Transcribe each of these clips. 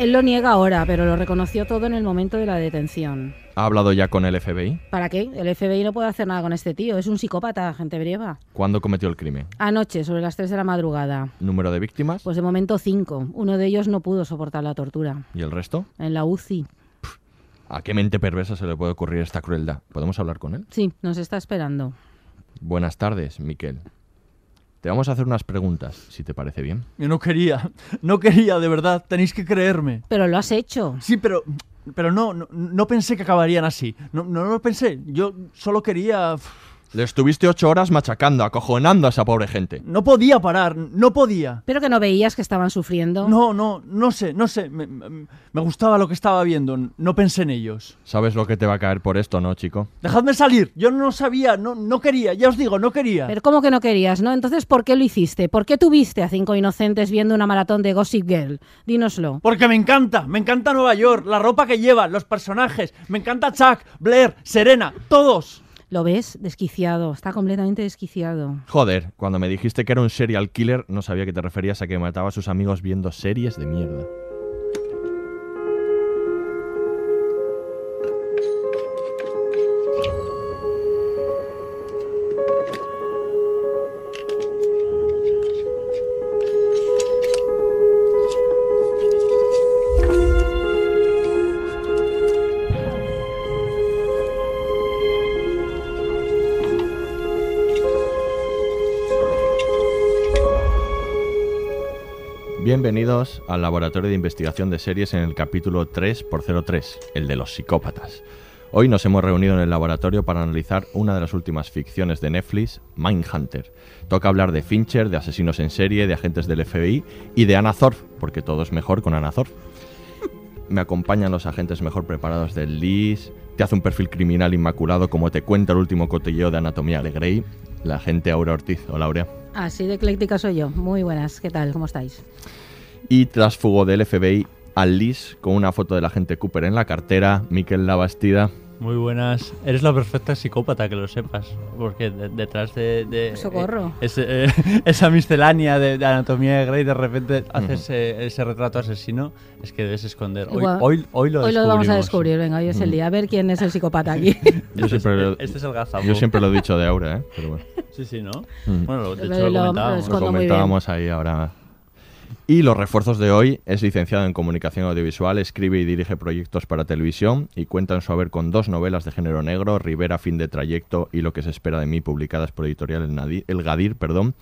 Él lo niega ahora, pero lo reconoció todo en el momento de la detención. ¿Ha hablado ya con el FBI? ¿Para qué? El FBI no puede hacer nada con este tío. Es un psicópata, gente brieva. ¿Cuándo cometió el crimen? Anoche, sobre las 3 de la madrugada. ¿Número de víctimas? Pues de momento cinco. Uno de ellos no pudo soportar la tortura. ¿Y el resto? En la UCI. ¿A qué mente perversa se le puede ocurrir esta crueldad? ¿Podemos hablar con él? Sí, nos está esperando. Buenas tardes, Miquel. Te vamos a hacer unas preguntas, si te parece bien. Yo no quería, no quería, de verdad, tenéis que creerme. Pero lo has hecho. Sí, pero, pero no, no, no pensé que acabarían así. No, no lo pensé. Yo solo quería... Le estuviste ocho horas machacando, acojonando a esa pobre gente. No podía parar, no podía. Pero que no veías que estaban sufriendo. No, no, no sé, no sé. Me, gustaba lo que estaba viendo. No pensé en ellos. Sabes lo que te va a caer por esto, ¿no, chico? Dejadme salir. Yo no sabía, no, no quería. Ya os digo, no quería. Pero ¿cómo que no querías, no? Entonces, ¿por qué lo hiciste? ¿Por qué tuviste a cinco inocentes viendo una maratón de Gossip Girl? Dínoslo. Porque me encanta, me encanta Nueva York, la ropa que llevan, los personajes, me encanta Chuck, Blair, Serena, todos. ¿Lo ves? Desquiciado. Está completamente desquiciado. Joder, cuando me dijiste que era un serial killer, no sabía que te referías a que mataba a sus amigos viendo series de mierda. Bienvenidos al Laboratorio de Investigación de Series en el capítulo 3x03, el de los psicópatas. Hoy nos hemos reunido en el laboratorio para analizar una de las últimas ficciones de Netflix, Mindhunter. Toca hablar de Fincher, de asesinos en serie, de agentes del FBI y de Anna Thorpe, porque todo es mejor con Anna Thorpe. Me acompañan los agentes mejor preparados del LIS, te hace un perfil criminal inmaculado como te cuenta el último cotilleo de Anatomía de Grey, la agente Aura Ortiz. Hola, Aurea. Así de ecléctica soy yo. Muy buenas. ¿Qué tal? ¿Cómo estáis? y trasfugo del FBI al LIS con una foto del agente Cooper en la cartera, Miquel Labastida. Muy buenas. Eres la perfecta psicópata, que lo sepas. Porque de- detrás de. de- Socorro. eh, ese, eh, esa miscelánea de, de anatomía de Grey, de repente haces eh, ese retrato asesino, es que debes esconder. Hoy, Igual- hoy, hoy lo Hoy lo vamos a descubrir. Venga, hoy es el día. A ver quién es el psicópata aquí. Yo siempre, lo, Este es el gazapo. yo siempre lo he dicho de Aura, ¿eh? pero bueno, Sí, sí, ¿no? Bueno, de Lo- hecho lo, lo- comentábamos. lo lo comentábamos ahí ahora. Y los refuerzos de hoy es licenciado en comunicación audiovisual, escribe y dirige proyectos para televisión y cuenta en su haber con dos novelas de género negro, Rivera, Fin de Trayecto y Lo que se espera de mí, publicadas por editorial El, El Gadir. Perdón.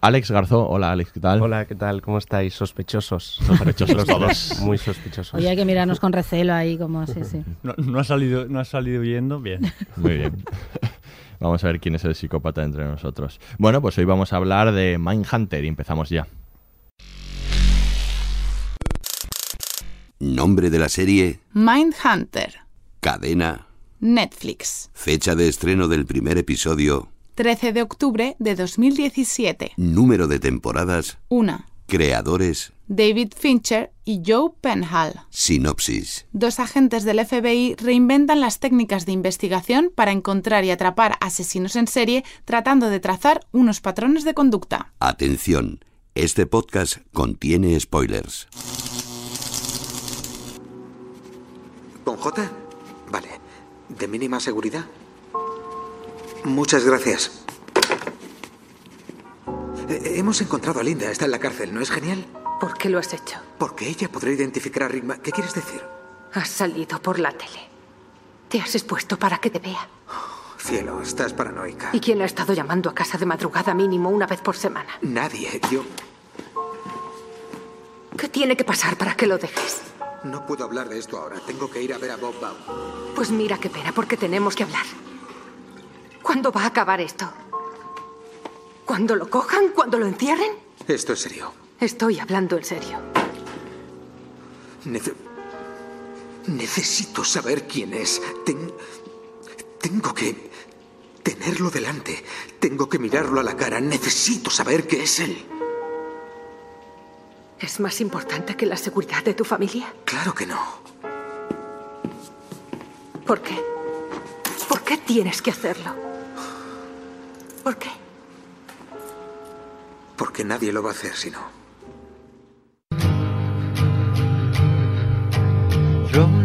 Alex Garzó, hola Alex, ¿qué tal? Hola, ¿qué tal? ¿Cómo estáis? Sospechosos. Sospechosos todos. Muy sospechosos. Hoy hay que mirarnos con recelo ahí, como sí, sí. No, no ha salido, no ha salido huyendo. Bien. Muy bien. Vamos a ver quién es el psicópata entre nosotros. Bueno, pues hoy vamos a hablar de Mindhunter y empezamos ya. Nombre de la serie, Mindhunter, cadena, Netflix, fecha de estreno del primer episodio, 13 de octubre de 2017. número de temporadas, 1. creadores, David Fincher y Joe Penhall. sinopsis. Dos agentes del FBI reinventan las técnicas de investigación para encontrar y atrapar asesinos en serie tratando de trazar unos patrones de conducta. Atención, este podcast contiene spoilers. ¿Con J? Vale. ¿De mínima seguridad? Muchas gracias. Eh, Hemos encontrado a Linda, está en la cárcel, ¿no es genial? ¿Por qué lo has hecho? Porque ella podrá identificar a Rick. ¿Qué quieres decir? Has salido por la tele. Te has expuesto para que te vea. Cielo, estás paranoica. ¿Y quién ha estado llamando a casa de madrugada mínimo una vez por semana? Nadie. Yo ¿Qué tiene que pasar para que lo dejes? No puedo hablar de esto ahora. Tengo que ir a ver a Bob Baum. Pues mira qué pena, porque tenemos que hablar. ¿Cuándo va a acabar esto? ¿Cuándo lo cojan? ¿Cuándo lo encierren? Esto es serio. Estoy hablando en serio. Nece- Necesito saber quién es. Ten- Tengo que tenerlo delante. Tengo que mirarlo a la cara. Necesito saber que es él. ¿Es más importante que la seguridad de tu familia? Claro que no. ¿Por qué? ¿Por qué tienes que hacerlo? ¿Por qué? Porque nadie lo va a hacer si no.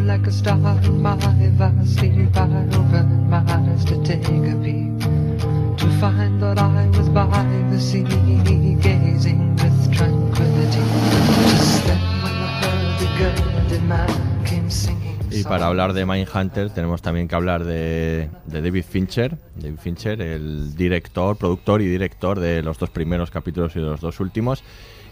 Like a star in my vastly I opened my eyes to take a peek To find that I was by the sea Gazing Y para hablar de Mindhunter tenemos también que hablar de, de David Fincher, David Fincher, el director, productor y director de los dos primeros capítulos y de los dos últimos,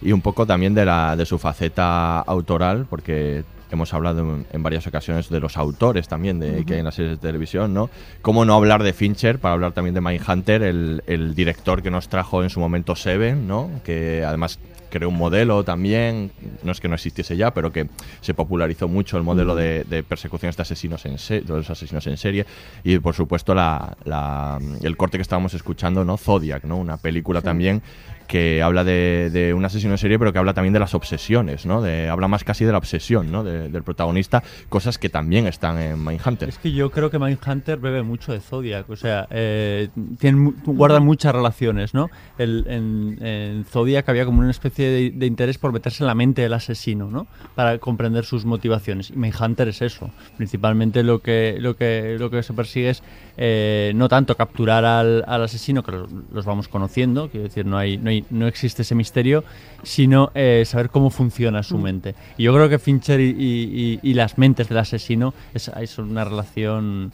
y un poco también de, la, de su faceta autoral, porque hemos hablado en, en varias ocasiones de los autores también de, que hay en las series de televisión, ¿no? ¿Cómo no hablar de Fincher para hablar también de Mindhunter, el, el director que nos trajo en su momento Seven, ¿no? Que además creó un modelo también, no es que no existiese ya, pero que se popularizó mucho el modelo de, de persecuciones de asesinos en serie, de los asesinos en serie, y por supuesto la, la- el corte que estábamos escuchando, ¿no? Zodiac, ¿no? Una película Sí. también que habla de, de un asesino en serie, pero que habla también de las obsesiones, ¿no? De, habla más casi de la obsesión, ¿no? De- del protagonista, cosas que también están en Mindhunter. Es que yo creo que Mindhunter bebe mucho de Zodiac, o sea, eh, tiene, mu- guardan muchas relaciones, ¿no? El- en, en Zodiac había como una especie de, de interés por meterse en la mente del asesino, ¿no? Para comprender sus motivaciones. Y Mindhunter es eso. Principalmente lo que, lo que, lo que se persigue es eh, no tanto capturar al, al asesino, que los, los vamos conociendo, quiero decir, no, hay, no, hay- no existe ese misterio, sino eh, saber cómo funciona su Mm. mente. Y yo creo que Fincher y, y- y- y las mentes del asesino es, es una relación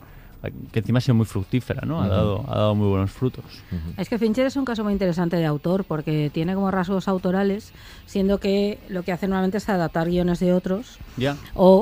que encima ha sido muy fructífera, ¿no? Ha, dado, ha dado muy buenos frutos. Es que Fincher es un caso muy interesante de autor porque tiene como rasgos autorales, siendo que lo que hace normalmente es adaptar guiones de otros o,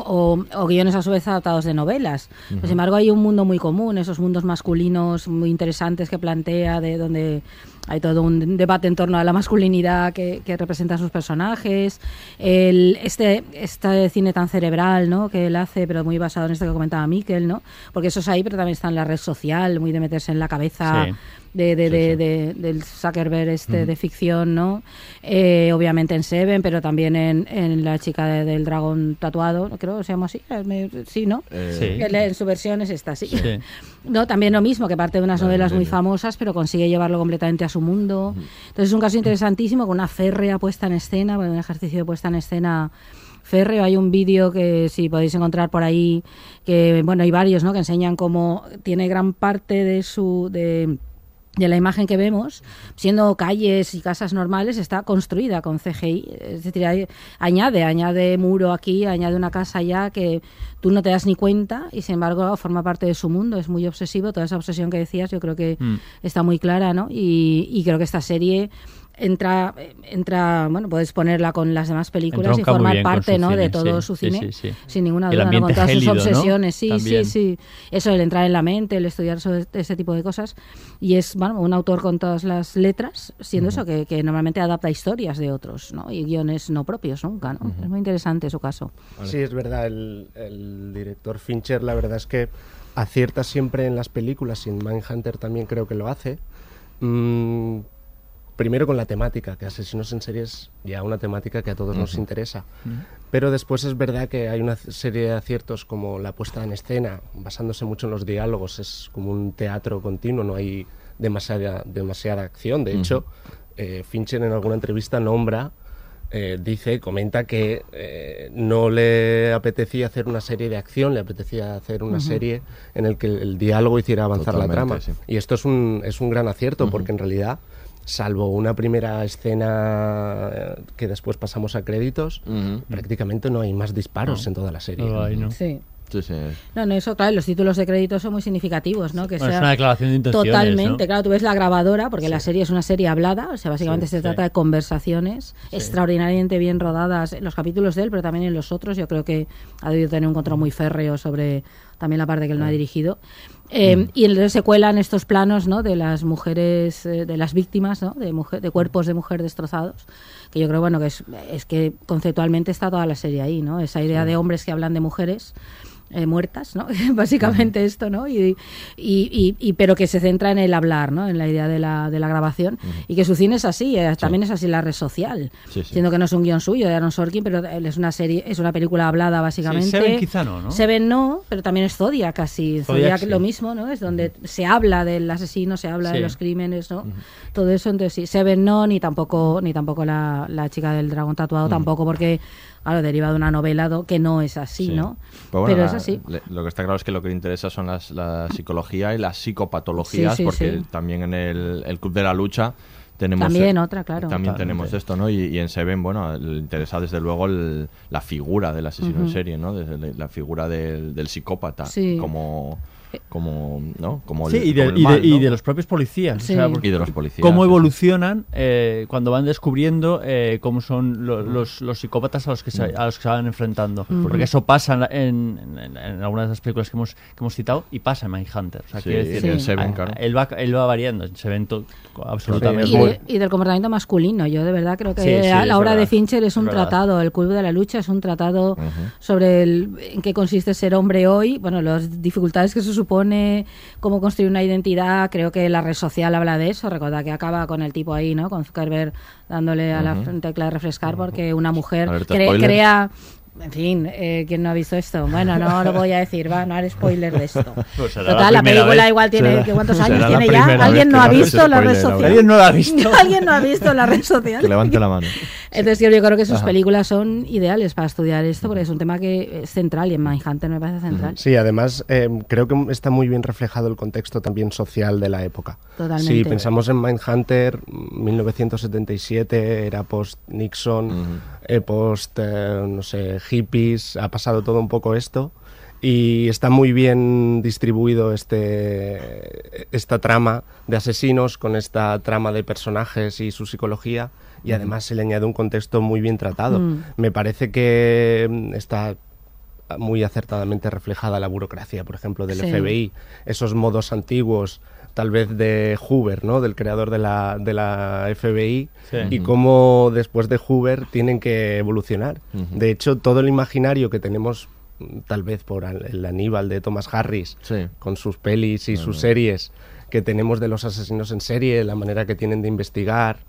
o- o guiones a su vez adaptados de novelas. Ujú. Sin embargo, hay un mundo muy común, esos mundos masculinos muy interesantes que plantea, de donde hay todo un debate en torno a la masculinidad que, que representan sus personajes, el, este, este cine tan cerebral ¿no? que él hace, pero muy basado en esto que comentaba Miquel, ¿no? porque eso es ahí, pero también está en la red social, muy de meterse en la cabeza Sí. De, de- de- de- del Zuckerberg este Ujú. de ficción, ¿no? Eh, obviamente en Seven, pero también en, en la chica de- del dragón tatuado, creo que se llama así, eh, sí, ¿no? Eh, Sí. En, en su versión es esta, sí. Sí. No, también lo mismo, que parte de unas novelas muy famosas, pero consigue llevarlo completamente a su mundo. Entonces es un caso interesantísimo, con una férrea puesta en escena, un ejercicio de puesta en escena férreo. Hay un vídeo que si podéis encontrar por ahí, que bueno, hay varios, ¿no? Que enseñan cómo tiene gran parte de su de de la imagen que vemos, siendo calles y casas normales, está construida con CGI. Es decir, hay- añade, añade muro aquí, añade una casa allá que tú no te das ni cuenta y sin embargo forma parte de su mundo. Es muy obsesivo. Toda esa obsesión que decías, yo creo que Mm. está muy clara, ¿no? Y, y creo que esta serie entra entra bueno puedes ponerla con las demás películas y Entronca formar parte no de todo sí, su cine sí, sí. sin ninguna duda ¿no? con todas gélido, sus ¿no? obsesiones sí También. sí sí eso el entrar en la mente el estudiar sobre ese tipo de cosas y es bueno un autor con todas las letras siendo eso que, que normalmente adapta historias de otros no y guiones no propios nunca no es muy interesante su caso Sí, es verdad, el, el director Fincher la verdad es que acierta siempre en las películas y en Mindhunter también creo que lo hace. Mm, primero con la temática, que Asesinos en Series ya una temática que a todos nos interesa. Pero después es verdad que hay una serie de aciertos como la puesta en escena, basándose mucho en los diálogos, es como un teatro continuo, no hay demasiada, demasiada acción. De hecho, eh, Fincher en alguna entrevista nombra, eh, dice, comenta que eh, no le apetecía hacer una serie de acción, le apetecía hacer una serie en el que el diálogo hiciera avanzar la trama. sí. Y esto es un, es un gran acierto, porque en realidad salvo una primera escena eh, que después pasamos a créditos, prácticamente no hay más disparos No. en toda la serie. No hay, ¿no? Sí. Sí, sí. No, no, eso, claro, los títulos de crédito son muy significativos, ¿no? Que Bueno, es una declaración de intenciones, Totalmente, ¿no? claro, tú ves la grabadora, porque la serie es una serie hablada, o sea, básicamente Sí, se sí. trata de conversaciones extraordinariamente bien rodadas en los capítulos de él, pero también en los otros. Yo creo que ha debido tener un control muy férreo sobre también la parte que él no ha dirigido. Eh, Mm. Y entonces se cuelan estos planos, ¿no? De las mujeres, eh, de las víctimas, ¿no? De, mujer, de cuerpos de mujer destrozados, que yo creo, bueno, que es, es que conceptualmente está toda la serie ahí, ¿no? Esa idea de hombres que hablan de mujeres eh, muertas, ¿no? Básicamente esto, ¿no? Y, y, y- pero que se centra en el hablar, ¿no? En la idea de la, de la grabación y que su cine es así, eh, también es así la red social, Sí, sí. siendo que no es un guion suyo de Aaron Sorkin, pero es una serie, es una película hablada básicamente. Seven quizá no, ¿no? Seven no, pero también es Zodiac casi, Zodiac, Zodiac lo mismo, ¿no? Es donde se habla del asesino, se habla de los crímenes, ¿no? Todo eso, entonces sí, Seven no, ni tampoco, ni tampoco la, la chica del dragón tatuado, tampoco porque, claro, deriva de una novela do- que no es así, Sí. ¿no? Pero, bueno, pero es así. le- lo que está claro es que lo que le interesa son las, la psicología y las psicopatologías, Sí, sí, porque sí. también en el, el Club de la Lucha tenemos... También eh, otra, claro. También Totalmente. tenemos esto, ¿no? Y, y en Seven, bueno, le interesa desde luego el- la figura del asesino en serie, ¿no? Desde la, la figura del, del psicópata Sí. como... Como, ¿no? Como Sí, el- y de, como el y de- mal, y ¿no? de los propios policías. o Sí. sea, porque Y de los policías, Cómo evolucionan eh, cuando van descubriendo eh, cómo son lo- los, los psicópatas a los que se, a los que se van enfrentando. Porque eso pasa en, en- en- en algunas de las películas que hemos, que hemos citado y pasa en Mindhunter. O sea, Sí, decir, en Seven, claro. él, va, él va variando, se ven to- absolutamente. y, de- y del comportamiento masculino. Yo de verdad creo que Sí, sí, a es la obra de. Fincher es Es un verdad. tratado, el Club de la Lucha es un tratado sobre el, en qué consiste ser hombre hoy, bueno, las dificultades que se supone, cómo construir una identidad. Creo que la red social habla de eso. Recuerda que acaba con el tipo ahí, ¿no? Con Zuckerberg dándole a la Ujú. tecla de refrescar porque una mujer Alerta cre- spoiler. crea. En fin, eh, ¿quién no ha visto esto? Bueno, no lo voy a decir, va, no haré spoiler de esto. Pues Total, la, película vez. igual tiene, Será- ¿qué ¿cuántos será años tiene ya? ¿Alguien no ha visto la red social? ¿Alguien no la ha visto? ¿Alguien no ha visto la red social? Que levante la mano. Entonces yo creo que sus Ajá. películas son ideales para estudiar esto porque es un tema que es central y en Mindhunter me parece central. Sí, además eh, creo que está muy bien reflejado el contexto también social de la época. Totalmente. Si pensamos en Mindhunter, 1977, era post-Nixon, eh, post, eh, no sé, hippies, ha pasado todo un poco esto. Y está muy bien distribuido este, esta trama de asesinos con esta trama de personajes y su psicología. Y además se le añade un contexto muy bien tratado. Mm. Me parece que mm, está muy acertadamente reflejada la burocracia, por ejemplo, del Sí. FBI, esos modos antiguos, tal vez de Hoover, ¿no? Del creador de la, de la FBI, Sí. y cómo después de Hoover tienen que evolucionar. De hecho, todo el imaginario que tenemos, tal vez por el Aníbal de Thomas Harris, Sí. con sus pelis y sus series, que tenemos de los asesinos en serie, la manera que tienen de investigar.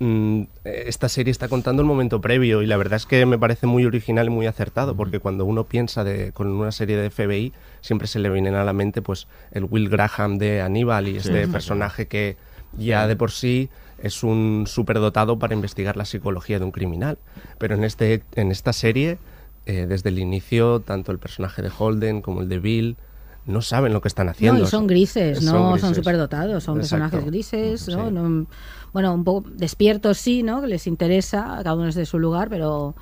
Mm, Esta serie está contando el momento previo y la verdad es que me parece muy original y muy acertado porque cuando uno piensa de, con una serie de FBI siempre se le vienen a la mente pues el Will Graham de Aníbal y este sí, personaje que ya de por sí es un superdotado para investigar la psicología de un criminal. Pero en, este, en esta serie, eh, desde el inicio, tanto el personaje de Holden como el de Bill no saben lo que están haciendo. No, y son grises, no son grises. superdotados, son Exacto. personajes grises, ¿no? Sí. No- Bueno, un poco despiertos sí, ¿no? Que les interesa, cada uno es de su lugar, pero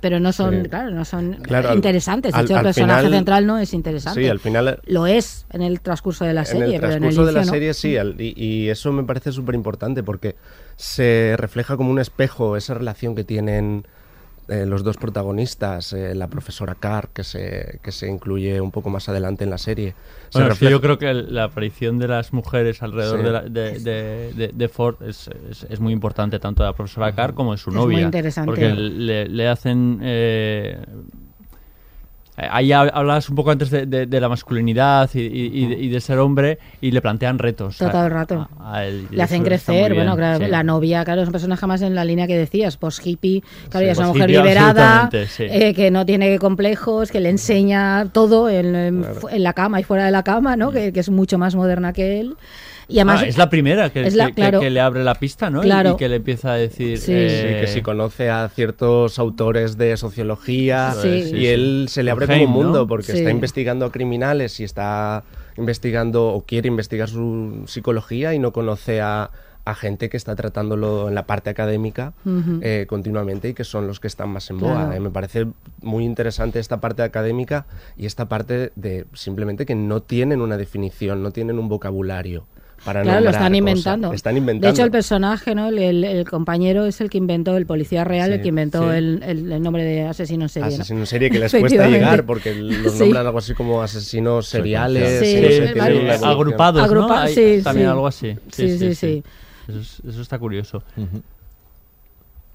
pero no son, Sí. claro, no son Claro, al- interesantes. De al- hecho, el al personaje final- central no es interesante. Sí, al final Lo es en el transcurso de la en serie, el pero en el transcurso de la no. serie sí, al- y, y eso me parece súper importante porque se refleja como un espejo esa relación que tienen eh, los dos protagonistas, eh, la profesora Carr, que se, que se incluye un poco más adelante en la serie. Se Bueno, yo creo que el- la aparición de las mujeres alrededor Sí. de, la- de, de- de- de Ford es, es- es muy importante, tanto de la profesora Carr como de su Es novia. muy interesante. Porque le, le hacen... eh, Ahí hab- hablabas un poco antes de, de- de la masculinidad y, y- y de, ser hombre y le plantean retos. a- Todo el rato. a- a él, y Le hacen crecer, bien, bueno, claro, sí. la novia, claro, es un personaje más en la línea que decías, post-hippie, claro, Sí, es una mujer liberada, sí. eh, que no tiene complejos, que le enseña todo en, en- la cama y fuera de la cama, ¿no? Que, que es mucho más moderna que él. Y además, Ah, es la primera que, es la- que- que- claro. que le abre la pista, ¿no? Y- Claro. Y, que le empieza a decir... Sí. eh, Sí, que si conoce a ciertos autores de sociología Sí. y Sí, sí. él se le abre Heim, como un mundo ¿no? porque Sí. está investigando a criminales y está investigando o quiere investigar su psicología y no conoce a, a gente que está tratándolo en la parte académica eh, continuamente y que son los que están más en boga. Claro. Eh, me parece muy interesante esta parte académica y esta parte de simplemente que no tienen una definición, no tienen un vocabulario para Claro, lo están inventando. Están inventando. De hecho, el personaje, ¿no? El, el- el compañero es el que inventó, el policía real, Sí, el que inventó sí. el, el- el nombre de asesino. ¿no? Asesino en serie que les cuesta llegar porque los Sí. nombran algo así como asesinos seriales. Sí, no sé, vale. agrupados, ¿no? Agrupa- Hay sí, también sí. algo así. Sí, sí, sí. Eso, es- eso está curioso.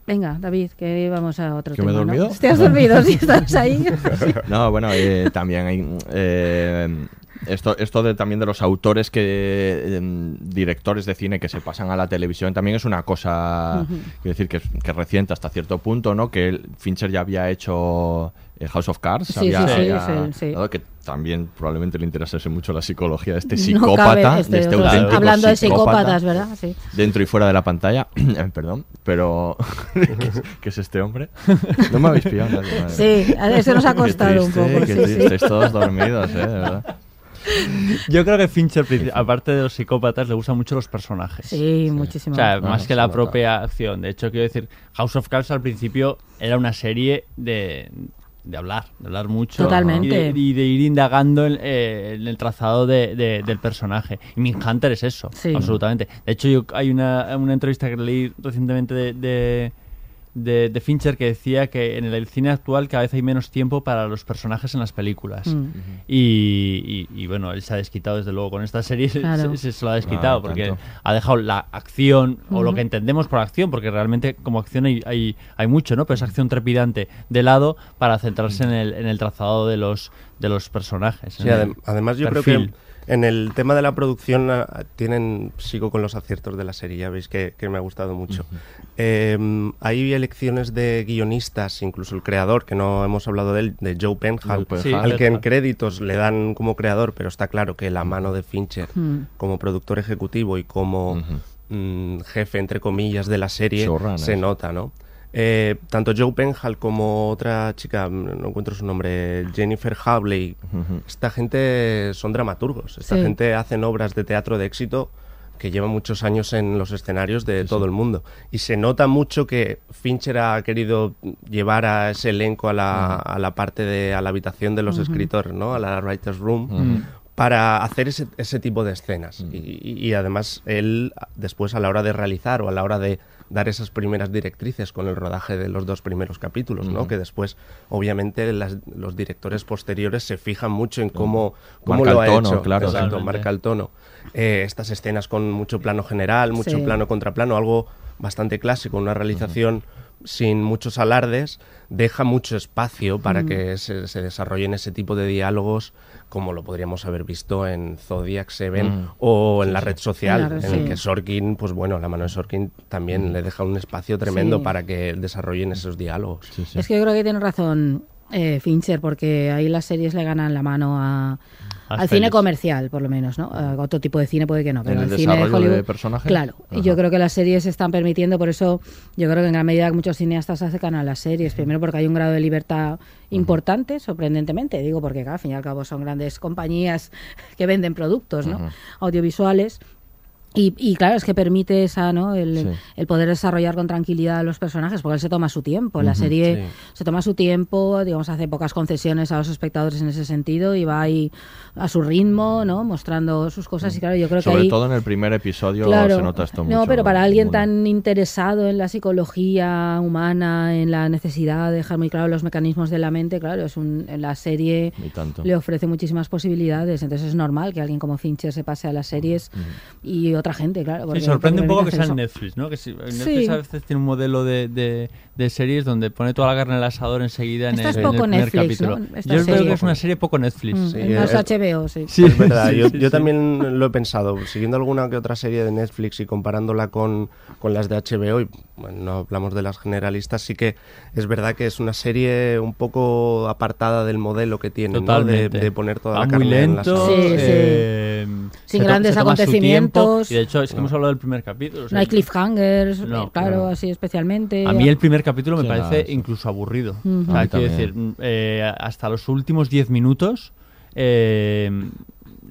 Venga, David, que vamos a otro ¿Que me he tema. ¿no? dormido? ¿Te has dormido? Sí, estás ahí. Sí. No, bueno, eh, también hay eh, esto, esto de también de los autores que em, directores de cine que se pasan a la televisión también es una cosa, quiero decir que que reciente hasta cierto punto, ¿no? Que Fincher ya había hecho eh, House of Cards, Sí, había- sí, sí, había- que también probablemente le interesase mucho la psicología de este psicópata, este de este auténtico Hablando de psicópata, psicópatas, ¿verdad? Sí. Dentro y fuera de la pantalla, Eh, perdón, pero ¿qué, es, qué es este hombre? No me habéis pillado nadie. Sí, a ese nos ha costado un poco, qué sí, triste. Estáis todos dormidos, eh, verdad. Yo creo que Fincher, aparte de los psicópatas, le gustan mucho los personajes. Sí, muchísimo. O sea, más que la propia acción. De hecho, quiero decir, House of Cards al principio era una serie de, de hablar, de hablar mucho. Totalmente. Y de, y de ir indagando en, eh, en el trazado de- de- del personaje. Y Mindhunter es eso, Sí. absolutamente. De hecho, yo, hay una, una entrevista que leí recientemente de, de, Fincher que decía que en el cine actual cada vez hay menos tiempo para los personajes en las películas. Mm. Y, y- y, bueno, él se ha desquitado desde luego con esta serie, se- Claro. se, se lo ha desquitado Ah, porque tanto. ha dejado la acción o lo que entendemos por acción, porque realmente como acción hay, hay, hay mucho, ¿no? Pero esa acción trepidante de lado para centrarse en el, en el trazado de los, de los personajes. Sí, adem- además yo perfil. creo que en el tema de la producción ah, tienen, sigo con los aciertos de la serie, ya veis que, que me ha gustado mucho. Eh, hay elecciones de guionistas, incluso el creador, que no hemos hablado de él, de Joe Penhall. Sí, al que en créditos le dan como creador, pero está claro que la mano de Fincher Mm. como productor ejecutivo y como mm, jefe, entre comillas, de la serie, Showrunner. se nota, ¿no? Eh, tanto Joe Penhall como otra chica, mm, no encuentro su nombre, Jennifer Hawley, esta gente son dramaturgos, esta Sí. gente hacen obras de teatro de éxito que llevan muchos años en los escenarios de todo el mundo. Y se nota mucho que Fincher ha querido llevar a ese elenco a la, a la parte de, a la habitación de los Ujú. escritores, ¿no? A la writer's room. Para hacer ese, ese tipo de escenas. Y, y- y además él, después a la hora de realizar o a la hora de dar esas primeras directrices con el rodaje de los dos primeros capítulos, ¿no? Que después, obviamente, las- los directores posteriores se fijan mucho en cómo, cómo Marca lo el ha tono, hecho. claro. Exacto, marca el tono. Eh, estas escenas con mucho plano general, mucho Sí. plano contra plano, algo bastante clásico, una realización sin muchos alardes, deja mucho espacio para Mm. que se, se desarrollen ese tipo de diálogos como lo podríamos haber visto en Zodiac Seven Mm. o en la red social, En el que Sorkin, pues bueno, la mano de Sorkin también le deja un espacio tremendo Sí. para que desarrollen esos diálogos. Es que yo creo que tiene razón eh, Fincher, porque ahí las series le ganan la mano a, al cine comercial, por lo menos, ¿no? A otro tipo de cine puede que no, pero ¿En el el cine de desarrollo de Hollywood. personajes? Claro, y yo creo que las series se están permitiendo, por eso yo creo que en gran medida muchos cineastas se acercan a las series. Primero porque hay un grado de libertad importante, sorprendentemente, digo, porque al fin y al cabo son grandes compañías que venden productos, ¿no? Audiovisuales. Y, y claro, es que permite esa, ¿no? el, Sí. el poder desarrollar con tranquilidad a los personajes, porque él se toma su tiempo. La serie sí. se toma su tiempo, digamos, hace pocas concesiones a los espectadores en ese sentido y va ahí a su ritmo, ¿no? Mostrando sus cosas. Y claro, yo creo Sobre que ahí, todo en el primer episodio Claro. se nota esto mucho. No, pero para alguien tan interesado en la psicología humana, en la necesidad de dejar muy claro los mecanismos de la mente, claro, es un, la serie le ofrece muchísimas posibilidades. Entonces es normal que alguien como Fincher se pase a las series y otra gente, claro. porque- Sí, sorprende un poco que sea en. Netflix, ¿no? Que si- Netflix Sí. a veces tiene un modelo de, de- de series donde pone toda la carne en el asador enseguida en Esta el, es en el poco primer Netflix, ¿no? capítulo. Esta Yo creo que es una serie poco Netflix. Mm, Sí, HBO, sí. Sí, es verdad. sí, yo sí, yo también lo he pensado, siguiendo alguna que otra serie de Netflix y comparándola con, con las de HBO, y bueno, no hablamos de las generalistas, sí que es verdad que es una serie un poco apartada del modelo que tiene, ¿no? de, poner toda Va la muy carne en la lento. salsa. Sí, sí. eh, Sin grandes acontecimientos. Y de hecho, es que hemos hablado del primer capítulo. o sea, No hay cliffhangers, No, eh, claro, no. así especialmente. A mí el primer capítulo me Sí, parece incluso aburrido. Ujú. O sea, quiero también. decir, mm, eh, hasta los últimos 10 minutos eh,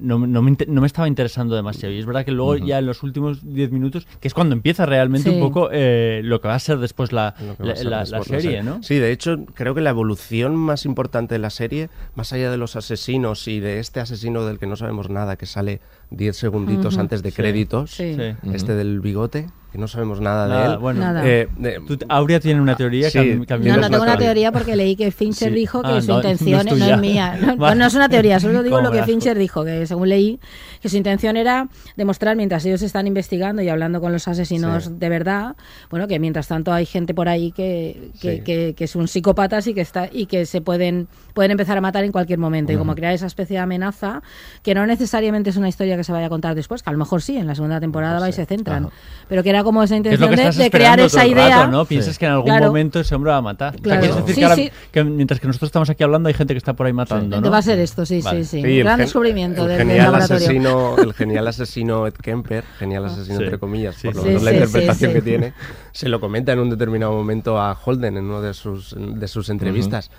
no, no me, no me estaba interesando demasiado. Y es verdad que luego ya en los últimos 10 minutos, que es cuando empieza realmente Sí. un poco eh, lo que va a ser después la, la, a ser la- después la la serie, ¿no? Sí, de hecho, creo que la evolución más importante de la serie, más allá de los asesinos y de este asesino del que no sabemos nada, que sale 10 segunditos antes de créditos, sí. Sí. este del bigote, que no sabemos nada, Nada, de él. bueno. Nada. Eh, de- Tú- Aurea tiene una teoría Sí, que No, no tengo una teoría porque leí que Fincher Sí. dijo que Ah, su no, intención no es no, es mía. No, Vale. no es una teoría, solo digo ¿Cómo lo que? Fincher dijo, que según leí, que su intención era demostrar mientras ellos están investigando y hablando con los asesinos Sí. de verdad, bueno, que mientras tanto hay gente por ahí que, que, Sí. que, que son psicópatas y que está y que se pueden pueden empezar a matar en cualquier momento y como crear esa especie de amenaza que no necesariamente es una historia que se vaya a contar después, que a lo mejor sí, en la segunda temporada va y se centran, Ajá. pero que era como esa Es intención que de, de crear esa idea, rato, ¿no? Piensas que en algún Claro. momento ese hombre va a matar. O sea, Claro. quieres decir Sí, que, ahora- sí. que mientras que nosotros estamos aquí hablando hay gente que está por ahí matando, ¿no? Va a ser esto, sí, Vale. sí, sí. Sí, el Gran descubrimiento el del, del genial laboratorio. asesino, el genial asesino Ed Kemper, genial asesino Sí. entre comillas, Sí, por lo sí. menos Sí, la sí, interpretación sí, que sí. tiene, se lo comenta en un determinado momento a Holden en uno de sus, de sus entrevistas.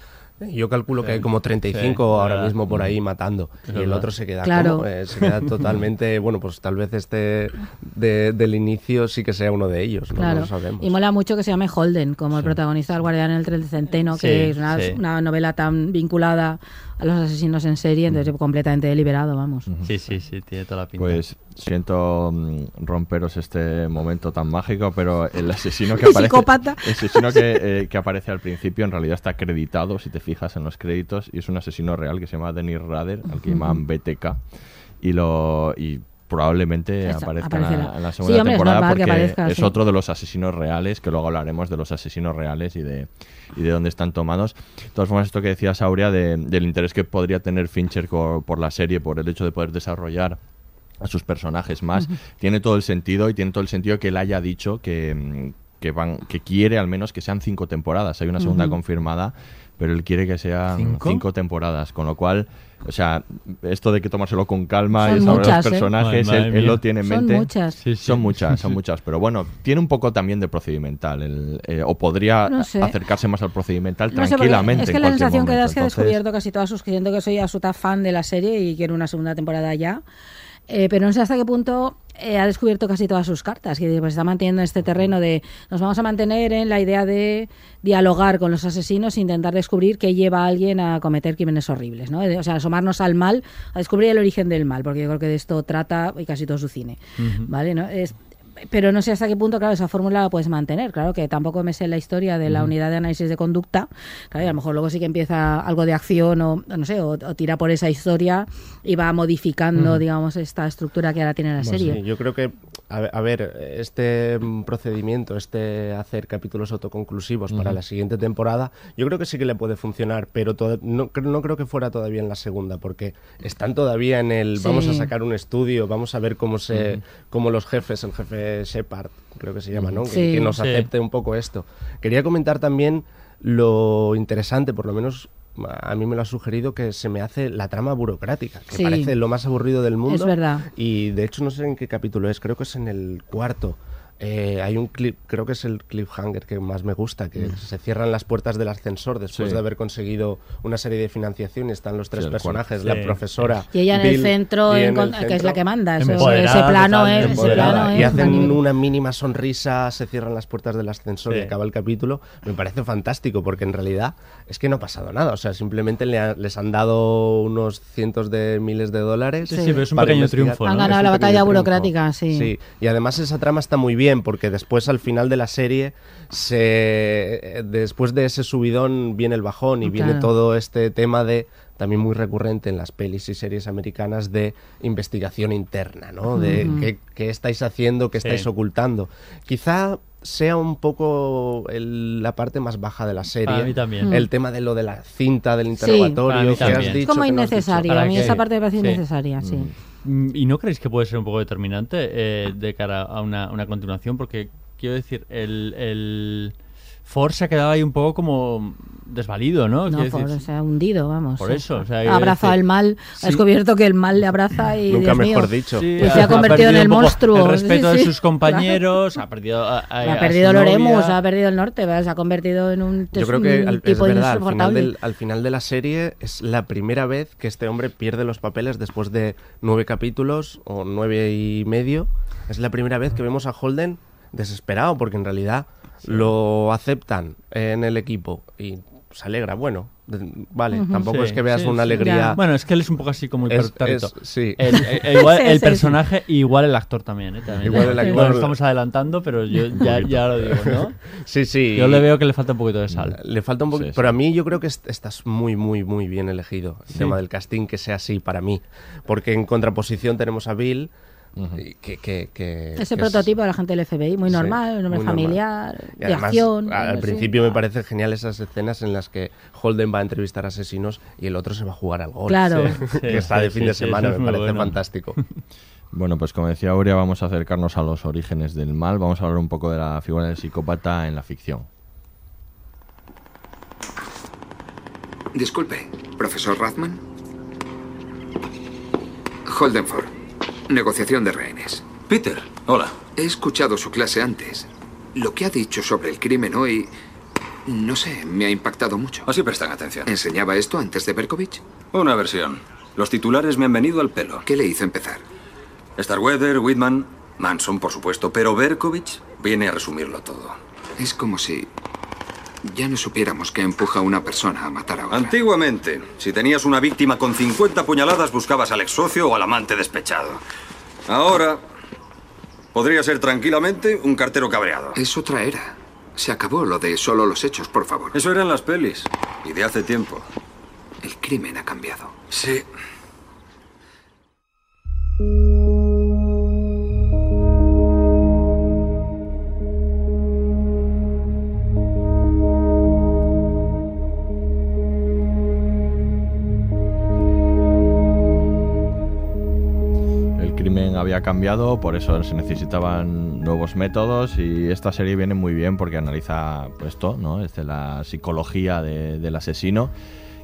Yo calculo que hay como 35 Sí, ahora mismo por ahí matando. Es y el otro se queda, Claro. como, eh, se queda totalmente, bueno, pues tal vez este de- del inicio sí que sea uno de ellos, ¿no? Lo sabemos. Y mola mucho que se llame Holden, como el protagonista del Guardián en el Tren de Centeno, que Sí, es una, sí. una novela tan vinculada a los asesinos en serie, entonces completamente deliberado, vamos. Sí, sí, sí, tiene toda la pinta. Pues siento mm, romperos este momento tan mágico, pero el asesino que aparece, Psicópata. el asesino que, eh, que aparece al principio en realidad está acreditado, si te fijas en los créditos, y es un asesino real que se llama Dennis Rader, al que llaman BTK, y lo y probablemente Esa- aparezca en la, Sí, segunda hombre, temporada porque aparezca, es sí. otro de los asesinos reales, que luego hablaremos de los asesinos reales y de, y de dónde están tomados. De todas formas, esto que decías, Aurea, de- del interés que podría tener Fincher co- por la serie, por el hecho de poder desarrollar a sus personajes más, tiene todo el sentido y tiene todo el sentido que él haya dicho que, que van que quiere al menos que sean cinco temporadas. Hay una segunda confirmada, pero él quiere que sean ¿Cinco? ¿Cinco? temporadas, con lo cual, o sea, esto de que tomárselo con calma Son y saber muchas, los ¿eh? personajes, Madre él, él lo tiene en Son mente. muchas. Sí, sí. Son muchas, son muchas, pero bueno, tiene un poco también de procedimental, el- eh, o podría No sé. acercarse más al procedimental No sé, tranquilamente. es que en la sensación que da momento. es que he Entonces, descubierto casi todas sus, que soy absoluta fan de la serie y quiero una segunda temporada ya. Eh, pero no sé hasta qué punto eh, ha descubierto casi todas sus cartas, que pues, está manteniendo este terreno de nos vamos a mantener en la idea de dialogar con los asesinos e intentar descubrir qué lleva a alguien a cometer crímenes horribles, ¿no? O sea, asomarnos al mal, a descubrir el origen del mal, porque yo creo que de esto trata y casi todo su cine. ¿vale? ¿No? Es, pero no sé hasta qué punto, claro, esa fórmula la puedes mantener. Claro que tampoco me sé la historia de la unidad de análisis de conducta. Claro, y a lo mejor luego sí que empieza algo de acción o, no sé, o, o tira por esa historia y va modificando, digamos, esta estructura que ahora tiene la Bueno, serie. sí, yo creo que, a ver, a ver, este mm, procedimiento, este hacer capítulos autoconclusivos para la siguiente temporada, yo creo que sí que le puede funcionar, pero to- no, no creo que fuera todavía en la segunda, porque están todavía en el, Sí. vamos a sacar un estudio, vamos a ver cómo se, Ujú. cómo los jefes, el jefe Shepard, creo que se llama, ¿no? Que- nos Sí. acepte un poco esto. Quería comentar también lo interesante, por lo menos a mí me lo ha sugerido que se me hace la trama burocrática, que Sí. parece lo más aburrido del mundo. Es verdad. Y de hecho no sé en qué capítulo es, creo que es en el cuarto. Eh, hay un clip, creo que es el cliffhanger que más me gusta, que Mm. se cierran las puertas del ascensor después Sí. de haber conseguido una serie de financiación y están los tres personajes, la profesora. Y ella en el centro, en que es la que manda. Ese plano es. Ese Empoderada. plano y es hacen una mínima sonrisa, se cierran las puertas del ascensor y acaba el capítulo. Me parece fantástico porque en realidad es que no ha pasado nada. O sea, simplemente le ha- les han dado unos cientos de miles de dólares. Sí, sí, pero es un pequeño investigar. triunfo, Han ganado la batalla triunfo. burocrática, sí. Sí, y además esa trama está muy bien porque después al final de la serie se después de ese subidón viene el bajón y Claro. viene todo este tema de también muy recurrente en las pelis y series americanas de investigación interna, ¿no? De qué, qué estáis haciendo, qué Sí. estáis ocultando. Quizá sea un poco el- la parte más baja de la serie. Para mí también. El tema de lo de la cinta del Sí. interrogatorio que has dicho. Es como no innecesario. Para A mí esa parte me parece sí. innecesaria, sí. Mm, ¿Y no creéis que puede ser un poco determinante eh, de cara a una, una continuación? Porque quiero decir, el, el Ford se ha quedado ahí un poco como desvalido, ¿no? No, Ford decir, se ha hundido, vamos. Por sí. eso, o sea, ha abrazado el mal, Sí. ha descubierto que el mal le abraza y Nunca Dios mejor mío, dicho. Sí, y se ha convertido en perdido el monstruo. El respeto Sí, de sus compañeros, ha perdido a, a- Ha perdido su el novia. Oremus, ha perdido el norte, ¿verdad? se ha convertido en un, Yo es creo que al- es tipo verdad, al final, del, al final de la serie es la primera vez que este hombre pierde los papeles después de nueve capítulos o nueve y medio. Es la primera vez que vemos a Holden desesperado porque en realidad lo aceptan en el equipo y se alegra. Bueno, vale, tampoco Sí, es que veas sí, una alegría. Ya. Bueno, es que él es un poco así como Es- sí. El, el- el- igual Sí, el sí, personaje y igual el actor también, ¿eh? También. Igual el actor. Igual estamos adelantando, pero yo ya, ya lo digo, ¿no? Sí, sí. Yo le veo que le falta un poquito de sal. Le falta un poquito. Sí, sí. Pero a mí yo creo que est- estás muy, muy, muy bien elegido. El Sí. tema del casting que sea así para mí. Porque en contraposición tenemos a Bill. Y que, que, que- Ese que es- prototipo de la gente del FBI, muy Sí, normal, un hombre muy familiar, Y de además, acción. Al sí. principio me parece genial esas escenas en las que Holden va a entrevistar asesinos y el otro se va a jugar al gol. Claro. Sí. Sí, que está sí, de fin sí, de sí, semana, es me parece bueno. fantástico. Bueno, pues como decía Aurea, vamos a acercarnos a los orígenes del mal. Vamos a hablar un poco de la figura del psicópata en la ficción. Disculpe, profesor Rathman. Holdenford, negociación de rehenes. Peter, hola. He escuchado su clase antes. Lo que ha dicho sobre el crimen hoy, no sé, me ha impactado mucho. Así prestan atención. ¿Enseñaba esto antes de Berkovich? Una versión. Los titulares me han venido al pelo. ¿Qué le hizo empezar? Starweather, Whitman, Manson, por supuesto, pero Berkovich viene a resumirlo todo. Es como si ya no supiéramos que empuja a una persona a matar a otra. Antiguamente, si tenías una víctima con 50 puñaladas, buscabas al ex socio o al amante despechado. Ahora, podría ser tranquilamente un cartero cabreado. Es otra era. Se acabó lo de solo los hechos, por favor. Eso eran las pelis. Y de hace tiempo. El crimen ha cambiado. Sí. Cambiado, por eso se necesitaban nuevos métodos y esta serie viene muy bien porque analiza pues, esto, ¿no? La psicología de- del asesino.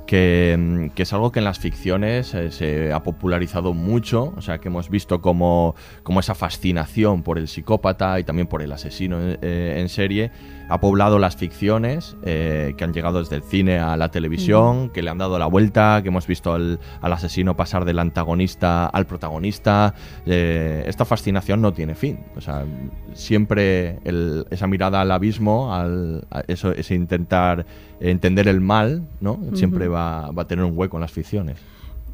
Que, que es algo que en las ficciones eh, se ha popularizado mucho, o sea que hemos visto como, como esa fascinación por el psicópata y también por el asesino eh, en serie ha poblado las ficciones eh, que han llegado desde el cine a la televisión, que le han dado la vuelta, que hemos visto al, al asesino pasar del antagonista al protagonista. Eh, esta fascinación no tiene fin. O sea, siempre el- esa mirada al abismo, al, a eso, ese intentar entender el mal, ¿no? Siempre va, va a tener un hueco en las ficciones.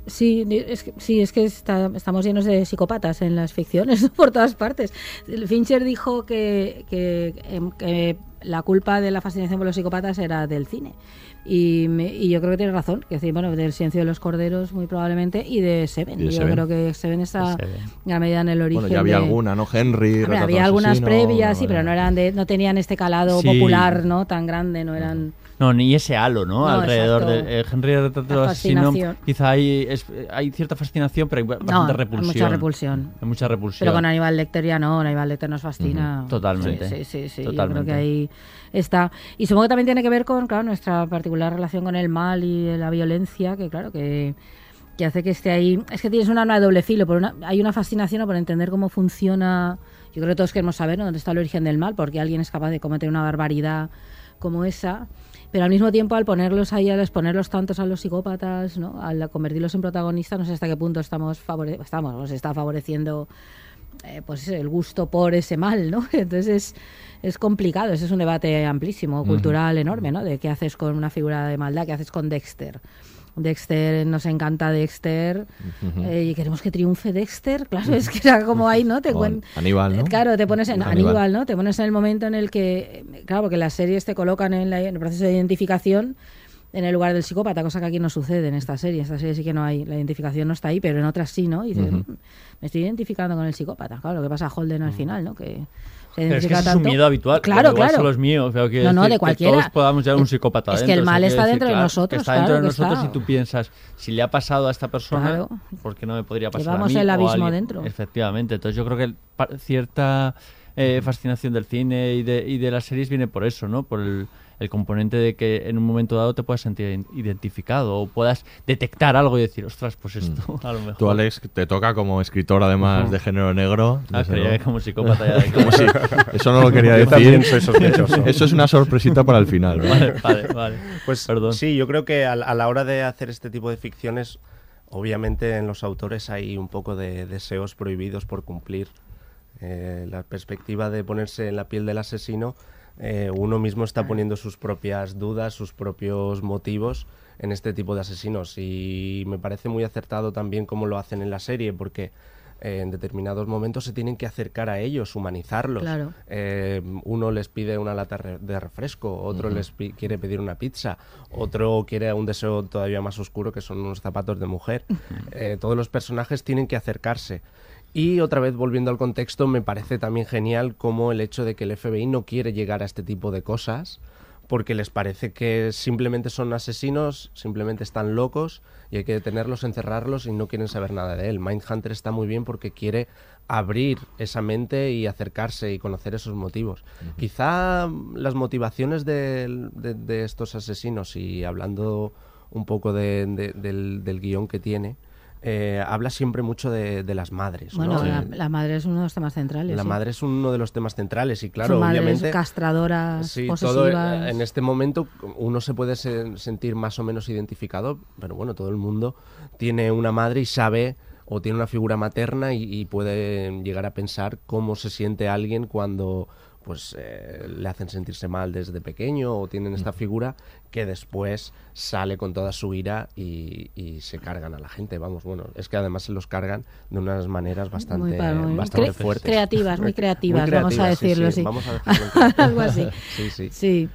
Sí, es que, sí, es que está- estamos llenos de psicópatas en las ficciones por todas partes. Fincher dijo que, que, em, que la culpa de la fascinación por los psicópatas era del cine. Y, me- y yo creo que tiene razón, que decir, bueno, del silencio de los corderos muy probablemente y de Seven. Y de yo Seven. creo que Seven está gran medida en el origen. Bueno, ya había de- alguna, ¿no? Henry, había algunas previas, sí, pero no eran de, no tenían este calado Sí. popular, ¿no? Tan grande, no eran. No, ni ese halo, ¿no? No, Alrededor exacto. de eh, Henry el retrato del asesino. Quizá hay, es- hay cierta fascinación, pero hay bastante No, hay repulsión. mucha repulsión. Hay mucha repulsión. Pero con Aníbal Lecter ya no, Aníbal Lecter nos fascina. Totalmente. Sí, sí, sí, sí, Yo creo que ahí está. Y supongo que también tiene que ver con, claro, nuestra particular relación con el mal y la violencia, que claro, que, que hace que esté ahí. Es que tienes una arma de doble filo. Por una, hay una fascinación por entender cómo funciona. Yo creo que todos queremos saber ¿no? dónde está el origen del mal, porque alguien es capaz de cometer una barbaridad como esa. Pero al mismo tiempo, al ponerlos ahí, al exponerlos tantos a los psicópatas, ¿no? al convertirlos en protagonistas, no sé hasta qué punto estamos, favore estamos nos está favoreciendo eh, pues el gusto por ese mal, ¿no? Entonces es, es complicado, ese es un debate amplísimo, cultural enorme, ¿no? De qué haces con una figura de maldad, qué haces con Dexter. Dexter, nos encanta Dexter eh, y queremos que triunfe Dexter, claro, es que era como ahí, ¿no? Te Aníbal, ¿no? Claro, te pones en Aníbal. Aníbal, ¿no? Te pones en el momento en el que, claro, porque las series te colocan en, la- en el proceso de identificación en el lugar del psicópata, cosa que aquí no sucede en esta serie. En esta serie sí que no hay, la identificación no está ahí, pero en otras sí, ¿no? Y dices. "Mm, me estoy identificando con el psicópata. Claro, lo que pasa a Holden al final, ¿no? Que se Pero es que es un miedo habitual. Claro, igual claro. solo es mío. pero quiero No, no, decir de que cualquiera. todos podamos llevar un psicópata Es que el mal está decir, dentro de claro, nosotros, que Está dentro de que nosotros está. y tú piensas, si le ha pasado a esta persona. ¿por qué no me podría pasar Llevamos a mí? el abismo dentro. Efectivamente. Entonces yo creo que cierta eh, fascinación del cine y de, y de las series viene por eso, ¿no? Por el, el componente de que en un momento dado te puedas sentir identificado o puedas detectar algo y decir, ostras, pues esto a lo mejor. Tú, Alex, te toca como escritor, además de género negro. Ah, creía que como psicópata ya de- Como si- Eso no lo quería decir. también soy sospechoso. Eso es una sorpresita para el final. ¿vale? Vale, vale, vale. Pues sí, yo creo que a, a la hora de hacer este tipo de ficciones, obviamente en los autores hay un poco de deseos prohibidos por cumplir. Eh, la perspectiva de ponerse en la piel del asesino, eh, uno mismo está poniendo sus propias dudas, sus propios motivos en este tipo de asesinos. Y me parece muy acertado también cómo lo hacen en la serie, porque eh, en determinados momentos se tienen que acercar a ellos, humanizarlos. Claro. Eh, uno les pide una lata re- de refresco, otro les pi- quiere pedir una pizza, otro quiere un deseo todavía más oscuro que son unos zapatos de mujer. Eh, todos los personajes tienen que acercarse. Y otra vez volviendo al contexto, me parece también genial como el hecho de que el FBI no quiere llegar a este tipo de cosas porque les parece que simplemente son asesinos, simplemente están locos y hay que detenerlos, encerrarlos y no quieren saber nada de él. Mindhunter está muy bien porque quiere abrir esa mente y acercarse y conocer esos motivos. Quizá las motivaciones de, de estos asesinos y hablando un poco de- de- del, del guion que tiene, eh, habla siempre mucho de, de las madres. Bueno, ¿no? la, la madre es uno de los temas centrales. la sí. madre es uno de los temas centrales y claro, Son obviamente castradoras, Sí, todo, en este momento uno se puede se- sentir más o menos identificado, pero bueno, todo el mundo tiene una madre y sabe o tiene una figura materna y, y puede llegar a pensar cómo se siente alguien cuando pues eh, le hacen sentirse mal desde pequeño o tienen esta figura que después sale con toda su ira y, y se cargan a la gente. Vamos, bueno, es que además se los cargan de unas maneras bastante, Muy muy bastante cre- fuertes. creativas, muy creativas, vamos a creativas, sí, decirlo sí, así. Vamos a decirlo. Algo así. Sí, sí. Sí,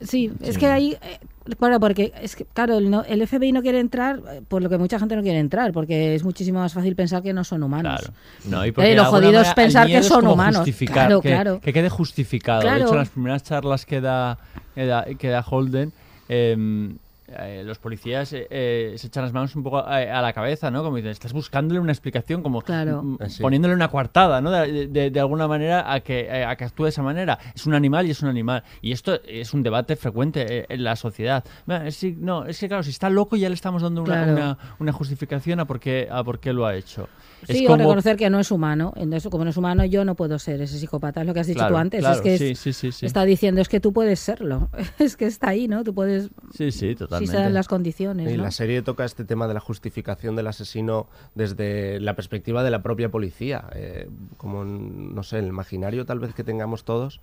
sí, es Sí. que ahí, eh, claro, porque es que, claro, el, no- el FBI no quiere entrar eh, por lo que mucha gente no quiere entrar, porque es muchísimo más fácil pensar que no son humanos. Claro. No, y porque Eh, lo jodido es pensar que son humanos. Claro, que, claro. que quede justificado. De hecho, en las primeras charlas que da, que da, que da Holden, eh, eh, los policías eh, eh, se echan las manos un poco a, a la cabeza, ¿no? Como dicen, estás buscándole una explicación, como Claro. sí. poniéndole una coartada, ¿no? De, de- de alguna manera a que, eh, a que actúe de esa manera. Es un animal y es un animal. Y esto es un debate frecuente eh, en la sociedad. Mira, es, si- no, es que claro, si está loco ya le estamos dando una, Claro. una, una justificación a por qué, a por qué lo ha hecho. Sí, es o como... reconocer que no es humano. Entonces, como no es humano, yo no puedo ser ese psicópata. Es lo que has dicho Claro, tú antes. claro, es que es- sí, sí, sí, sí. está diciendo es que tú puedes serlo. es que está ahí, ¿no? Tú puedes. Sí, sí, Si totalmente. se dan las condiciones. Y ¿no? la serie toca este tema de la justificación del asesino desde la perspectiva de la propia policía. Eh, como, no sé, el imaginario tal vez que tengamos todos,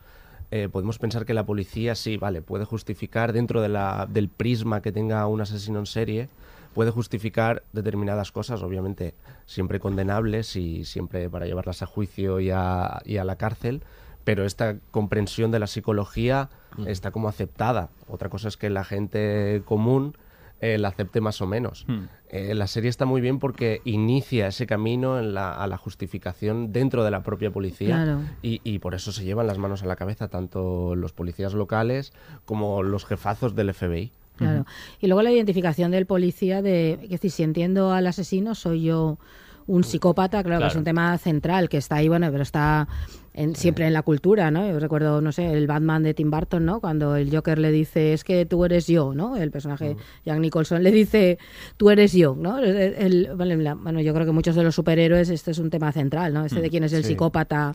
eh, podemos pensar que la policía sí, vale, puede justificar dentro de la, del prisma que tenga un asesino en serie, puede justificar determinadas cosas, obviamente siempre condenables y siempre para llevarlas a juicio y a, y a la cárcel, pero esta comprensión de la psicología está como aceptada. Otra cosa es que la gente común eh, la acepte más o menos. Hmm. Eh, la serie está muy bien porque inicia ese camino en la- a la justificación dentro de la propia policía Claro. y, y por eso se llevan las manos a la cabeza tanto los policías locales como los jefazos del FBI. Claro. Y luego la identificación del policía de, es decir, si entiendo al asesino, soy yo un psicópata, claro, que es Claro. un tema central, que está ahí, bueno, pero está en- siempre en la cultura, ¿no? Yo recuerdo, no sé, el Batman de Tim Burton, ¿no? Cuando el Joker le dice, es que tú eres yo, ¿no? El personaje Jack Nicholson le dice, tú eres yo, ¿no? El- el- bueno, yo creo que muchos de los superhéroes, este es un tema central, ¿no? Este de quién es el Sí. psicópata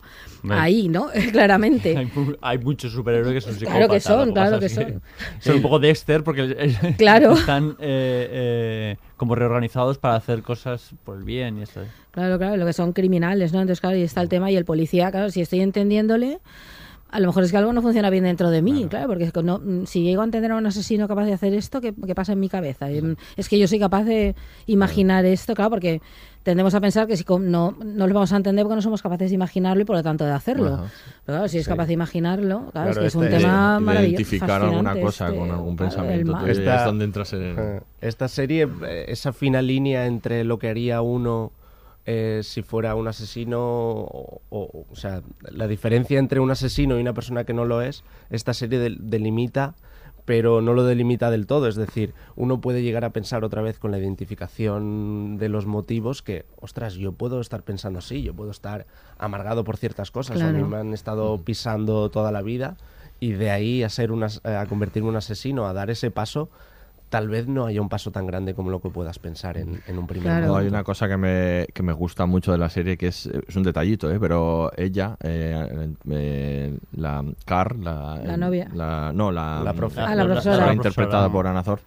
ahí, ¿no? Claramente. Hay, hay muchos superhéroes que son Claro que psicópatas. son, que claro que son. Son un poco Dexter porque Claro. están eh, eh, como reorganizados para hacer cosas por el bien y eso. Claro, claro, lo que son criminales, ¿no? Entonces, claro, ahí está el tema y el policía, claro, si estoy entendiéndole, a lo mejor es que algo no funciona bien dentro de mí, claro, porque es que no, mm, si llego a entender a un asesino capaz de hacer esto, ¿qué, qué pasa en mi cabeza? Y, mm, Es que yo soy capaz de imaginar esto, claro, porque tendemos a pensar que si no, no lo vamos a entender porque no somos capaces de imaginarlo y por lo tanto de hacerlo. Ajá. Pero claro, si es Sí. capaz de imaginarlo, claro, es Claro, que es un este- tema maravilloso. identificar alguna cosa este, con algún claro, el pensamiento. Ya es donde entras en- eh, esta serie, eh, esa fina línea entre lo que haría uno eh, si fuera un asesino, o, o- o sea, la diferencia entre un asesino y una persona que no lo es, esta serie del- delimita, pero no lo delimita del todo. Es decir, uno puede llegar a pensar otra vez con la identificación de los motivos que, ostras, yo puedo estar pensando así, yo puedo estar amargado por ciertas cosas, o a mí Claro. me han estado pisando toda la vida y de ahí a ser un as- a convertirme en un asesino, a dar ese paso, tal vez no haya un paso tan grande como lo que puedas pensar en, en un primer No, hay momento. una cosa que me, que me gusta mucho de la serie que es, es un detallito, ¿eh? pero ella, eh, eh, la Car, la, La novia. la- no, la, La profe. Ah, la profesora. la interpretada por Ana Thor.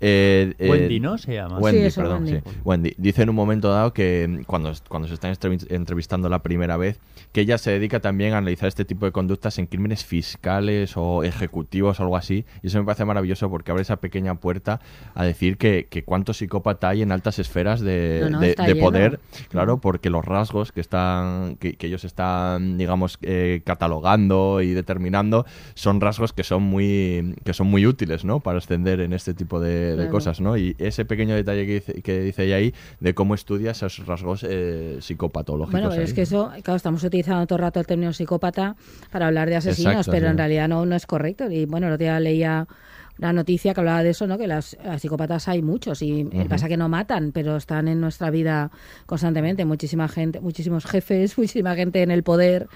Eh, eh, Wendy, ¿no? Se llama. Wendy, Sí, eso, perdón, Wendy. sí. Wendy. Dice en un momento dado que mm, cuando, cuando se están entrevi- entrevistando la primera vez, que ella se dedica también a analizar este tipo de conductas en crímenes fiscales o ejecutivos o algo así. Y eso me parece maravilloso porque abre esa pequeña puerta a decir que, que cuánto psicópata hay en altas esferas de, No, no, de- está de lleno. poder. Claro, porque los rasgos que están que, que ellos están, digamos, eh, catalogando y determinando son rasgos que son muy que son muy útiles, ¿no? Para ascender en este tipo de, de Claro. cosas, ¿no? Y ese pequeño detalle que dice, que dice ella ahí de cómo estudia esos rasgos eh, psicopatológicos. Bueno, pero ahí. es que eso, claro, estamos utilizando todo el rato el término psicópata para hablar de asesinos, Exacto, pero sí. en realidad no, no es correcto. Y bueno, el otro día leía una noticia que hablaba de eso, ¿no? Que las, las psicópatas hay muchos y pasa que no matan, pero están en nuestra vida constantemente. Muchísima gente, muchísimos jefes, muchísima gente en el poder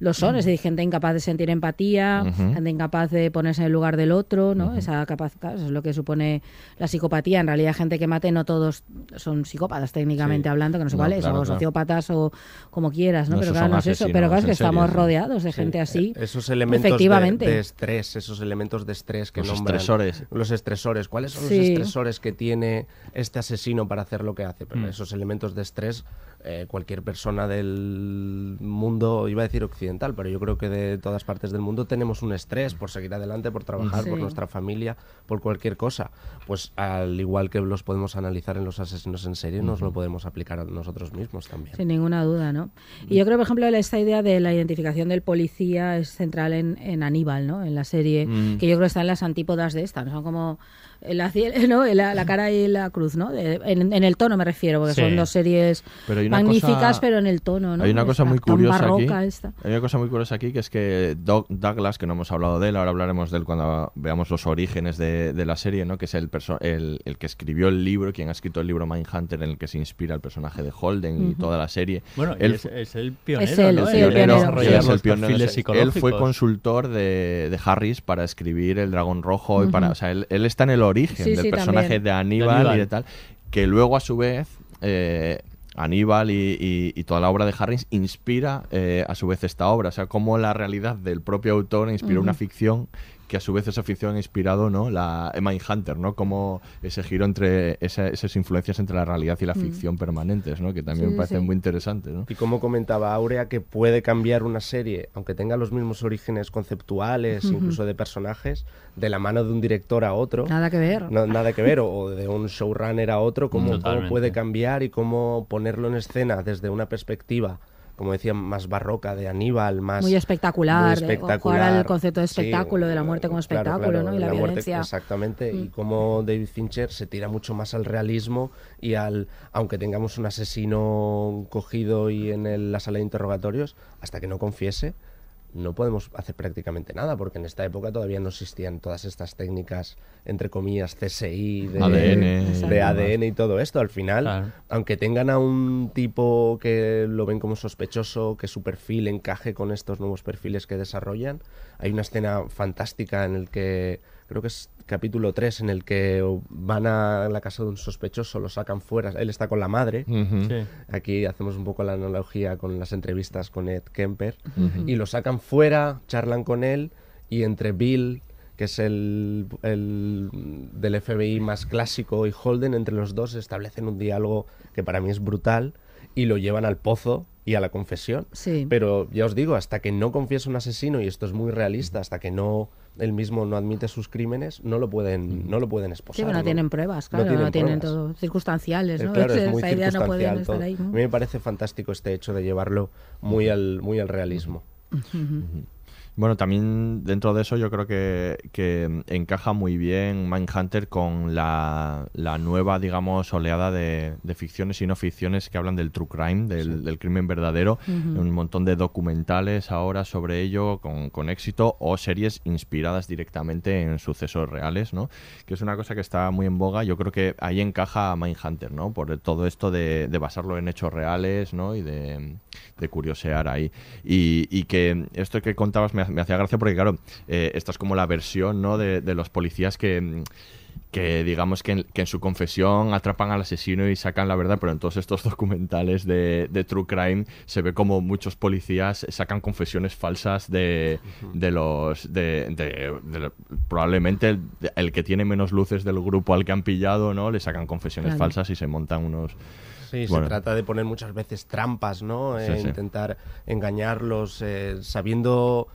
lo son, es decir, gente incapaz de sentir empatía, gente incapaz de ponerse en el lugar del otro, ¿no? Esa capacidad, eso es lo que supone la psicopatía. En realidad, gente que mate, no todos son psicópatas técnicamente Sí. hablando, que no sé No, cuál es, claro, o claro. sociópatas o como quieras, ¿no? No, pero claro, no es eso. Pero claro, es que estamos rodeados de Sí, gente así. eh, Esos elementos de, efectivamente. de estrés, esos elementos de estrés que Los nombran. estresores. Los estresores. ¿Cuáles son los estresores que tiene este asesino para hacer lo que hace? Pero Mm. esos elementos de estrés, eh, cualquier persona del mundo, iba a decir occidental, pero yo creo que de todas partes del mundo tenemos un estrés por seguir adelante, por trabajar, por Sí. nuestra familia, por cualquier cosa. Pues al igual que los podemos analizar en los asesinos en serie, nos lo podemos aplicar a nosotros mismos también. Sin ninguna duda, ¿no? Y yo creo, por ejemplo, esta idea de la identificación del policía es central en, en Aníbal, ¿no? En la serie, Mm. que yo creo que está en las antípodas de esta, ¿no? Son como la, cie- ¿no? la, la cara y la cruz, ¿no? De- en, en el tono me refiero, porque Sí. son dos series Pero hay una magníficas, cosa- pero en el tono, ¿no? Hay una cosa Esta muy curiosa aquí. esta. Hay una cosa muy curiosa aquí que es que Doug- Douglas, que no hemos hablado de él, ahora hablaremos de él cuando veamos los orígenes de, de la serie, ¿no? Que es el, perso- el, el que escribió el libro, quien ha escrito el libro Mindhunter en el que se inspira el personaje de Holden y toda la serie. Bueno, Él es, el pionero, Es él, ¿no? sí, el pionero. Él es el los pionero, perfiles sí. Él fue consultor de, de Harris para escribir El Dragón Rojo y para, o sea, él, él está en el origen Sí, del sí, personaje también. de Aníbal, De Aníbal. y de tal, que luego a su vez eh, Aníbal y, y- y toda la obra de Harris inspira eh, a su vez esta obra, o sea, como la realidad del propio autor inspira una ficción que a su vez esa ficción ha inspirado ¿no? la Mindhunter, ¿no? Como ese giro entre esa- esas influencias entre la realidad y la Mm. ficción permanentes, ¿no? Que también Sí, me parecen sí. muy interesantes, ¿no? Y como comentaba Aurea, que puede cambiar una serie, aunque tenga los mismos orígenes conceptuales, incluso de personajes, de la mano de un director a otro. Nada que ver. No, nada que ver, o, de un showrunner a otro, cómo, cómo Totalmente. puede cambiar y cómo ponerlo en escena desde una perspectiva, como decía, más barroca de Aníbal, más Muy espectacular, muy de- jugar al concepto de Sí, espectáculo, de la muerte como espectáculo, claro, ¿no? Y la, violencia. exactamente, y Mm. como David Fincher se tira mucho más al realismo y al, aunque tengamos un asesino cogido y en el- la sala de interrogatorios, hasta que no confiese, no podemos hacer prácticamente nada, porque en esta época todavía no existían todas estas técnicas, entre comillas, CSI, de ADN, de Exacto. ADN y todo esto. Al final, Claro. aunque tengan a un tipo que lo ven como sospechoso, que su perfil encaje con estos nuevos perfiles que desarrollan, hay una escena fantástica en el que, creo que es capítulo 3, en el que van a la casa de un sospechoso, lo sacan fuera, él está con la madre. Sí. Aquí hacemos un poco la analogía con las entrevistas con Ed Kemper. Y lo sacan fuera, charlan con él y entre Bill, que es el, el del FBI más clásico, y Holden, entre los dos establecen un diálogo que para mí es brutal y lo llevan al pozo y a la confesión. Sí. Pero ya os digo, hasta que no confiesa un asesino, y esto es muy realista, hasta que no él mismo no admite sus crímenes, no lo pueden, no lo pueden esposar. Sí, pero no, ¿no? tienen pruebas, claro, no tienen, pruebas. todo circunstanciales, Eh, ¿no? claro, es Esa muy idea no pueden circunstancial estar ahí. A mí me parece fantástico este hecho de llevarlo muy al, muy al realismo. Ujú. Bueno, también dentro de eso yo creo que, que encaja muy bien Mindhunter con la, la nueva, digamos, oleada de, de ficciones y no ficciones que hablan del true crime, del, del crimen verdadero. Un montón de documentales ahora sobre ello con, con éxito o series inspiradas directamente en sucesos reales, ¿no? Que es una cosa que está muy en boga. Yo creo que ahí encaja Mindhunter, ¿no? Por todo esto de, de basarlo en hechos reales, ¿no? Y de, de curiosear ahí. Y, y que esto que contabas me, me hacía gracia porque, claro, eh, esta es como la versión, ¿no? De, de los policías que que digamos que en, que en su confesión atrapan al asesino y sacan la verdad, pero en todos estos documentales de, de True Crime se ve como muchos policías sacan confesiones falsas de, de los... De, de- de lo- probablemente el, el que tiene menos luces del grupo al que han pillado, ¿no? Le sacan confesiones Claro. falsas y se montan unos... Sí, Bueno. se trata de poner muchas veces trampas, ¿no? Sí, Eh, sí. Intentar engañarlos, eh, sabiendo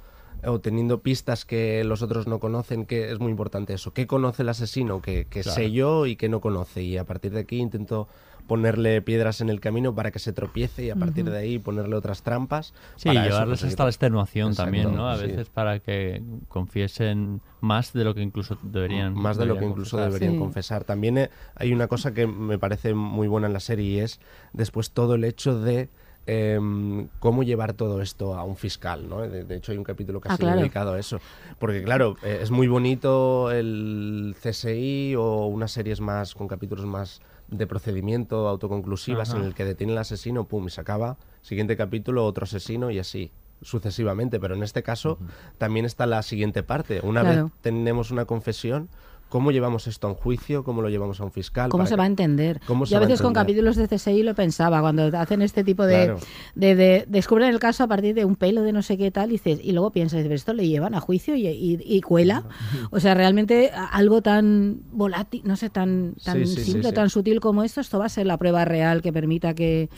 o teniendo pistas que los otros no conocen, que es muy importante eso. ¿Qué conoce el asesino? Que, que Claro. sé yo y que no conoce. Y a partir de aquí intento ponerle piedras en el camino para que se tropiece y a partir Ujú. de ahí ponerle otras trampas. Sí, para eso llevarles conseguir- hasta la extenuación Exacto, también, ¿no? A sí. veces para que confiesen más de lo que incluso deberían. más de lo que incluso confesar. deberían confesar. También eh, hay una cosa que me parece muy buena en la serie y es después todo el hecho de em, cómo llevar todo esto a un fiscal, ¿no? De, de hecho hay un capítulo ha Ah, claro. dedicado a eso. Porque claro, eh, es muy bonito el CSI o unas series más con capítulos más de procedimiento autoconclusivas Ajá. en el que detiene al asesino, pum, y se acaba. Siguiente capítulo, otro asesino y así sucesivamente, pero en este caso también está la siguiente parte. Una Claro. vez tenemos una confesión, ¿cómo llevamos esto a un juicio? ¿Cómo lo llevamos a un fiscal? ¿Cómo se que- va a entender? ¿Cómo Yo a veces con capítulos de CSI lo pensaba, cuando hacen este tipo de, Claro. de, de- descubren el caso a partir de un pelo de no sé qué tal, y, dices, y luego piensas, "¿Pero esto le llevan a juicio y, y- y cuela. O sea, realmente algo tan volátil, no sé, tan, tan Sí, sí, sí, simple, sí. tan sutil como esto, esto va a ser la prueba real que permita que,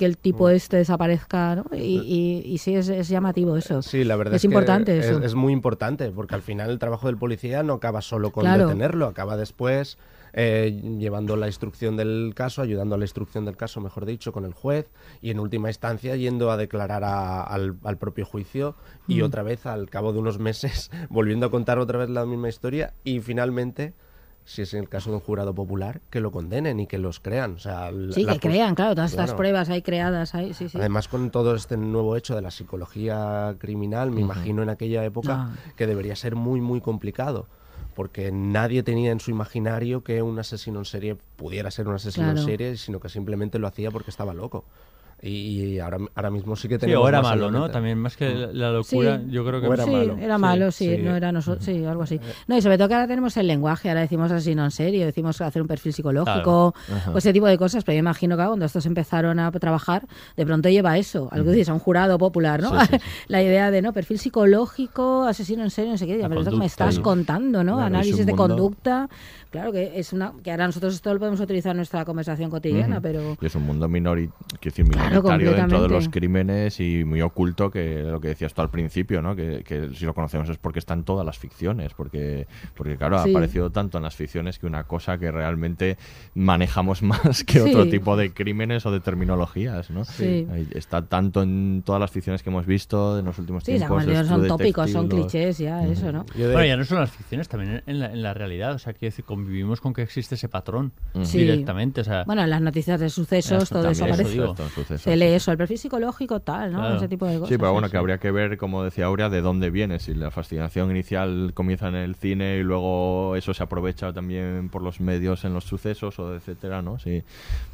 el tipo este desaparezca, ¿no? Y, sí, es, es llamativo eso. Sí, la verdad es, es, que importante es, eso. es muy importante, porque al final el trabajo del policía no acaba solo con Claro. detenerlo, acaba después eh, llevando la instrucción del caso, ayudando a la instrucción del caso, mejor dicho, con el juez, y en última instancia yendo a declarar a- al, al propio juicio y Mm. otra vez, al cabo de unos meses, volviendo a contar otra vez la misma historia y finalmente... Si es en el caso de un jurado popular, que lo condenen y que los crean. O sea, l- Sí, que crean, claro, todas estas pruebas hay creadas ahí, sí, sí. Además, con todo este nuevo hecho de la psicología criminal, me imagino en aquella época que debería ser muy, muy complicado. Porque nadie tenía en su imaginario que un asesino en serie pudiera ser un asesino Claro. en serie, sino que simplemente lo hacía porque estaba loco. Y, y ahora, ahora mismo sí que Sí, tenemos. o era malo, ¿no? También más que Mm. la- locura, yo creo que O era sí, malo. era malo, sí, no era nosotros, sí, algo así. No, y sobre todo que ahora tenemos el lenguaje, ahora decimos así, no en serio, decimos hacer un perfil psicológico, Claro. O ese tipo de cosas, pero yo imagino que cuando estos empezaron a trabajar, de pronto lleva eso, algo que dices, a un jurado popular, ¿no? Sí, sí, sí. La idea de, ¿no? Perfil psicológico, asesino en serio, no sé qué, pero que me estás sí. contando, ¿no? Claro, Análisis de mundo- conducta, claro que es una, que ahora nosotros esto lo podemos utilizar en nuestra conversación cotidiana, pero... Y es un mundo minori quiero decir, Claro, minoritario dentro de los crímenes y muy oculto, que lo que decías tú al principio, ¿no? Que, que si lo conocemos es porque está en todas las ficciones, porque, porque claro, Sí. ha aparecido tanto en las ficciones que una cosa que realmente manejamos más que otro Sí. tipo de crímenes o de terminologías, ¿no? Sí. Está tanto en todas las ficciones que hemos visto en los últimos Sí, tiempos. los son tópicos, son los- clichés ya, eso, ¿no? Bueno, ya no son las ficciones, también en la, en la realidad. O sea, quiero decir, convivimos con que existe ese patrón directamente. O sea, Bueno, en las noticias de sucesos, Eso todo eso aparece. eso sucesos, Se lee eso, el perfil psicológico, tal, ¿no? Claro. Ese tipo de cosas. Sí, pero bueno, que habría que ver, como decía Aurea, de dónde viene. Si la fascinación inicial comienza en el cine y luego eso se aprovecha también por los medios en los sucesos o etcétera, ¿no? Sí,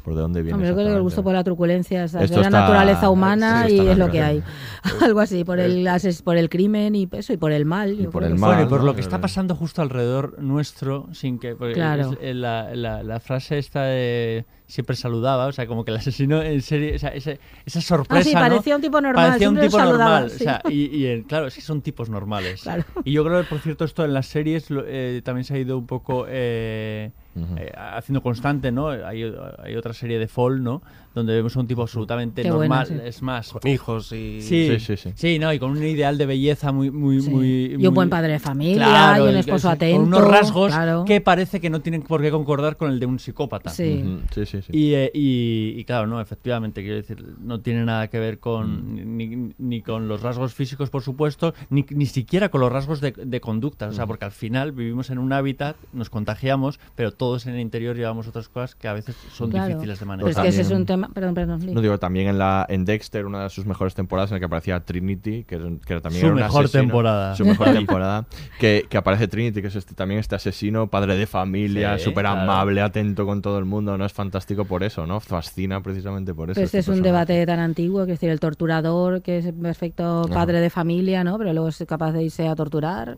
por de dónde viene. Hombre, yo creo que el gusto por la truculencia es de la está- naturaleza humana sí, y es lo que hay. Algo así, por el, por el crimen y eso, y por el mal. yo por el mal. Bueno, y por lo que está pasando justo alrededor nuestro, sin que. Porque Claro. es- eh, la, la- la frase esta de. Siempre saludaba, o sea, como que el asesino en serie. O sea, ese- esa sorpresa. Ah, sí, ¿no? parecía un tipo normal, Parecía un tipo normal. sí. O sea, y, y, claro, es que son tipos normales. Claro. Y yo creo que, por cierto, esto en las series lo- eh, también se ha ido un poco. eh, eh, haciendo constante, ¿no? Hay, hay otra serie de Fall, ¿no? Donde vemos a un tipo absolutamente Qué buena, normal, sí. es más... Con hijos y... Sí, Sí, sí, sí, sí. no, y con un ideal de belleza muy... muy, Sí. muy Y un muy- buen padre de familia, Claro, y un esposo atento. Con unos rasgos claro. que parece que no tienen por qué concordar con el de un psicópata. Sí. Sí, sí, sí. Y, eh, y- y claro, no, efectivamente, quiero decir, no tiene nada que ver con Mm. ni, ni con los rasgos físicos, por supuesto, ni, ni siquiera con los rasgos de, de conducta. O Mm. sea, porque al final vivimos en un hábitat, nos contagiamos, pero todos en el interior llevamos otras cosas que a veces son Claro. difíciles de Pero manejar. es que ese es un tema. Perdón, perdón. Lee. No digo, también en la en Dexter, una de sus mejores temporadas en la que aparecía Trinity, que, era- que también Su era un mejor asesino. temporada. Su mejor temporada. que, que aparece Trinity, que es este, también este asesino, padre de familia, Sí, súper claro. amable, atento con todo el mundo. No es fantástico por eso, ¿no? Fascina precisamente por eso. Pero este es un debate tan antiguo, que es decir, el torturador, que es el perfecto Ajá. padre de familia, ¿no? Pero luego es capaz de irse a torturar,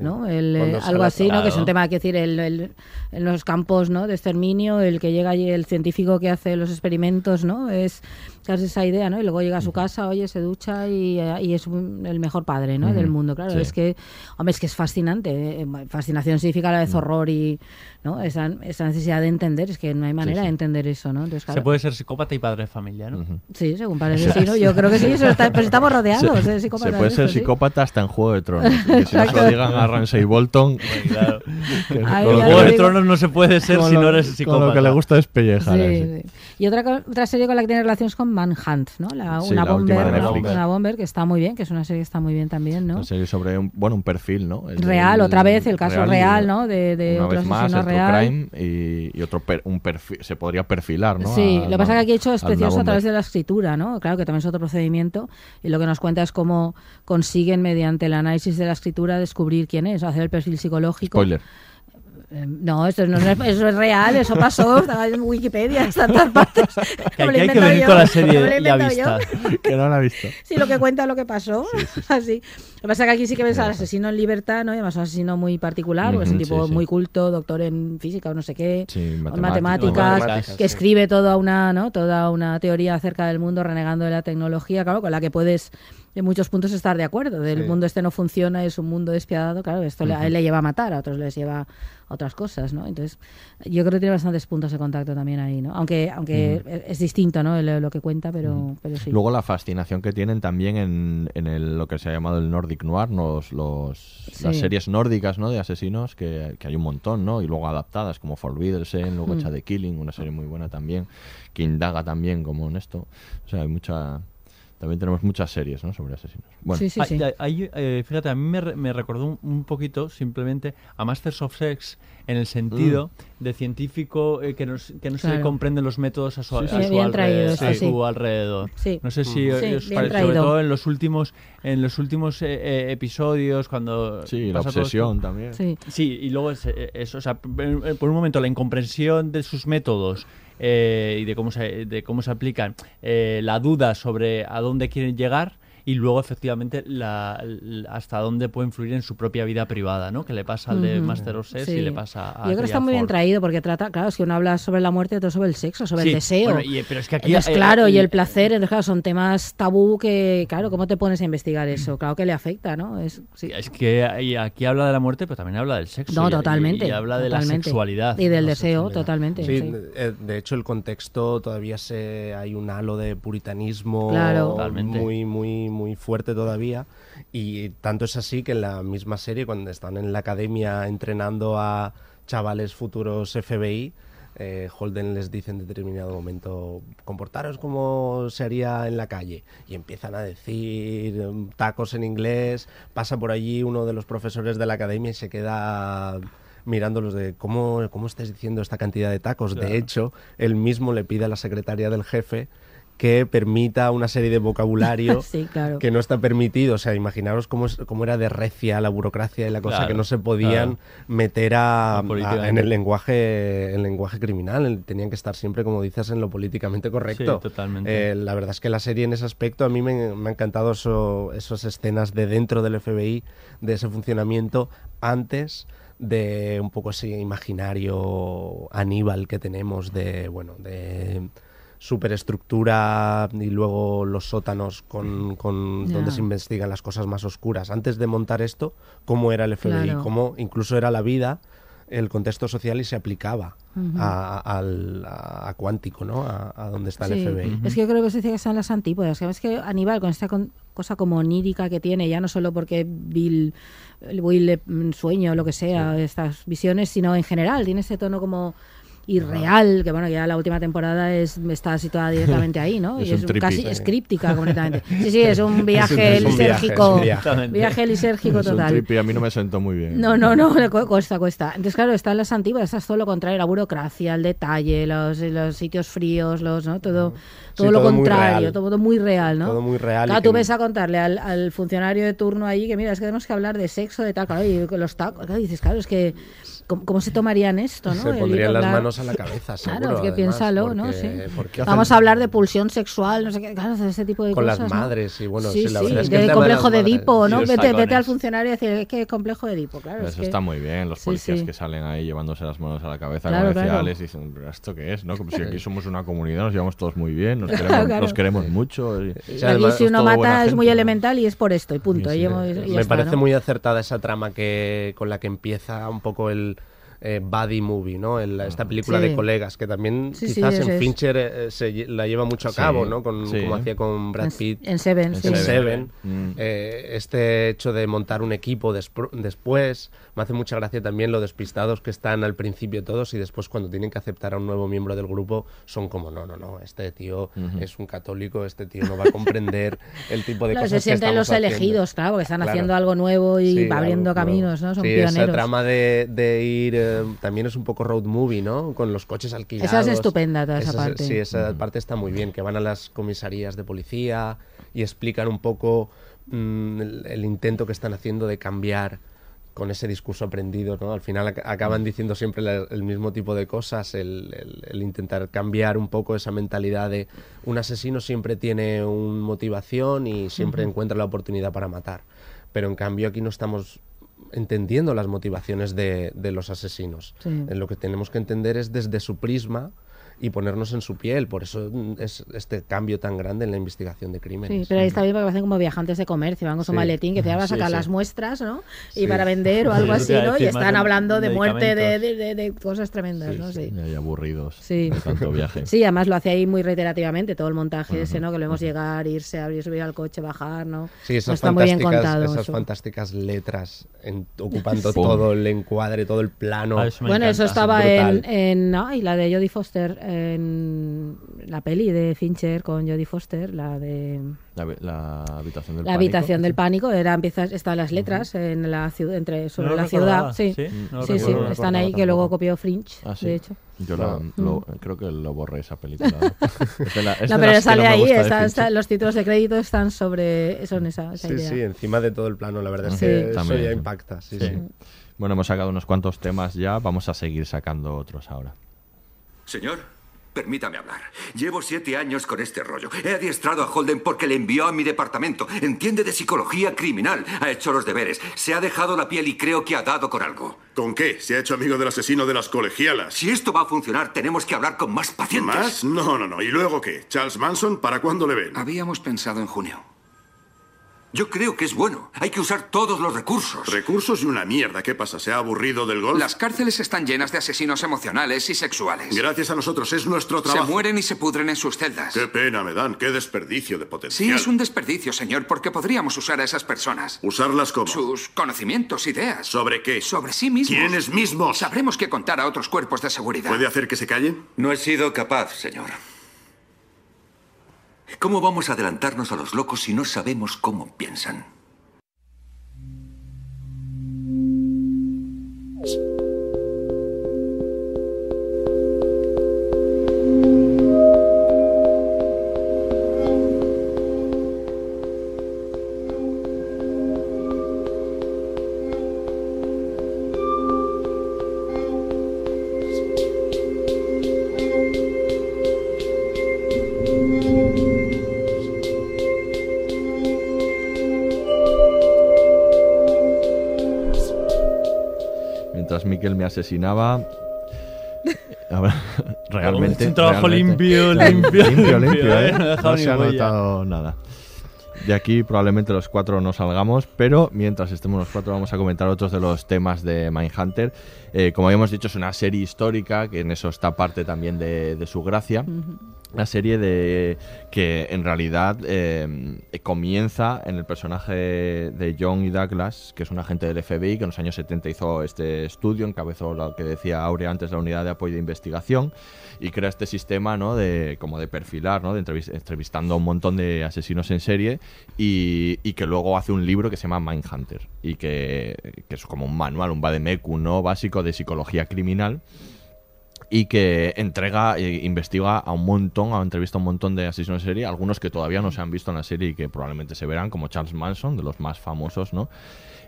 ¿no? El, eh, algo así, ¿no? Que es un tema, que decir, el, el- en los campos, ¿no? De exterminio, el que llega allí, el científico que hace los experimentos, ¿no? Es casi esa idea, ¿no? Y luego llega a su casa, oye, se ducha y, eh, y es un- el mejor padre, ¿no? Ujú. Del mundo, claro. Sí. Es que, hombre, es que es fascinante. eh, Fascinación significa a la vez horror y, ¿no? Esa, esa necesidad de entender, es que no hay manera sí. de entender eso, ¿no? Entonces, Se claro, puede ser psicópata y padre de familia, ¿no? Ujú. Sí, según parece, sí, ¿no? Yo creo que sí, eso está- pero estamos rodeados Se, de psicópatas. se puede de ser sí. psicópata hasta en Juego de Tronos. Que si no se lo digan a Ramsay Bolton, Claro. Ay, con Juego de. Tronos no se puede ser con si lo- no eres Con psicópata. lo que le gusta es pellejar. Sí, eh, sí. sí. Y otra, otra serie con la que tiene relación es con Manhunt, ¿no? La, Sí, una, la bomber. Netflix. una bomber que está muy bien, que es una serie que está muy bien también, ¿no? Una serie sobre un, bueno, un perfil, ¿no? El Real, del- otra vez, el caso y- real, ¿no? De, de una otro vez más, true real. crime y, y otro per- un perfil, se podría perfilar, ¿no? Sí, A- lo que pasa es que aquí he hecho es precioso a través de la escritura, ¿no? Claro que también es otro procedimiento y lo que nos cuenta es cómo consiguen mediante el análisis de la escritura descubrir quién es, hacer el perfil psicológico. Spoiler. Eh, no, esto no es, eso es real, eso pasó, estaba en Wikipedia, está en todas partes. Que aquí he hay que inventado venir yo, con la serie he ya vista. yo. que no la ha visto. Sí, lo que cuenta lo que pasó. Así. Lo que pasa es que aquí sí que ves al asesino en libertad, ¿no? Y además un asesino muy particular, porque es un tipo muy culto, doctor en física o no sé qué, en matemáticas. matemáticas, que escribe toda una, ¿no? Toda una teoría acerca del mundo renegando de la tecnología, claro, con la que puedes en muchos puntos estar de acuerdo. Del Sí. mundo este no funciona, es un mundo despiadado, claro, esto le- a él le lleva a matar, a otros les lleva a otras cosas, ¿no? Entonces, yo creo que tiene bastantes puntos de contacto también ahí, ¿no? Aunque aunque es- es distinto, ¿no? El- Lo que cuenta, pero, pero sí. Luego la fascinación que tienen también en, en el- lo que se ha llamado el Nordic Noir, los, los- las Sí. series nórdicas ¿no? de asesinos, que, que hay un montón, ¿no? Y luego adaptadas, como Forbidden, luego hecha de Killing, una serie muy buena también, que indaga también como en esto. O sea, hay mucha... También tenemos muchas series, ¿no? Sobre asesinos. Bueno, Sí, eh, fíjate, a mí me, re- me recordó un, un poquito simplemente a Masters of Sex en el sentido de científico eh, que, nos- que no se le comprenden los métodos a su, Sí, a sí, su bien alre- traído, a su alrededor. Sí. No sé si Sí, os parece, sobre todo en los últimos en los últimos eh, eh, episodios cuando sí, la todo obsesión también. Sí. Sí, y luego es, eh, eso, o sea, eh, por un momento la incomprensión de sus métodos eh, y de cómo se, de cómo se aplican, eh, la duda sobre a dónde quieren llegar y luego efectivamente la, la- hasta dónde puede influir en su propia vida privada, ¿no? Que le pasa al de Ujú. Master of Sex Sí. y le pasa a Yo creo que está muy bien traído porque trata, claro, es que uno habla sobre la muerte y otro sobre el sexo, sobre Sí, el deseo. bueno, y- pero es que aquí, Entonces, eh, claro, eh, y el placer, entonces, claro, son temas tabú que, claro, ¿cómo te pones a investigar eso? Claro que le afecta, ¿no? Es, sí. Es que aquí habla de la muerte, pero también habla del sexo. No, y- y- totalmente. Y, habla de totalmente. la sexualidad. Y del deseo, sexualidad. totalmente. Sí, sí. eh, de hecho el contexto todavía se hay un halo de puritanismo Claro. Totalmente. muy muy muy fuerte todavía y tanto es así que en la misma serie cuando están en la academia entrenando a chavales futuros FBI eh, Holden les dice en determinado momento comportaros como se haría en la calle y empiezan a decir em, tacos en inglés pasa por allí uno de los profesores de la academia y se queda mirándolos de cómo, cómo estáis diciendo esta cantidad de tacos. Claro. De hecho, él mismo le pide a la secretaria del jefe que permita una serie de vocabulario Sí, claro. que no está permitido. O sea, imaginaros cómo, es- cómo era de recia la burocracia y la cosa Claro, que no se podían claro. meter a, en el lenguaje, el lenguaje criminal. Tenían que estar siempre, como dices, en lo políticamente correcto. Sí, totalmente. Eh, la verdad es que la serie en ese aspecto a mí me, me ha encantado eso, esas escenas de dentro del FBI, de ese funcionamiento antes de un poco ese imaginario Aníbal que tenemos de, bueno, de superestructura y luego los sótanos con, con donde se investigan las cosas más oscuras. Antes de montar esto, cómo era el FBI, Claro. cómo incluso era la vida el contexto social y se aplicaba a, al- a- a cuántico, ¿no? A, a donde está Sí. el FBI. Es que yo creo que se dice que están las antípodas. que Es que Aníbal, con esta con- cosa como onírica que tiene, ya no solo porque Bill, Will le- mm, sueño o lo que sea, estas visiones, sino en general, tiene ese tono como irreal, que bueno, ya la última temporada es está situada directamente ahí, ¿no? Es y un es casi es críptica completamente. Sí, sí, es un viaje un lisérgico. un viaje. Viaje lisérgico Es un total. trippy, a mí no me sentó muy bien. No, no, no, cuesta, cuesta. Entonces, claro, están las antiguas, estas todo lo contrario, la burocracia, el detalle, los, los sitios fríos, los, ¿no? Todo, todo Sí, lo todo contrario, real. todo muy real, ¿no? Todo muy real y Claro, que- tú ves a contarle al, al funcionario de turno allí que, mira, es que tenemos que hablar de sexo, de tal, claro, y los tacos, claro, y dices, claro, es que, ¿cómo, cómo se tomarían esto, no? Se El pondrían las manos a la cabeza, seguro. Claro, es que además, piénsalo, ¿no? Sí. porque Vamos a hablar de pulsión sexual, no sé qué, claro, de ese tipo de Con cosas. las ¿no? madres, y bueno, sí, sí, la sí, verdad es que del el complejo las de Edipo, y ¿no? Vete, vete al funcionario y decir, es que complejo de Edipo, claro. es Eso que- está muy bien, los Sí, policías sí. que salen ahí llevándose las manos a la cabeza, Claro, como decía claro. Alex, dicen, "¿Pero ¿esto qué es? ¿no? Como si aquí somos una comunidad, nos llevamos todos muy bien, nos queremos, claro. nos queremos mucho. y- además si es uno mata es muy elemental y es por esto, y punto. Sí, y sí. y Me parece muy acertada esa trama que con la que empieza un poco el eh, buddy movie, ¿no? El- esta película Sí. de colegas que también Sí, quizás en es. Fincher eh, se lle- la lleva mucho a Sí, cabo, ¿no? Con, sí. Como hacía con Brad Pitt. en Seven, En sí. Seven. Mm. Eh, este hecho de montar un equipo despro- después me hace mucha gracia también lo despistados que están al principio todos y después cuando tienen que aceptar a un nuevo miembro del grupo son como no no no este tío Ujú. es un católico este tío no va a comprender el tipo de Claro, cosas se que sienten los estamos haciendo". elegidos, claro, que están Claro. haciendo algo nuevo y Sí, abriendo algo caminos, ¿no? Son sí, pioneros. esa trama de, de ir eh, también es un poco road movie, ¿no? Con los coches alquilados. Esa es estupenda, toda esa parte. Sí, esa parte está muy bien, que van a las comisarías de policía y explican un poco mm, el, el intento que están haciendo de cambiar con ese discurso aprendido, ¿no? Al final ac- acaban diciendo siempre la- el mismo tipo de cosas, el, el- el intentar cambiar un poco esa mentalidad de un asesino siempre tiene una motivación y siempre encuentra la oportunidad para matar. Pero en cambio aquí no estamos entendiendo las motivaciones de, de los asesinos. Sí. Lo que tenemos que entender es desde su prisma y ponernos en su piel. Por eso mm, es este cambio tan grande en la investigación de Sí, crímenes. pero ahí está bien porque hacen como viajantes de comercio, van con su Sí. maletín que te va a Sí, sacar sí. las muestras, ¿no? Y Sí. para vender o algo así, ¿no? Y están hablando de muerte, de, de- de- de cosas tremendas, ¿no? Sí. Y aburridos Sí. de tanto viaje. Sí, además lo hace ahí muy reiterativamente, todo el montaje ese, ¿no? Que lo vemos llegar, irse, abrir, subir al coche, bajar, ¿no? Sí, esas, está muy bien contado. esas eso. fantásticas letras en- ocupando Sí. todo el encuadre, todo el plano. Bueno, eso estaba en, en ay, la de Jodie Foster, en la peli de Fincher con Jodie Foster, la de La, la habitación del la pánico. habitación del pánico, era empiezas están las letras en la ciudad entre sobre No la recordaba, ciudad, sí, sí, no lo están ahí que luego copió Fringe, Ah, sí. de hecho. Yo la- Mm. lo- creo que lo borré esa película. Es de la- es no, de pero sale ahí, está- está- los títulos de crédito están sobre son esa, esa Sí, idea. sí, encima de todo el plano, la verdad es Sí. que eso También. ya impacta. Sí, sí. Bueno, hemos sacado unos cuantos temas ya, vamos a seguir sacando otros ahora. Señor, permítame hablar. Llevo siete años con este rollo. He adiestrado a Holden porque le envió a mi departamento. Entiende de psicología criminal. Ha hecho los deberes. Se ha dejado la piel y creo que ha dado con algo. ¿Con qué? ¿Se ha hecho amigo del asesino de las colegialas? Si esto va a funcionar, tenemos que hablar con más pacientes. ¿Más? No, no, no. ¿Y luego qué? ¿Charles Manson? ¿Para cuándo le ven? Habíamos pensado en junio. Yo creo que es bueno. Hay que usar todos los recursos. Recursos y una mierda. ¿Qué pasa? ¿Se ha aburrido del golf? Las cárceles están llenas de asesinos emocionales y sexuales. Gracias a nosotros, es nuestro Se trabajo. mueren y se pudren en sus celdas. Qué pena me dan, qué desperdicio de Sí, potencial. es un desperdicio, señor, porque podríamos usar a esas personas. ¿Usarlas como? Sus conocimientos, ideas. ¿Sobre qué? Sobre sí mismos. ¿Quiénes mismos? Sabremos qué contar a otros cuerpos de seguridad. ¿Puede hacer que se callen? No he sido capaz, señor. ¿Cómo vamos a adelantarnos a los locos si no sabemos cómo piensan? Miquel me asesinaba. realmente. Un trabajo realmente- limpio, limpio, limpio, limpio, limpio, ¿eh? ¿eh? No se ha notado nada. de aquí probablemente los cuatro no salgamos, pero mientras estemos los cuatro vamos a comentar otros de los temas de Mindhunter. Eh, como habíamos dicho, es una serie histórica, que en eso está parte también de, de su gracia. Una serie de que en realidad eh, comienza en el personaje de John y Douglas, que es un agente del FBI que en los años 70 hizo este estudio, encabezó lo que decía Aurea antes, la unidad de apoyo de investigación, y crea este sistema ¿no? de, como de perfilar, ¿no? de entrevis- entrevistando a un montón de asesinos en serie, y, y que luego hace un libro que se llama Mindhunter, y que, que es como un manual, un vademecum ¿no? básico de psicología criminal y que entrega e investiga a un montón, ha entrevista a un montón de asesinos en serie, algunos que todavía no se han visto en la serie y que probablemente se verán, como Charles Manson, de los más famosos, ¿no?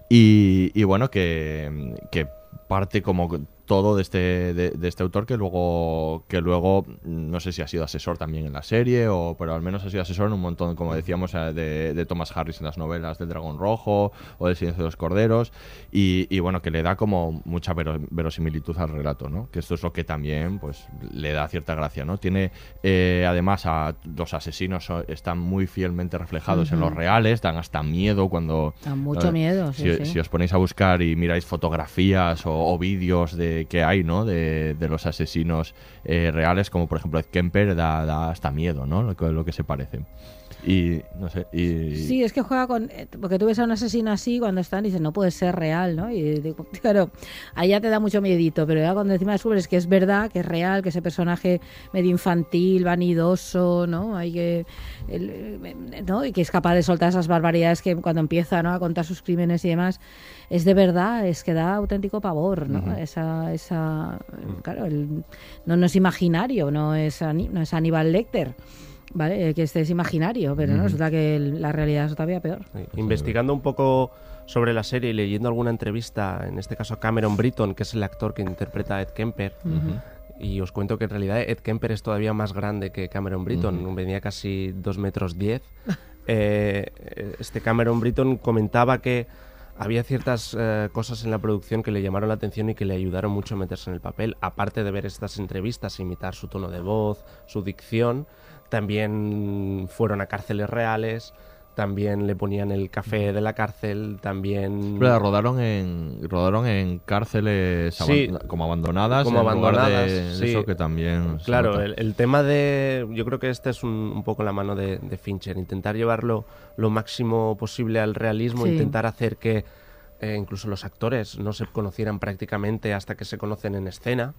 Y, y bueno, que, que parte como todo de este, de, de este autor que luego, que luego, no sé si ha sido asesor también en la serie, o, pero al menos ha sido asesor en un montón, como decíamos, eh, de, de Thomas Harris en las novelas del Dragón Rojo o del Silencio de los Corderos, y, y bueno, que le da como mucha vero- verosimilitud al relato, ¿no? Que esto es lo que también pues le da cierta gracia, ¿no? Tiene, eh, además, a los asesinos están muy fielmente reflejados en los reales, dan hasta miedo cuando... Da mucho miedo, sí, si, sí. si os ponéis a buscar y miráis fotografías o, o vídeos de que hay, ¿no? De, de los asesinos eh, reales, como por ejemplo Ed Kemper, da, da hasta miedo, ¿no? Lo que, lo que se parece. Y, no sé, y... Sí, es que juega con. eh, Porque tú ves a un asesino así cuando están y dices, no puede ser real, ¿no? Y digo, claro, ahí ya te da mucho miedito, pero ya cuando encima descubres que es verdad, que es real, que ese personaje medio infantil, vanidoso, ¿no? Hay que. el, eh, ¿no? Y que es capaz de soltar esas barbaridades que cuando empieza ¿no? a contar sus crímenes y demás, es de verdad, es que da auténtico pavor, ¿no? Esa. esa claro, el- no, no es imaginario, no es, no es Aníbal Lecter. ¿Vale? Eh, Que este es imaginario, pero no, resulta que el- la realidad es todavía peor. Investigando un poco sobre la serie y leyendo alguna entrevista, en este caso a Cameron Britton, que es el actor que interpreta a Ed Kemper, y os cuento que en realidad Ed Kemper es todavía más grande que Cameron Britton, venía casi 2 metros 10. Eh, este Cameron Britton comentaba que había ciertas eh, cosas en la producción que le llamaron la atención y que le ayudaron mucho a meterse en el papel, aparte de ver estas entrevistas, imitar su tono de voz, su dicción, también fueron a cárceles reales, también le ponían el café de la cárcel, también... Pero rodaron en rodaron en cárceles Sí. aban- como abandonadas como en lugar de- abandonadas, de eso que también claro el, el tema de yo creo que este es un, un poco la mano de, de Fincher intentar llevarlo lo máximo posible al realismo Sí. intentar hacer que eh, incluso los actores no se conocieran prácticamente hasta que se conocen en escena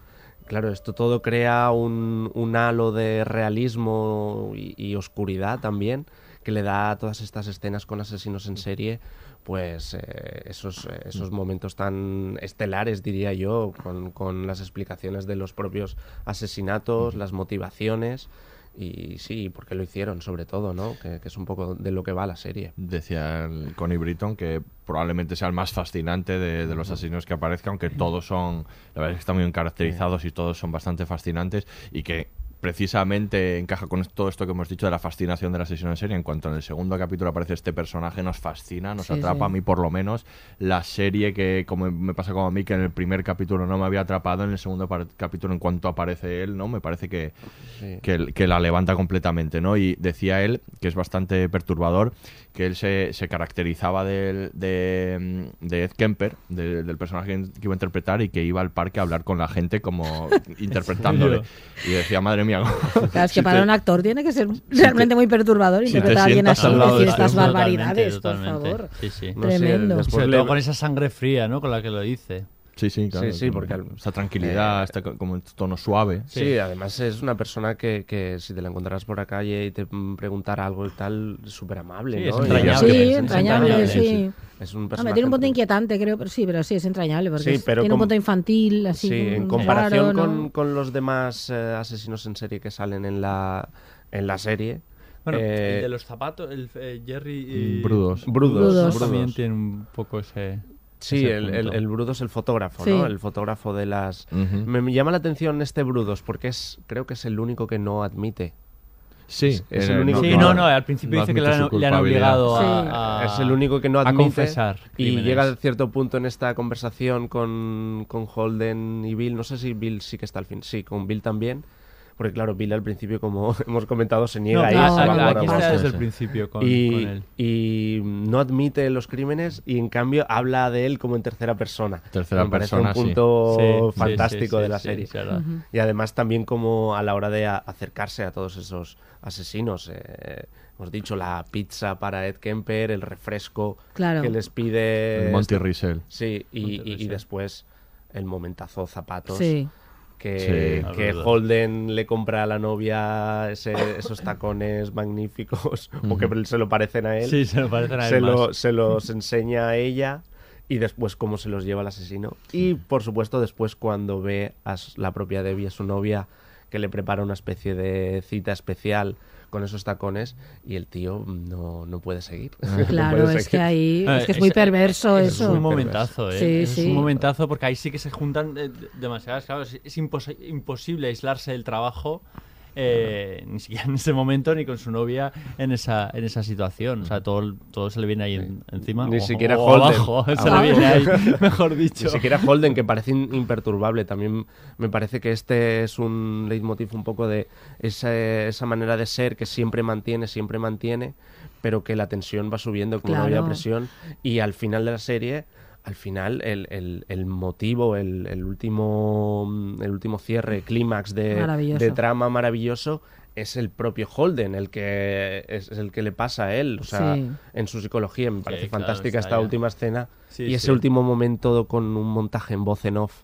claro esto todo crea un, un halo de realismo y, oscuridad también que le da a todas estas escenas con asesinos en serie pues eh, esos, esos momentos tan estelares, diría yo, con, con las explicaciones de los propios asesinatos, las motivaciones y sí, por qué lo hicieron sobre todo, ¿no? Que, que es un poco de lo que va la serie. Decía el Connie Britton que probablemente sea el más fascinante de, de los asesinos que aparezca, aunque todos son, la verdad es que están muy bien caracterizados y todos son bastante fascinantes y que precisamente encaja con todo esto que hemos dicho de la fascinación del asesino en serie. En cuanto en el segundo capítulo aparece este personaje, nos fascina, nos Sí, atrapa. sí. A mí, por lo menos, la serie que, como me pasa como a mí, que en el primer capítulo no me había atrapado, en el segundo capítulo, en cuanto aparece él, ¿no? Me parece que, Sí. que, que la levanta completamente, ¿no? Y decía él, que es bastante perturbador, que él se, se caracterizaba del- de, de Ed Kemper, de- del personaje que iba a interpretar, y que iba al parque a hablar con la gente como interpretándole. Y decía, madre mía. Claro, es que si para te- un actor tiene que ser realmente muy perturbador si te interpretar a alguien así y decir de estas este- barbaridades, Totalmente, por favor. Sí, sí. No Tremendo. Sobre todo con esa sangre fría, ¿no? Con la que lo dice. Sí, sí, claro. Sí, sí, que- porque esa tranquilidad, eh, este co- como tono suave. Sí, además es una persona que, que si te la encontraras por la calle y te mm, preguntara algo y tal, es súper amable, Sí, ¿no? es entrañable. Sí, Es entrañable, sí. Es un Hombre, personaje tiene un punto inquietante, creo, pero sí, pero sí, es entrañable, porque Sí, es- pero tiene un punto infantil, así Sí, en comparación raro, ¿no? con, con los demás eh, asesinos en serie que salen en la, en la serie. Bueno, eh, el de los zapatos, el eh, Jerry y... Brudos. Brudos, Brudos Brudos. también tiene un poco ese... Sí, el, el, el Brudo es el fotógrafo, Sí. ¿no? El fotógrafo de las... Me, me llama la atención este Brudos porque es creo que es el único que no admite. Sí, Es- el único Sí, que no, no, al principio no dice que le admite han, le obligado Sí. a, a- es el único que no a admite confesar y crímenes. llega a cierto punto en esta conversación con, con Holden y Bill, no sé si Bill sí que está al fin, sí, con Bill también, porque claro, Bill al principio, como hemos comentado, se niega No, a ir, no, se va no, a aquí está Guanajuato. desde el principio con- y, con él. y no admite los crímenes y en cambio habla de él como en tercera persona. Tercera Me parece persona, un sí. punto Sí, sí, fantástico sí, de la sí, serie. Y además también como a la hora de a- acercarse a todos esos asesinos. eh, hemos dicho la pizza para Ed Kemper, el refresco Claro. que les pide... El Monty este- Riesel. Sí, y, y- después el momentazo zapatos. Sí. Que, Sí. Holden le compra a la novia ese- esos tacones magníficos, o que se lo parecen a él. Sí, se lo parecen a él Se, lo- más. se los enseña a ella y después cómo se los lleva el asesino. Y por supuesto después cuando ve a la propia Debbie, a su novia, que le prepara una especie de cita especial con esos tacones y el tío no, no puede seguir. No Claro, puede es que ahí es que es muy perverso es eso. un momentazo, ¿eh? Sí, es sí. un momentazo porque ahí sí que se juntan eh, demasiadas. Claro, es, es impos- imposible aislarse del trabajo. Eh, ni siquiera en ese momento ni con su novia en esa en esa situación o sea todo, todo se le viene ahí en- encima Ni o- siquiera o Holden. abajo, se Abajo. le viene ahí mejor dicho Ni siquiera Holden, que parece in- imperturbable. También me parece que este es un leitmotiv un poco de esa, esa manera de ser que siempre mantiene, siempre mantiene, pero que la tensión va subiendo como una Claro. olla a presión. Y al final de la serie, al final, el, el- el motivo, el, el último, el último cierre, clímax de, de trama maravilloso. Es el propio Holden el que es el que le pasa a él, o sea, Sí. en su psicología me parece claro, fantástica esta ya. última escena Sí, y ese último momento con un montaje en voz en off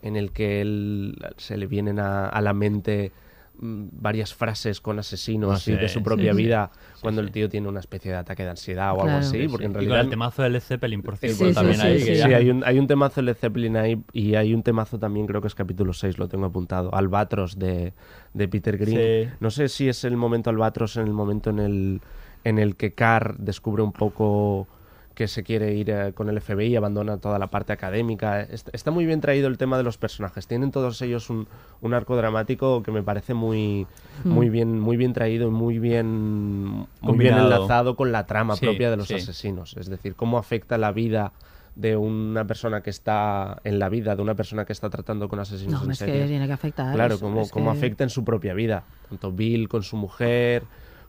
en el que él se le vienen a, a la mente mm, varias frases con asesinos Ah, y de su propia sí. vida cuando el tío tiene una especie de ataque de ansiedad o algo así Sí, porque sí. en Y con realidad el temazo de Led Zeppelin por cierto Sí, sí, también sí, ahí sí, que sí, ya- hay un, hay un temazo de Led Zeppelin ahí y hay un temazo también, creo que es capítulo 6, lo tengo apuntado, Albatros de, de Peter Green. Sí. No sé si es el momento Albatros en el momento en el, en el que Carr descubre un poco que se quiere ir eh, con el FBI, abandona toda la parte académica. Est- Está muy bien traído el tema de los personajes. Tienen todos ellos un, un arco dramático que me parece muy, Mm. muy bien, muy bien traído y muy bien, muy bien enlazado con la trama Sí, propia de los sí. asesinos. Es decir, cómo afecta la vida de una persona que está en la vida de una persona que está tratando con asesinos No, en es que tiene que afectar, Claro, cómo, cómo que- afecta en su propia vida. Tanto Bill con su mujer,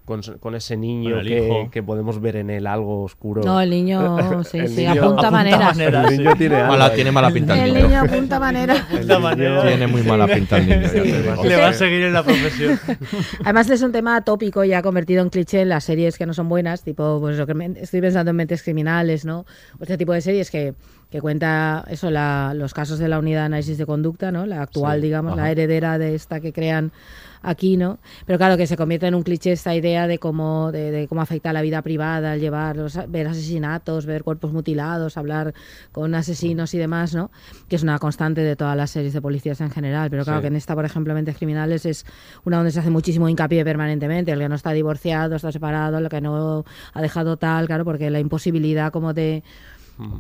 con, con ese niño el que, que podemos ver en él algo oscuro. No, el niño, sí, El sí, niño- apunta maneras. El niño tiene Mala- tiene mala pinta el El niño. niño apunta. El niño- Tiene muy mala pinta el niño. digo. le va a seguir en la profesión Además es un tema tópico ya convertido en cliché en las series que no son buenas, tipo, pues lo que me- estoy pensando en Mentes Criminales, ¿no? O este tipo de series que, que cuenta eso, la- los casos de la unidad de análisis de conducta, ¿no? La actual, Sí, digamos, la ajá. heredera de esta que crean aquí, ¿no? Pero claro, que se convierte en un cliché esta idea de cómo, de, de cómo afecta la vida privada, el llevar, los- ver asesinatos, ver cuerpos mutilados, hablar con asesinos y demás, ¿no? Que es una constante de todas las series de policías en general. Pero claro Sí. que en esta, por ejemplo, Mentes Criminales es una donde se hace muchísimo hincapié permanentemente. El que no está divorciado, está separado, el que no ha dejado tal, claro, porque la imposibilidad como de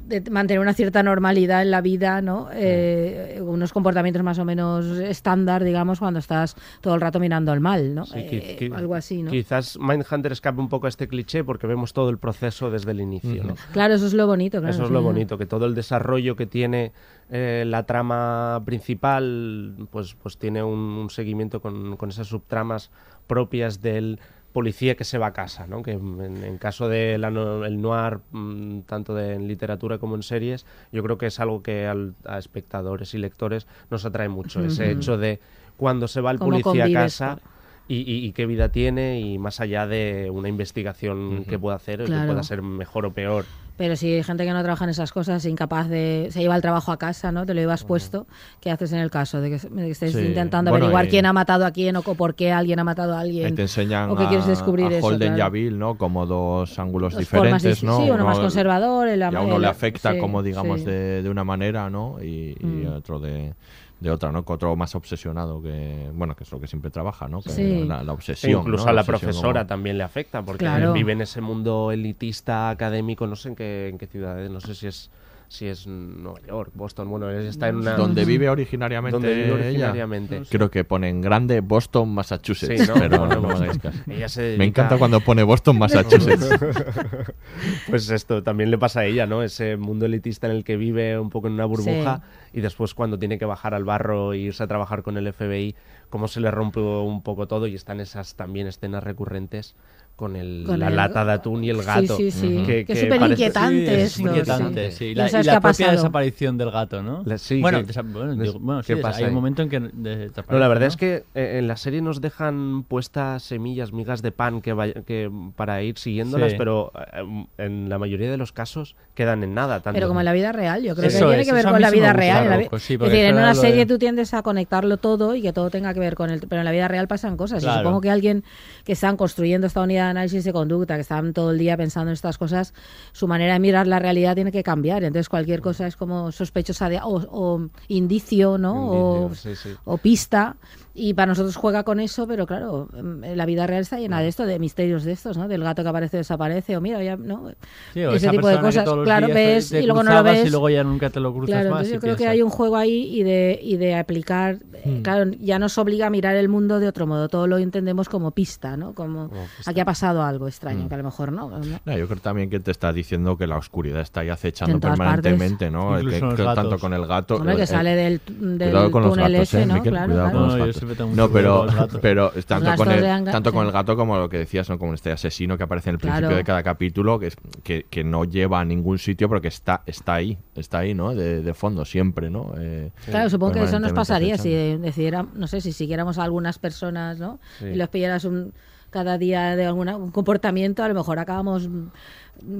de mantener una cierta normalidad en la vida, ¿no? Eh, unos comportamientos más o menos estándar, digamos, cuando estás todo el rato mirando el mal, ¿no? Sí, Eh, algo así, ¿no? Quizás Mindhunter escape un poco a este cliché porque vemos todo el proceso desde el inicio. ¿no? Claro, eso es lo bonito, claro. Eso es lo bonito, que todo el desarrollo que tiene eh, la trama principal, pues, pues tiene un, un seguimiento con, con esas subtramas propias del policía que se va a casa, ¿no? Que en, en caso del el noir, mm, tanto de, en literatura como en series, yo creo que es algo que al- a espectadores y lectores nos atrae mucho, ese hecho de cuando se va el policía a casa y, y- y qué vida tiene y más allá de una investigación que pueda hacer o que Claro. pueda ser mejor o peor. Pero si hay gente que no trabaja en esas cosas, incapaz de... Se lleva el trabajo a casa, ¿no? Te lo llevas puesto. ¿Qué haces en el caso de que, de que estés Sí. intentando Bueno, averiguar quién ha matado a quién o por qué alguien ha matado a alguien? Ahí te enseñan o que quieres a- descubrir a eso, y a Bill, ¿no? Como dos ángulos Dos diferentes, ¿no? sí, uno más conservador, el- y a uno el- le afecta sí, como, digamos, de, de una manera, ¿no? Y, y Mm. otro de, de otra, ¿no? Que Otro más obsesionado que, bueno, que es lo que siempre trabaja, ¿no? Que Sí. la, la obsesión, Incluso ¿no? a la profesora como- también le afecta, porque Claro. vive en ese mundo elitista académico, no sé en qué, en qué ciudad, es, no sé si es si es Nueva York, Boston, bueno, está en una... Donde vive originariamente Donde vive ella. originariamente. Creo que pone en grande Boston, Massachusetts. Sí, ¿no? Pero no me pues, hagáis caso. ella se Me dedica- encanta cuando pone Boston, Massachusetts. pues esto también le pasa a ella, ¿no? Ese mundo elitista en el que vive un poco en una burbuja y después cuando tiene que bajar al barro e irse a trabajar con el FBI, cómo se le rompe un poco todo y están esas también escenas recurrentes con, el, Con la el- lata de atún y el Sí, gato. sí, sí. Que, Que es súper parece- inquietante Sí, es inquietante, sí. sí. ¿Y La, y propia pasado? desaparición del gato, ¿no? La- sí, bueno, que- desa- bueno, des- digo, bueno, sí, ¿qué des- pasa hay un momento en que. No, la verdad ¿no? es que eh, en la serie nos dejan puestas semillas, migas de pan que, vaya- que para ir siguiéndolas, Sí. pero eh, en la mayoría de los casos quedan en nada. tanto- Pero como en la vida real, yo creo Eso que tiene que ver con la sí vida real. sí, es decir, en una serie tú tiendes a conectarlo todo y que todo tenga que ver con el... Pero en la vida real pasan cosas. Y supongo que alguien que están construyendo esta unidad análisis de conducta, que están todo el día pensando en estas cosas, su manera de mirar la realidad tiene que cambiar. Entonces cualquier cosa es como sospechosa de, o, o indicio, ¿no? o, Indicio, sí, sí. o pista. Y para nosotros juega con eso, pero claro, en la vida real está llena de esto, de misterios de estos, ¿no? Del gato que aparece desaparece, o mira, ya, ¿no? Sí, o Ese esa tipo de cosas. Claro, ves te y luego no lo ves. y luego ya nunca te lo cruzas Claro, más entonces yo creo que hay un juego ahí y de, y de aplicar, eh, Hmm. claro, ya nos obliga a mirar el mundo de otro modo, todo lo entendemos como pista, ¿no? Como aquí ha pasado algo extraño, Mm. que a lo mejor no. ¿no? No, yo creo también que te está diciendo que la oscuridad está ahí acechando permanentemente, ¿no? Incluso Que- en los que tanto con el gato. Que sale del, del Cuidado con los túnel gatos, ese, eh, ¿no? Claro, cuidado claro. con No, los yo gatos. No, pero, pero tanto, con el, tanto con el gato como lo que decías, ¿no? Como este asesino que aparece en el principio Claro. de cada capítulo, que, es, que, que no lleva a ningún sitio, pero que está, está ahí, está ahí, ¿no? De, de fondo, siempre, ¿no? Eh, Claro, supongo que eso nos pasaría si decidiera, no sé, si siguiéramos a algunas personas, ¿no? Sí. Y los pillaras un, cada día de alguna, un comportamiento, a lo mejor acabamos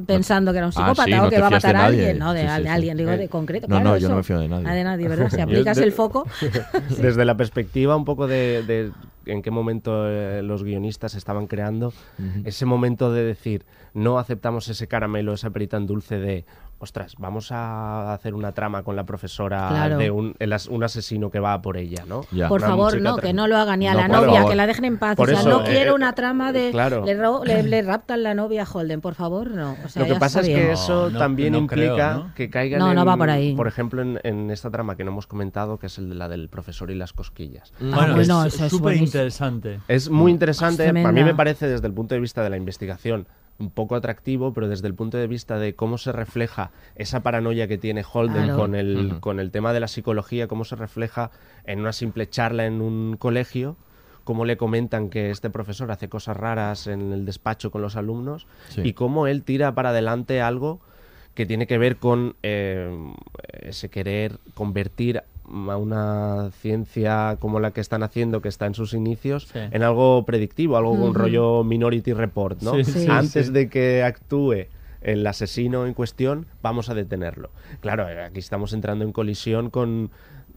pensando que era un Ah, psicópata sí, o no que va a matar a alguien, ¿no? De, Sí, sí, de sí. alguien, digo, Eh, de concreto. no, claro, no, yo eso. no me fío de nadie. De nadie, ¿verdad? Si aplicas de- el foco... Desde la perspectiva un poco de, de en qué momento eh, los guionistas estaban creando, ese momento de decir, no aceptamos ese caramelo, esa perita en dulce de, ostras, vamos a hacer una trama con la profesora Claro. de un, el as- un asesino que va a por ella, ¿no? Por Una favor, no, que no lo hagan ni a No, la novia, favor. que la dejen en paz. Por o sea, eso, no eh, quiero una trama de claro. le, ro- le- le raptan la novia a Holden, por favor, no. O sea, Lo que pasa es que eso No, también no implica creo, ¿no? que caigan No, no en, va por ahí. por ejemplo, en, en esta trama que no hemos comentado, que es el de la del profesor y las cosquillas. Ah, Bueno, bueno, es súper interesante. Es muy interesante. Es a mí me parece desde el punto de vista de la investigación un poco atractivo, pero desde el punto de vista de cómo se refleja esa paranoia que tiene Holden Claro. con, el, con el tema de la psicología, cómo se refleja en una simple charla en un colegio, cómo le comentan que este profesor hace cosas raras en el despacho con los alumnos Sí. y cómo él tira para adelante algo que tiene que ver con eh, ese querer convertir a una ciencia como la que están haciendo, que está en sus inicios, Sí. en algo predictivo, algo con Ujú. rollo Minority Report, ¿no? Sí, sí, Antes sí. de que actúe el asesino en cuestión, vamos a detenerlo. Claro, eh, aquí estamos entrando en colisión con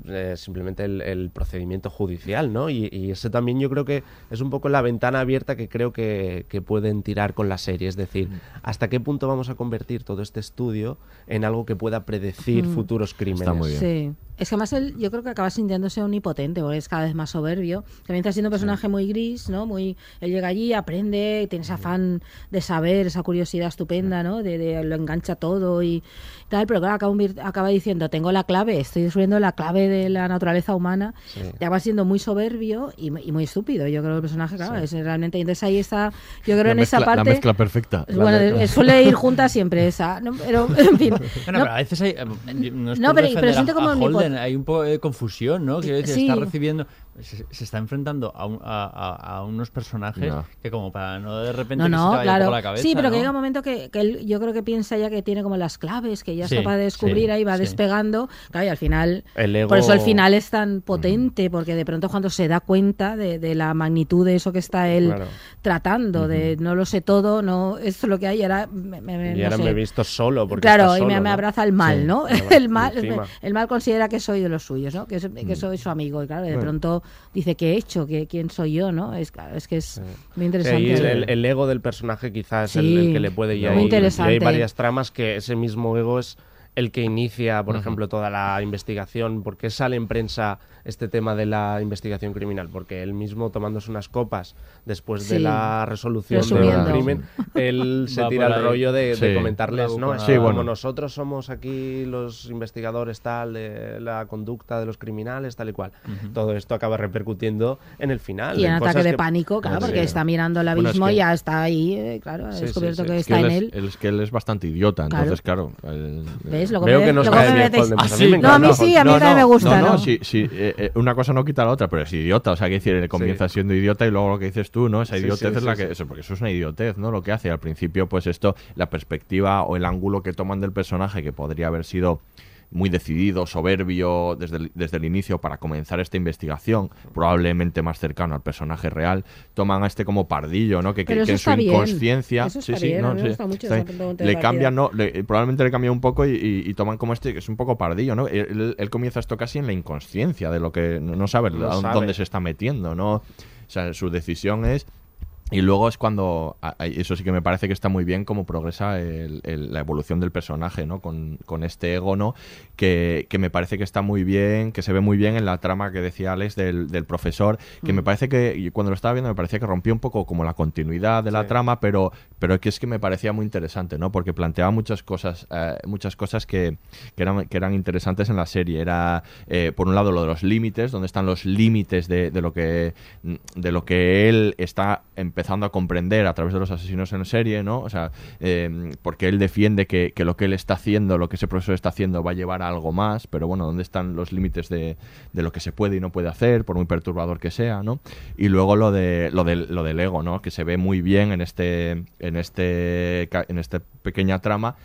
eh, simplemente el, el procedimiento judicial, ¿no? Y, y ese también yo creo que es un poco la ventana abierta que creo que, que pueden tirar con la serie. Es decir, ¿hasta qué punto vamos a convertir todo este estudio en algo que pueda predecir Mm. futuros crímenes? Está muy bien. Sí. Es que además él, yo creo que acaba sintiéndose omnipotente, porque es cada vez más soberbio. También está siendo un personaje muy gris, ¿no? Muy, él llega allí, aprende, tiene ese afán de saber, esa curiosidad estupenda, ¿no? De, de- lo engancha todo y tal, pero claro, acaba, vir- acaba diciendo, tengo la clave, estoy descubriendo la clave de la naturaleza humana. Sí. Y acaba siendo muy soberbio y, y muy estúpido. Yo creo que el personaje, claro, es realmente. Entonces ahí está, yo creo La en esa la parte. mezcla perfecta. Bueno, La mezcla. eh, suele ir junta siempre esa, ¿no? pero en fin. Bueno, no- pero a veces hay. eh, No, pero- defender pero siento a- como Holden, hay un poco de confusión, ¿no? Quiero decir, Sí. está recibiendo. Se, se está enfrentando a, un- a, a- a unos personajes No. que, como para no de repente No, que se no, te vaya claro. por la cabeza. sí, pero que llega un momento que, que él, yo creo que piensa ya que tiene como las claves, que ya Sí, es capaz de descubrir, sí, ahí va sí. despegando. Claro, y al final. El ego- Por eso el final es tan potente, porque de pronto cuando se da cuenta de, de la magnitud de eso que está él Claro. tratando, de no lo sé todo, no esto es lo que hay, ahora me, me- Y no ahora sé. me he visto solo. Porque Claro, está y me, abraza el mal, Sí, ¿no? El mal, encima. el mal considera que soy de los suyos, ¿no? Que, Mm. soy su amigo. Y claro, de Bueno. pronto dice, ¿qué he hecho? ¿Qué, ¿Quién soy yo? ¿no? Es, claro, es que es muy Sí, interesante. ahí el, el- ego del personaje quizás es el, Sí, el que le puede ir muy ahí. Y interesante. hay varias tramas que ese mismo ego es el que inicia, por ejemplo, toda la investigación. ¿Por qué sale en prensa este tema de la investigación criminal? Porque él mismo tomándose unas copas después de la resolución del crimen, él se Va tira el rollo de, comentarles, ¿no? Sí, bueno. como nosotros somos aquí los investigadores tal de la conducta de los criminales, tal y cual. Todo esto acaba repercutiendo en el final. Y en cosas ataque de que- pánico, claro, Sí. porque está mirando el Bueno, es abismo que- y ya está ahí, eh, claro, ha Sí, sí, descubierto sí. que Es está en él, es, es que él es bastante idiota, entonces, claro. el- ¿Ves? Lo Veo me- que nos cae me bien pues a mí me. No, a mí sí, a mí no, también no, me gusta, no, ¿no? no, sí, sí, eh, eh, una cosa no quita la otra, pero es idiota, o sea, que decir, él comienza siendo idiota y luego lo que dices tú, ¿no? Esa idiotez sí, es la que, sí. eso, porque eso es una idiotez, ¿no? Lo que hace al principio, pues esto, la perspectiva o el ángulo que toman del personaje, que podría haber sido muy decidido, soberbio desde el, desde el inicio para comenzar esta investigación, probablemente más cercano al personaje real, toman a este como pardillo, ¿no? Que, que- que en su inconsciencia, le cambian, no, le- probablemente le cambia un poco y, y- y toman como este que es un poco pardillo, ¿no? Él, él comienza esto casi en la inconsciencia de lo que no, no sabe No a sabe. dónde se está metiendo, ¿no? O sea, su decisión es y luego es cuando, eso sí que me parece que está muy bien cómo progresa el- el- la evolución del personaje, ¿no? Con, con este ego, ¿no? Que, que me parece que está muy bien, que se ve muy bien en la trama que decía Alex del, del profesor, que me Mm. parece que, cuando lo estaba viendo me parecía que rompía un poco como la continuidad de la trama, pero, pero que es que me parecía muy interesante, ¿no? Porque planteaba muchas cosas, eh, muchas cosas que, que eran, que eran interesantes en la serie. Era, eh, por un lado, lo de los límites, donde están los límites de, de lo que de lo que él está empezando a comprender a través de los asesinos en serie, ¿no? O sea, eh, porque él defiende que, que lo que él está haciendo, lo que ese profesor está haciendo, va a llevar a algo más, pero bueno, ¿dónde están los límites de, de lo que se puede y no puede hacer, por muy perturbador que sea, ¿no? Y luego lo de lo del, lo del ego, ¿no? Que se ve muy bien en este en este en esta pequeña trama,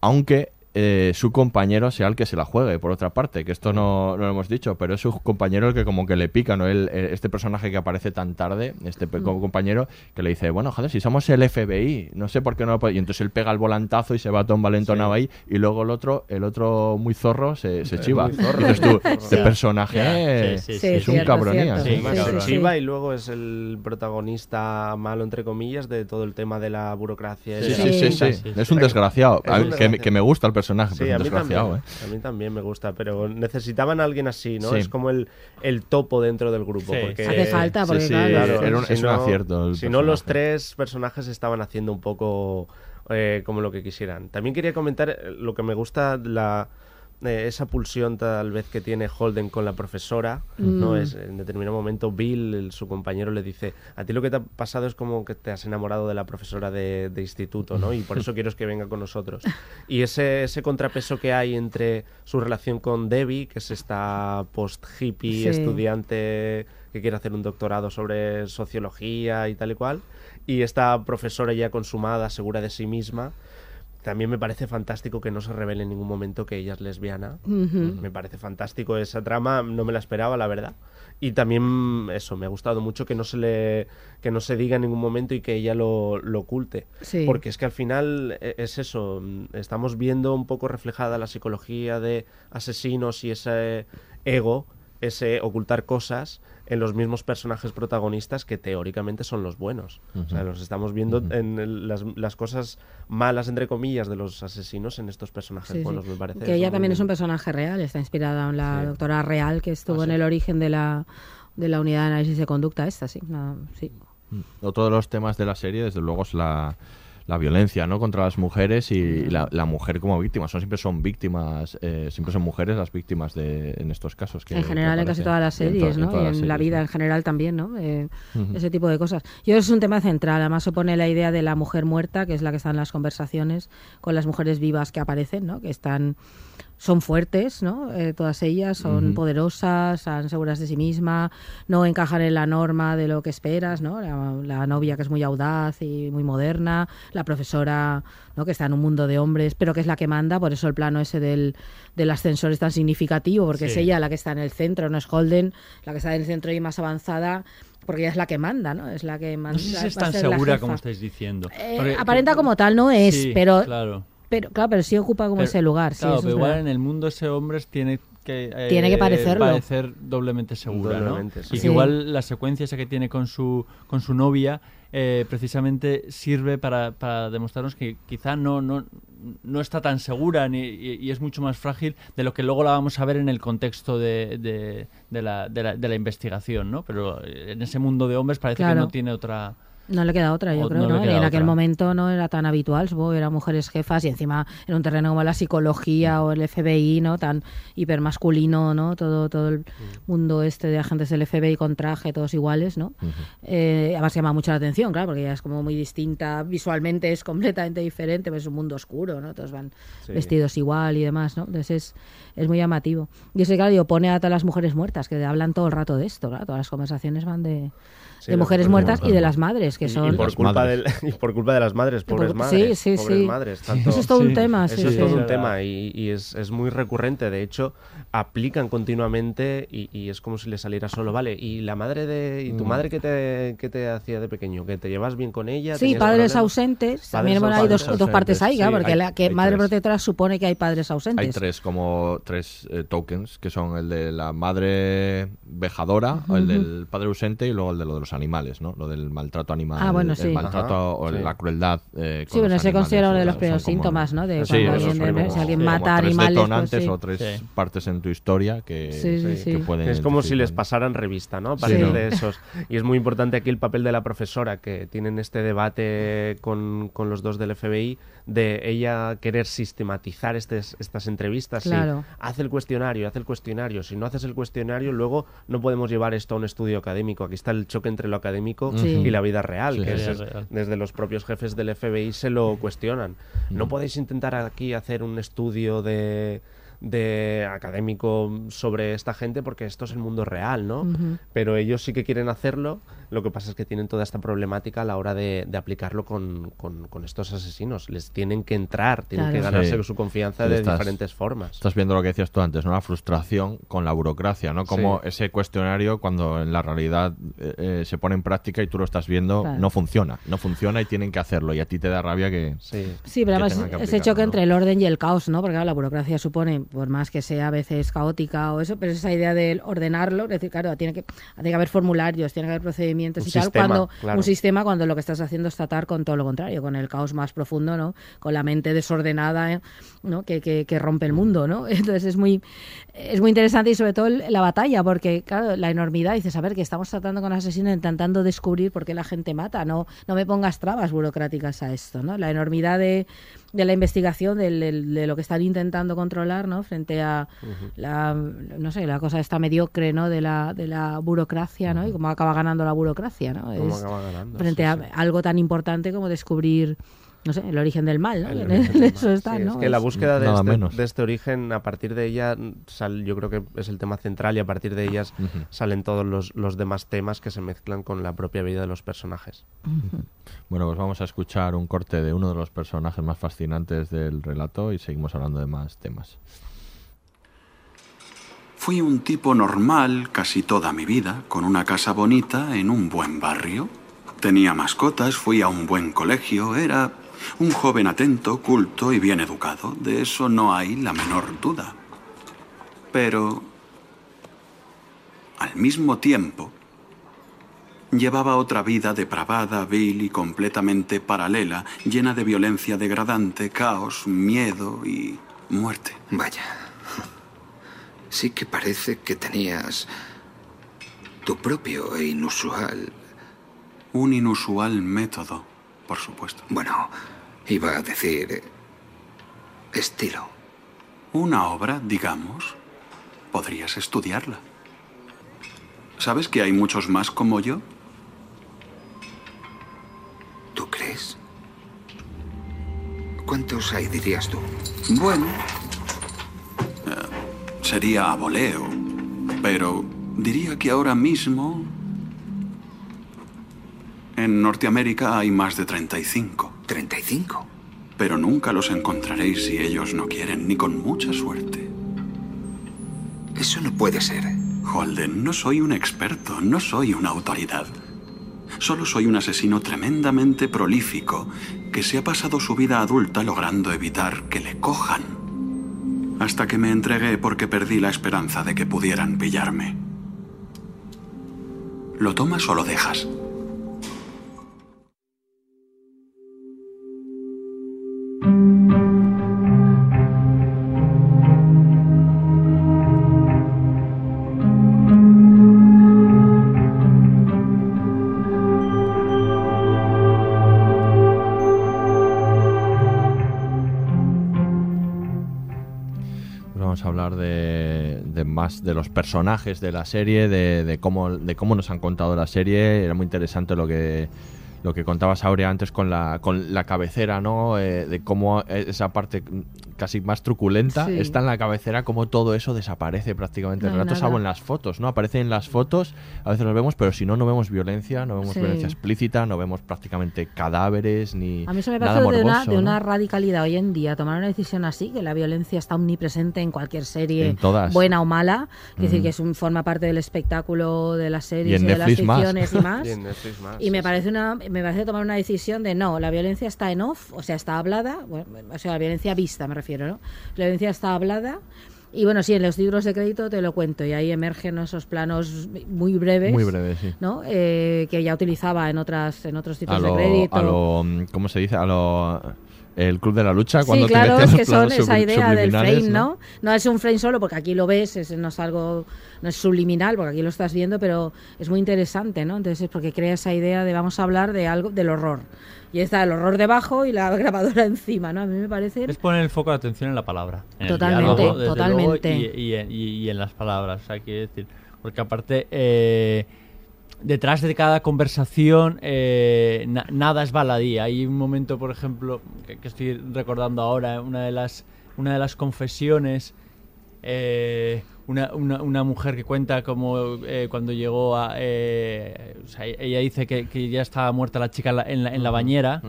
aunque eh, su compañero sea el que se la juegue, por otra parte, que esto no, no lo hemos dicho, pero es su compañero el que como que le pica, ¿no? Él, eh, este personaje que aparece tan tarde, este pe- compañero, que le dice, bueno, joder, si somos el FBI, no sé por qué no lo puede-". Y entonces él pega el volantazo y se va todo envalentonado ahí, y luego el otro, el otro muy zorro, se, se Es chiva. zorro. Y dices tú, Sí. este personaje eh, Sí, sí, es sí, un cabronía. sí, Sí, sí, sí. Chiva y luego es el protagonista malo, entre comillas, de todo el tema de la burocracia. y Sí, sí, sí, sí. Es un desgraciado. Es A un mí- que, me- desgraciado. que me gusta el personaje, Sí, pero es a mí, desgraciado, también, ¿eh? a mí también me gusta, pero necesitaban a alguien así, ¿no? Sí. Es como el, el topo dentro del grupo. Sí, porque, Hace falta, porque sí, claro, era un- si es un no- acierto el Si no, los personaje. tres personajes estaban haciendo un poco eh, como lo que quisieran. También quería comentar eh, lo que me gusta, la, eh, esa pulsión tal vez que tiene Holden con la profesora, ¿no? Mm. Es, en determinado momento Bill, el- su compañero, le dice, a ti lo que te ha pasado es como que te has enamorado de la profesora de, de instituto, ¿no? Y por eso quiero que venga con nosotros. Y ese, ese contrapeso que hay entre su relación con Debbie, que es esta post-hippie Sí. estudiante que quiere hacer un doctorado sobre sociología y tal y cual, y esta profesora ya consumada, segura de sí misma, también me parece fantástico que no se revele en ningún momento que ella es lesbiana. Me parece fantástico esa trama, no me la esperaba, la verdad. Y también eso, me ha gustado mucho que no se le que no se diga en ningún momento y que ella lo, lo oculte. Sí. Porque es que al final e- es eso, mm, estamos viendo un poco reflejada la psicología de asesinos y ese ego, ese ocultar cosas en los mismos personajes protagonistas que teóricamente son los buenos. O sea, los estamos viendo en el- las, las cosas malas, entre comillas, de los asesinos en estos personajes Sí, sí. buenos, me parece. Que ella también es un personaje real, está inspirada en la Sí. doctora real que estuvo Ah, en sí. el origen de la, de la unidad de análisis de conducta esta, sí. no, sí. Otro de los temas de la serie, desde luego, es la, la violencia ¿no? contra las mujeres y la, la mujer como víctima. Son, siempre son víctimas, eh, siempre son mujeres las víctimas de, en estos casos. Que, en que general en casi todas las Y en series, en ¿no? y en la vida sí. en general también, ¿no? Eh. Ese tipo de cosas. Yo creo que es un tema central. Además se pone la idea de la mujer muerta, que es la que está en las conversaciones con las mujeres vivas que aparecen, ¿no? Que están son fuertes, ¿no? Eh, todas ellas son poderosas, son seguras de sí misma, no encajan en la norma de lo que esperas, ¿no? La, la novia que es muy audaz y muy moderna, la profesora, ¿no? Que está en un mundo de hombres, pero que es la que manda, por eso el plano ese del, del ascensor es tan significativo, porque es ella la que está en el centro, no es Holden, la que está en el centro y más avanzada, porque ella es la que manda, ¿no? Es la que manda. No sé si va es tan segura como estáis diciendo. Eh, aparenta como tal no es, Sí, pero Claro. Pero claro, pero sí ocupa como Pero- ese lugar. sí, Claro, pero es igual verdad. en el mundo ese hombre tiene que eh, Tiene que parecerlo. parecer doblemente segura, Doblemente, ¿no? sí. Y Sí. que igual la secuencia esa que tiene con su con su novia eh, precisamente sirve para, para demostrarnos que quizá no no no está tan segura ni, y, y es mucho más frágil de lo que luego la vamos a ver en el contexto de, de- de la, de la- de la investigación, ¿no? Pero en ese mundo de hombres parece que no tiene otra... No le queda otra, yo O- creo, no en aquel otra. momento no era tan habitual, supongo eran mujeres jefas y encima en un terreno como la psicología o el FBI, ¿no? Tan hipermasculino, ¿no? Todo, todo el mundo este de agentes del FBI con traje, todos iguales, ¿no? Eh, además llama mucho la atención, claro, porque ella es como muy distinta, visualmente es completamente diferente, pues es un mundo oscuro, ¿no? Todos van Sí. vestidos igual y demás, ¿no? Entonces es, es muy llamativo. Y eso, claro, y opone a todas las mujeres muertas, que hablan todo el rato de esto, claro, todas las conversaciones van de, Sí, de las mujeres muertas y de las madres, que son... y, por culpa del- y por culpa de las madres, pobres por- madres. sí, sí, pobres sí. madres, tanto- Eso es todo un tema, sí, Eso es sí. todo un tema y, y es, es muy recurrente. De hecho, aplican continuamente y, y es como si le saliera solo, vale. Y la madre de. ¿Y tu Mm. madre qué te, qué te hacía de pequeño? ¿Que te llevas bien con ella? Sí, ¿Tenías padres problemas? ausentes. Padres También bueno, hay dos, ausentes. dos partes ahí, sí, porque hay- la que madre tres. protectora supone que hay padres ausentes. Hay tres, como tres eh, tokens, que son el de la madre vejadora, o el Ujú. del padre ausente y luego el de lo de los animales, ¿no? Lo del maltrato animal. Ah, bueno, el sí. maltrato Ajá, o sí. la crueldad. eh, con Sí, bueno, los se animales, considera uno de los como- síntomas, ¿no? De cuando alguien, mata tres animales, pues detonantes o tres partes en tu historia que, Sí, sí, sí. que pueden Es como si les pasaran revista, ¿no? A Sí, partir ¿no? de esos. Y es muy importante aquí el papel de la profesora, que tienen este debate con, con los dos del FBI, de ella querer sistematizar estes- estas entrevistas. Sí, Claro. haz el cuestionario, haz el cuestionario. Si no haces el cuestionario, luego no podemos llevar esto a un estudio académico. Aquí está el choque entre lo académico Sí. y la vida real, Sí, que sí, es- sí. es- desde los propios jefes del FBI se lo cuestionan. No podéis intentar aquí hacer un estudio de de académico sobre esta gente porque esto es el mundo real, ¿no? Pero ellos sí que quieren hacerlo, lo que pasa es que tienen toda esta problemática a la hora de, de aplicarlo con, con- con estos asesinos. Les tienen que entrar, tienen Claro. que ganarse Sí. su confianza de estás- diferentes formas. Estás viendo lo que decías tú antes, ¿no? La frustración con la burocracia, ¿no? Como Sí. ese cuestionario cuando en la realidad eh, eh, se pone en práctica y tú lo estás viendo, Claro. no funciona. No funciona y tienen que hacerlo. Y a ti te da rabia que... Sí. Sí, pero que además ese choque ¿no? entre el orden y el caos, ¿no? Porque claro, la burocracia supone, por más que sea a veces caótica o eso, pero esa idea de ordenarlo, es decir, claro, tiene que, tiene que haber formularios, tiene que haber procedimientos Un y tal, cuando claro. un sistema cuando lo que estás haciendo es tratar con todo lo contrario, con el caos más profundo, ¿no? Con la mente desordenada, ¿eh? ¿no? Que, que, que rompe el mundo, ¿no? Entonces es muy es muy interesante y sobre todo la batalla, porque claro, la enormidad, dices, a ver, que estamos tratando con asesinos intentando descubrir por qué la gente mata, no, no me pongas trabas burocráticas a esto, ¿no? La enormidad de, de la investigación, del- del- de, lo que están intentando controlar, ¿no? Frente a la, no sé, la cosa esta mediocre, ¿no? De la, de la burocracia, ¿no? Y cómo acaba ganando la burocracia, ¿no? Es ganando, frente sí, a sí. algo tan importante como descubrir, no sé, el origen del mal, ¿no? El eso mal. está, Sí, ¿no? Es que la búsqueda de este, menos. de este origen, a partir de ella, sal- yo creo que es el tema central y a partir de ellas salen todos los, los demás temas que se mezclan con la propia vida de los personajes. Bueno, pues vamos a escuchar un corte de uno de los personajes más fascinantes del relato y seguimos hablando de más temas. Fui un tipo normal casi toda mi vida, con una casa bonita en un buen barrio. Tenía mascotas, fui a un buen colegio, era un joven atento, culto y bien educado. De eso no hay la menor duda. Pero, al mismo tiempo, llevaba otra vida depravada, vil y completamente paralela, llena de violencia degradante, caos, miedo y muerte. Vaya. Sí que parece que tenías tu propio e inusual... Un inusual método, por supuesto. Bueno, iba a decir... eh, estilo. Una obra, digamos, podrías estudiarla. ¿Sabes que hay muchos más como yo? ¿Tú crees? ¿Cuántos hay, dirías tú? Bueno, eh, sería a voleo, pero diría que ahora mismo en Norteamérica hay más de 35. ¿35? Pero nunca los encontraréis si ellos no quieren, ni con mucha suerte. Eso no puede ser. Holden, no soy un experto, no soy una autoridad. Solo soy un asesino tremendamente prolífico que se ha pasado su vida adulta logrando evitar que le cojan. Hasta que me entregué porque perdí la esperanza de que pudieran pillarme. ¿Lo tomas o lo dejas? De los personajes de la serie, de cómo, de cómo nos han contado la serie. Era muy interesante lo que lo que contabas Aurea antes con la, con la cabecera, ¿no? Eh, de cómo esa parte casi más truculenta Sí. está en la cabecera, cómo todo eso desaparece prácticamente. No el rato nada. salvo en las fotos, ¿no? Aparece en las fotos, a veces los vemos, pero si no, no vemos violencia, no vemos Sí. violencia explícita, no vemos prácticamente cadáveres ni A mí eso me nada parece de una, morboso, de ¿no? una radicalidad hoy en día, tomar una decisión así, que la violencia está omnipresente en cualquier serie, En todas. buena o mala, es decir, que es un, forma parte del espectáculo de las series Y de las más. ficciones y más. Y en Netflix más, Y me sí, parece una, me parece tomar una decisión de no, la violencia está en off, o sea, está hablada, bueno, o sea, la violencia vista me refiero, ¿no? La violencia está hablada. Y bueno, sí, en los libros de crédito te lo cuento, y ahí emergen esos planos muy breves. Muy breves, sí. ¿no? Eh, que ya utilizaba en otras en otros títulos de crédito. a lo, ¿cómo se dice? A lo, el club de la lucha, cuando sí, te claro, es los que son esa idea del frame, ¿no? ¿no? es un frame solo porque aquí lo ves, es, no es algo, no es subliminal porque aquí lo estás viendo, pero es muy interesante, ¿no? Entonces es porque crea esa idea de vamos a hablar de algo, del horror. Y está el horror debajo y la grabadora encima, ¿no? A mí me parece... Es poner el foco de atención en la palabra. En el Totalmente, diálogo, totalmente. luego, y, y en- y- y en las palabras, o sea, quiero decir. Porque aparte, eh, detrás de cada conversación, eh, na- nada es baladí. Hay un momento, por ejemplo, que, que estoy recordando ahora, una de las, una de las confesiones. eh, una, una, una mujer que cuenta como eh, cuando llegó a... eh, o sea, ella dice que, que ya estaba muerta la chica en la, en la, en la bañera,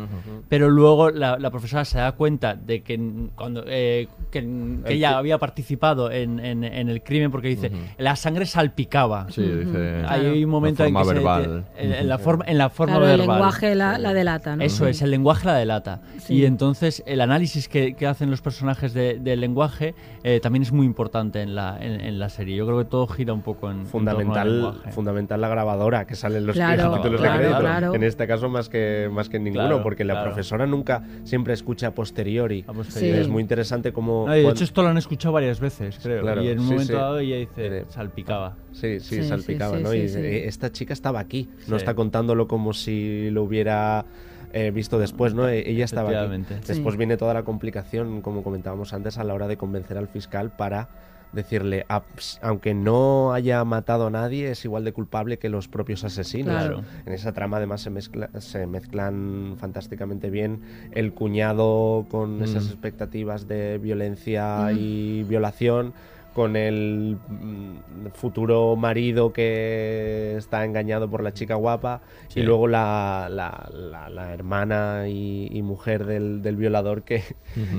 pero luego la, la profesora se da cuenta de que n- cuando eh, que, El ella había participado en, en- en el crimen porque dice la sangre salpicaba. Sí, dice, Hay un momento en que se- verbal. en, en la forma en la forma Claro, el verbal. lenguaje la, la delata, ¿no? Eso es, el lenguaje la delata. Sí. Y entonces el análisis que, que hacen los personajes de- del lenguaje eh, también es muy importante en la, en, en la serie. Yo creo que todo gira un poco en en torno al fundamental lenguaje. fundamental la grabadora que sale en los Claro, títulos claro, de crédito claro. en este caso más que más que en ninguno Claro, porque la claro. profesora nunca siempre escucha a posteriori, posteriori. es muy interesante como No, de hecho esto lo han escuchado varias veces, creo. Claro, y en un sí, momento sí. dado ella dice, salpicaba. Sí, sí, Sí, salpicaba, sí, ¿no? sí, y eh, esta chica estaba aquí, no Sí. está contándolo como si lo hubiera eh, visto después, ¿no? Eh, Ella estaba aquí. Después Sí. viene toda la complicación, como comentábamos antes, a la hora de convencer al fiscal para decirle, "Ah, aunque no haya matado a nadie, es igual de culpable que los propios asesinos. Claro. En esa trama además se, mezcla- se mezclan fantásticamente bien el cuñado con Mm. esas expectativas de violencia Mm. y violación con el mm, futuro marido que está engañado por la chica guapa Sí. y luego la, la- la- la hermana y, y mujer del, del violador que,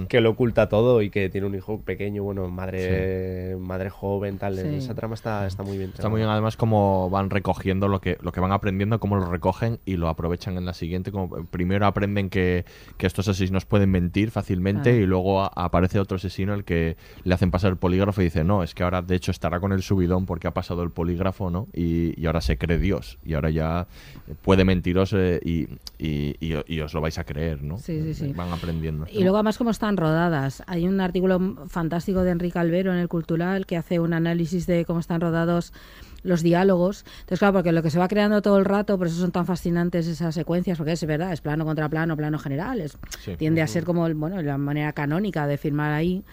que lo oculta todo y que tiene un hijo pequeño, bueno, madre, madre joven, tal. Sí. Esa trama está, está muy bien. Está muy bien además cómo van recogiendo lo que, lo que van aprendiendo, cómo lo recogen y lo aprovechan en la siguiente. Como primero aprenden que, que estos asesinos pueden mentir fácilmente y luego a- aparece otro asesino el que le hacen pasar el polígrafo y dice, no, es que ahora de hecho estará con el subidón porque ha pasado el polígrafo, ¿no? Y, y ahora se cree Dios y ahora ya puede mentiros eh, y, y, y- y os lo vais a creer, ¿no? Sí, sí, sí. Van aprendiendo. Y luego además cómo están rodadas. Hay un artículo fantástico de Enrique Albero en el Cultural que hace un análisis de cómo están rodados los diálogos. Entonces, claro, porque lo que se va creando todo el rato, por eso son tan fascinantes esas secuencias, porque es verdad, es plano contra plano, plano general, es, Sí. tiende a ser como bueno, la manera canónica de filmar ahí.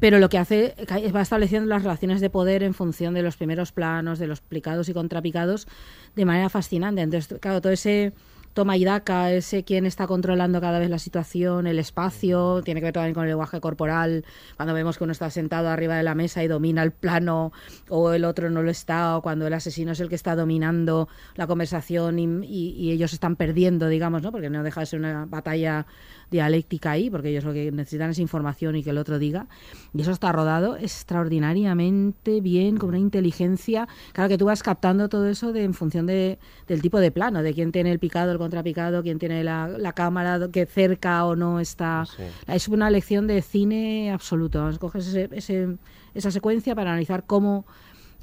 Pero lo que hace va estableciendo las relaciones de poder en función de los primeros planos, de los picados y contrapicados, de manera fascinante. Entonces, claro, todo ese toma y daca, ese quién está controlando cada vez la situación, el espacio, tiene que ver también con el lenguaje corporal, cuando vemos que uno está sentado arriba de la mesa y domina el plano, o el otro no lo está, o cuando el asesino es el que está dominando la conversación y, ellos están perdiendo, digamos, ¿no? Porque no deja de ser una batalla dialéctica ahí, porque ellos lo que necesitan es información y que el otro diga. Y eso está rodado extraordinariamente bien, con una inteligencia. Claro que tú vas captando todo eso en función de, del tipo de plano, de quién tiene el picado, el contrapicado, quién tiene la, la cámara, que cerca o no está. Es una lección de cine absoluto. Coges ese- ese- esa secuencia para analizar cómo,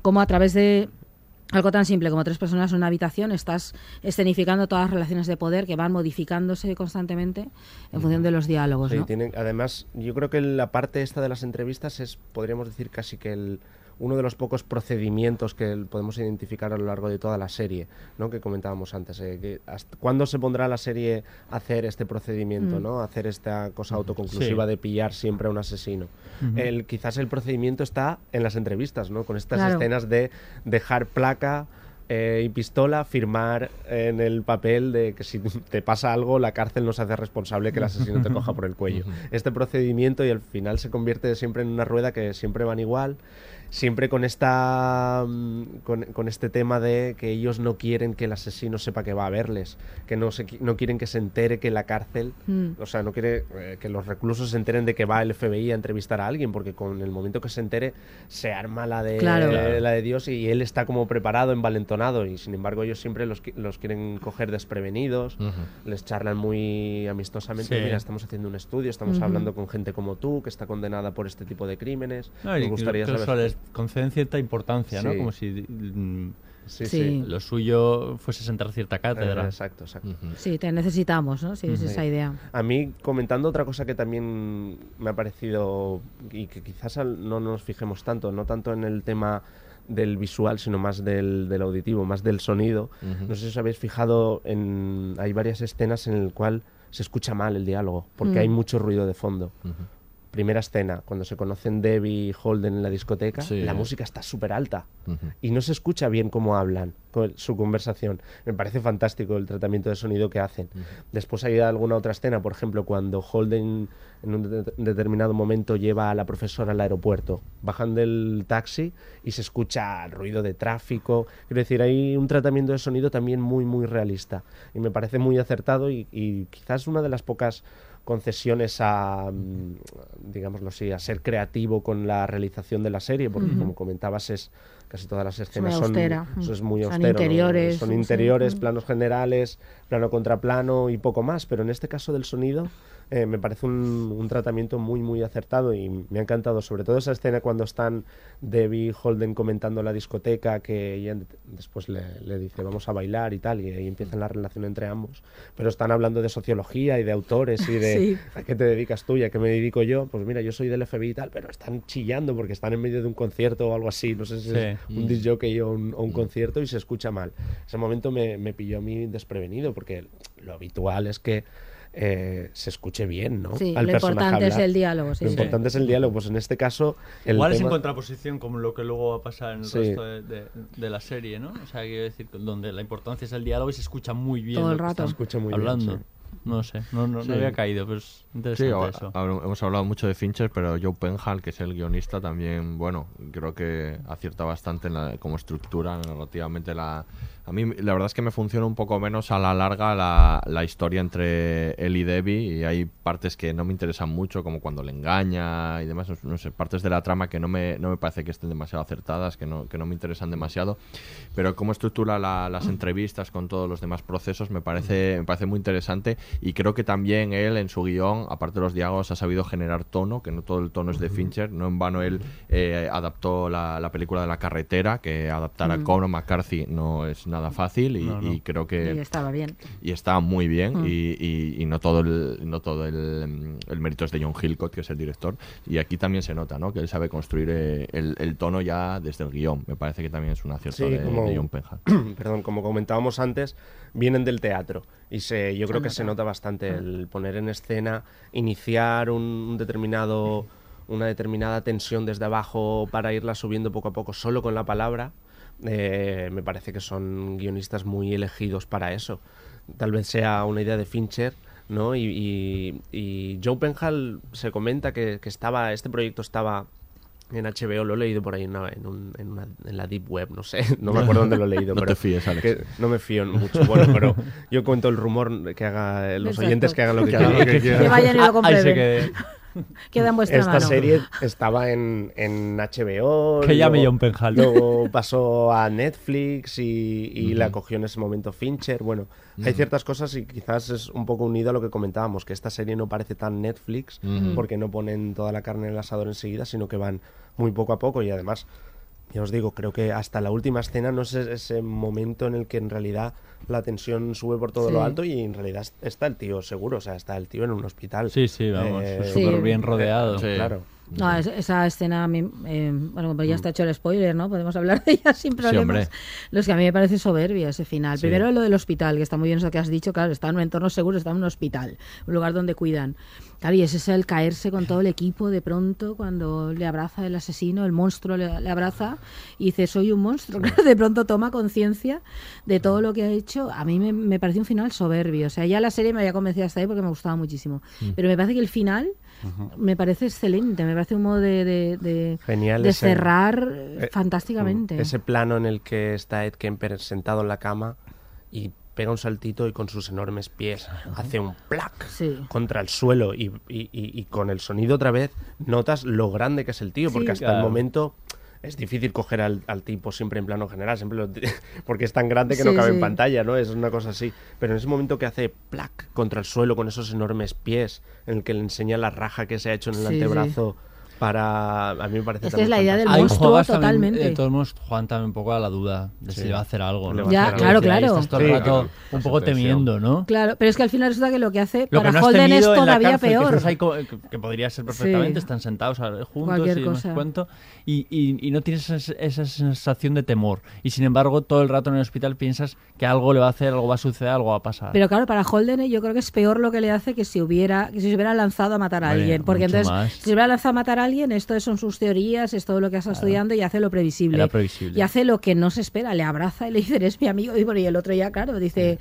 cómo a través de algo tan simple como tres personas en una habitación, estás escenificando todas las relaciones de poder que van modificándose constantemente en función de los diálogos. Sí, ¿no? tienen- además, yo creo que la parte esta de las entrevistas es, podríamos decir casi que el, uno de los pocos procedimientos que podemos identificar a lo largo de toda la serie, ¿no? Que comentábamos antes. eh, que hasta- ¿Cuándo se pondrá la serie a hacer este procedimiento, Mm. ¿no? A hacer esta cosa autoconclusiva Sí. de pillar siempre a un asesino. Ujú. el, quizás el procedimiento está en las entrevistas, ¿no? Con estas Claro. escenas de dejar placa eh, y pistola, firmar en el papel de que si te pasa algo, la cárcel no se hace responsable que el asesino te coja por el cuello. Este procedimiento y al final se convierte siempre en una rueda que siempre van igual, siempre con esta mm, con, con este tema de que ellos no quieren que el asesino sepa que va a verles, que no se qui- no quieren que se entere que la cárcel, Mm. o sea, no quiere eh, que los reclusos se enteren de que va el FBI a entrevistar a alguien, porque con el momento que se entere se arma la de Claro. la de Dios y él está como preparado, envalentonado y sin embargo ellos siempre los, los quieren coger desprevenidos, les charlan muy amistosamente, Sí. mira, estamos haciendo un estudio, estamos hablando con gente como tú que está condenada por este tipo de crímenes. No, Nos gustaría saber. Conceden cierta importancia, ¿no? Como si mm, Sí, sí. lo suyo fuese sentar cierta cátedra. Eh, exacto, exacto. Sí, te necesitamos, ¿no? Sí, es esa idea. A mí, comentando otra cosa que también me ha parecido y que quizás no nos fijemos tanto, no tanto en el tema del visual, sino más del, del auditivo, más del sonido. No sé si os habéis fijado en... Hay varias escenas en el cual se escucha mal el diálogo, porque Mm. hay mucho ruido de fondo. Primera escena, cuando se conocen Debbie y Holden en la discoteca, Sí. la música está súper alta y no se escucha bien cómo hablan, con su conversación. Me parece fantástico el tratamiento de sonido que hacen. Después hay alguna otra escena, por ejemplo, cuando Holden en un de- determinado momento lleva a la profesora al aeropuerto. Bajan del taxi y se escucha ruido de tráfico. Quiero decir, hay un tratamiento de sonido también muy, muy realista. Y me parece muy acertado y, y quizás una de las pocas concesiones a, mm, digámoslo así, a ser creativo con la realización de la serie, porque como comentabas es casi todas las escenas son, eso es muy Son austero, ¿no? interiores, son interiores, Mm. planos generales, plano contra plano y poco más, pero en este caso del sonido eh, me parece un, un tratamiento muy muy acertado y me ha encantado, sobre todo esa escena cuando están Debbie Holden comentando la discoteca, que ella de- después le, le dice vamos a bailar y tal, y ahí empieza la relación entre ambos, pero están hablando de sociología y de autores y de Sí. a qué te dedicas tú y a qué me dedico yo, pues mira, yo soy del FBI y tal, pero están chillando porque están en medio de un concierto o algo así, no sé si es un Mm. disc jockey o un, o un concierto y se escucha mal. Ese momento me, me pilló a mí desprevenido porque lo habitual es que eh, se escuche bien, ¿no? Sí, Al lo importante es el diálogo, sí, Lo sí. importante es el diálogo, pues en este caso... El Igual es en contraposición como lo que luego va a pasar en el Sí. resto de, de- de la serie, ¿no? O sea, quiero decir, donde la importancia es el diálogo y se escucha muy bien Todo el rato. Se escucha muy bien, hablando. sí. No sé, no, no, no Sí. había caído, pero es interesante eso. a- hemos hablado mucho de Fincher, pero Joe Penhall, que es el guionista, también, bueno, creo que acierta bastante en la, como estructura, narrativamente. La, a mí, la verdad es que me funciona un poco menos a la larga la, la historia entre él y Debbie, y hay partes que no me interesan mucho, como cuando le engaña y demás, no, sé, partes de la trama que no me, no me parece que estén demasiado acertadas, que no, que no me interesan demasiado, pero cómo estructura la- las entrevistas con todos los demás procesos me parece, me parece muy interesante y creo que también él en su guion, aparte de los diálogos, ha sabido generar tono, que no todo el tono es de Fincher, no en vano él eh, adaptó la, la película de la carretera, que adaptar a. Conor McCarthy no es nada fácil y, No, no. y creo que Y estaba bien. y está muy bien Mm. y, y- y no todo el no todo el, el mérito es de John Hillcott que es el director y aquí también se nota ¿no? que él sabe construir eh, el, el tono ya desde el guion me parece que también es un acierto Sí, de, como- de John Penhall perdón, como comentábamos antes, vienen del teatro y se, yo Se creo que se nota bastante el poner en escena, iniciar un, un determinado una determinada tensión desde abajo para irla subiendo poco a poco solo con la palabra. Eh, me parece que son guionistas muy elegidos para eso. Tal vez sea una idea de Fincher, ¿no? Y, y, y Joe Penhall se comenta que, que estaba este proyecto estaba en HBO lo he leído por ahí en, una- en, un- en una- en la deep web, no sé, no me acuerdo dónde lo he leído. No pero te fíes, Alex. que no me fío mucho. Bueno, pero yo cuento el rumor que haga los Exacto. oyentes que hagan lo que, quieran. que vayan y lo quede. Queda en vuestra Esta mano. serie estaba en, en HBO. Que llame luego- John Penhall. Luego pasó a Netflix y, y la cogió en ese momento Fincher. Bueno, hay ciertas cosas y quizás es un poco unido a lo que comentábamos, que esta serie no parece tan Netflix porque no ponen toda la carne en el asador enseguida, sino que van muy poco a poco y además ya os digo, creo que hasta la última escena no es ese momento en el que en realidad la tensión sube por todo Sí. lo alto y en realidad está el tío seguro, o sea, está el tío en un hospital. Sí, sí, vamos, Eh, súper Sí. bien rodeado. Sí. Claro. No, es- esa escena, eh, bueno, pues ya está hecho el spoiler, ¿no? Podemos hablar de ella sin problemas. Los que a mí me parece soberbia ese final. Sí. Primero lo del hospital, que está muy bien eso que has dicho, claro, está en un entorno seguro, está en un hospital, un lugar donde cuidan. Claro, y ese es el caerse con todo el equipo de pronto cuando le abraza el asesino, el monstruo le, le abraza y dice, soy un monstruo. Claro, de pronto toma conciencia de todo lo que ha hecho. A mí me, me pareció un final soberbio. O sea, ya la serie me había convencido hasta ahí porque me gustaba muchísimo. Mm. Pero me parece que el final me parece excelente, me parece un modo de, de, de- Genial de ese- cerrar eh, fantásticamente. mm, Ese plano en el que está Ed Kemper sentado en la cama y pega un saltito y con sus enormes pies hace un plac contra el suelo y, y- y- y con el sonido otra vez notas lo grande que es el tío, porque Sí. hasta el momento es difícil coger al, al tipo siempre en plano general, siempre lo- porque es tan grande que Sí, no cabe sí. en pantalla, ¿no? Es una cosa así. Pero en ese momento que hace plac contra el suelo con esos enormes pies, en el que le enseña la raja que se ha hecho en el Sí, antebrazo para... A mí me parece Es que es la idea del fantástico. Ahí monstruo juegas también, totalmente. de todos modos, juegan también un poco a la duda de si Sí. le va a hacer algo. Ya, hacer claro, claro. Estás todo el Sí, rato claro. un poco temiendo, ¿no? Claro, pero es que al final resulta que lo que hace Lo que para no Holden es todavía cárcel, peor. co- que, que podría ser perfectamente, Sí. están sentados juntos Cualquier y no sé cosa. cuánto, y, y- y no tienes esa, esa sensación de temor. Y sin embargo, todo el rato en el hospital piensas que algo le va a hacer, algo va a suceder, algo va a pasar. Pero claro, para Holden eh, yo creo que es peor lo que le hace que si hubiera que si se hubiera lanzado a matar a alguien. Porque entonces, más. si se hubiera lanzado a matar a alguien, esto son sus teorías, es todo lo que está estudiando y hace lo previsible. Era previsible. Y hace lo que no se espera, le abraza y le dice, eres mi amigo. Y, bueno, y el otro ya, claro, dice,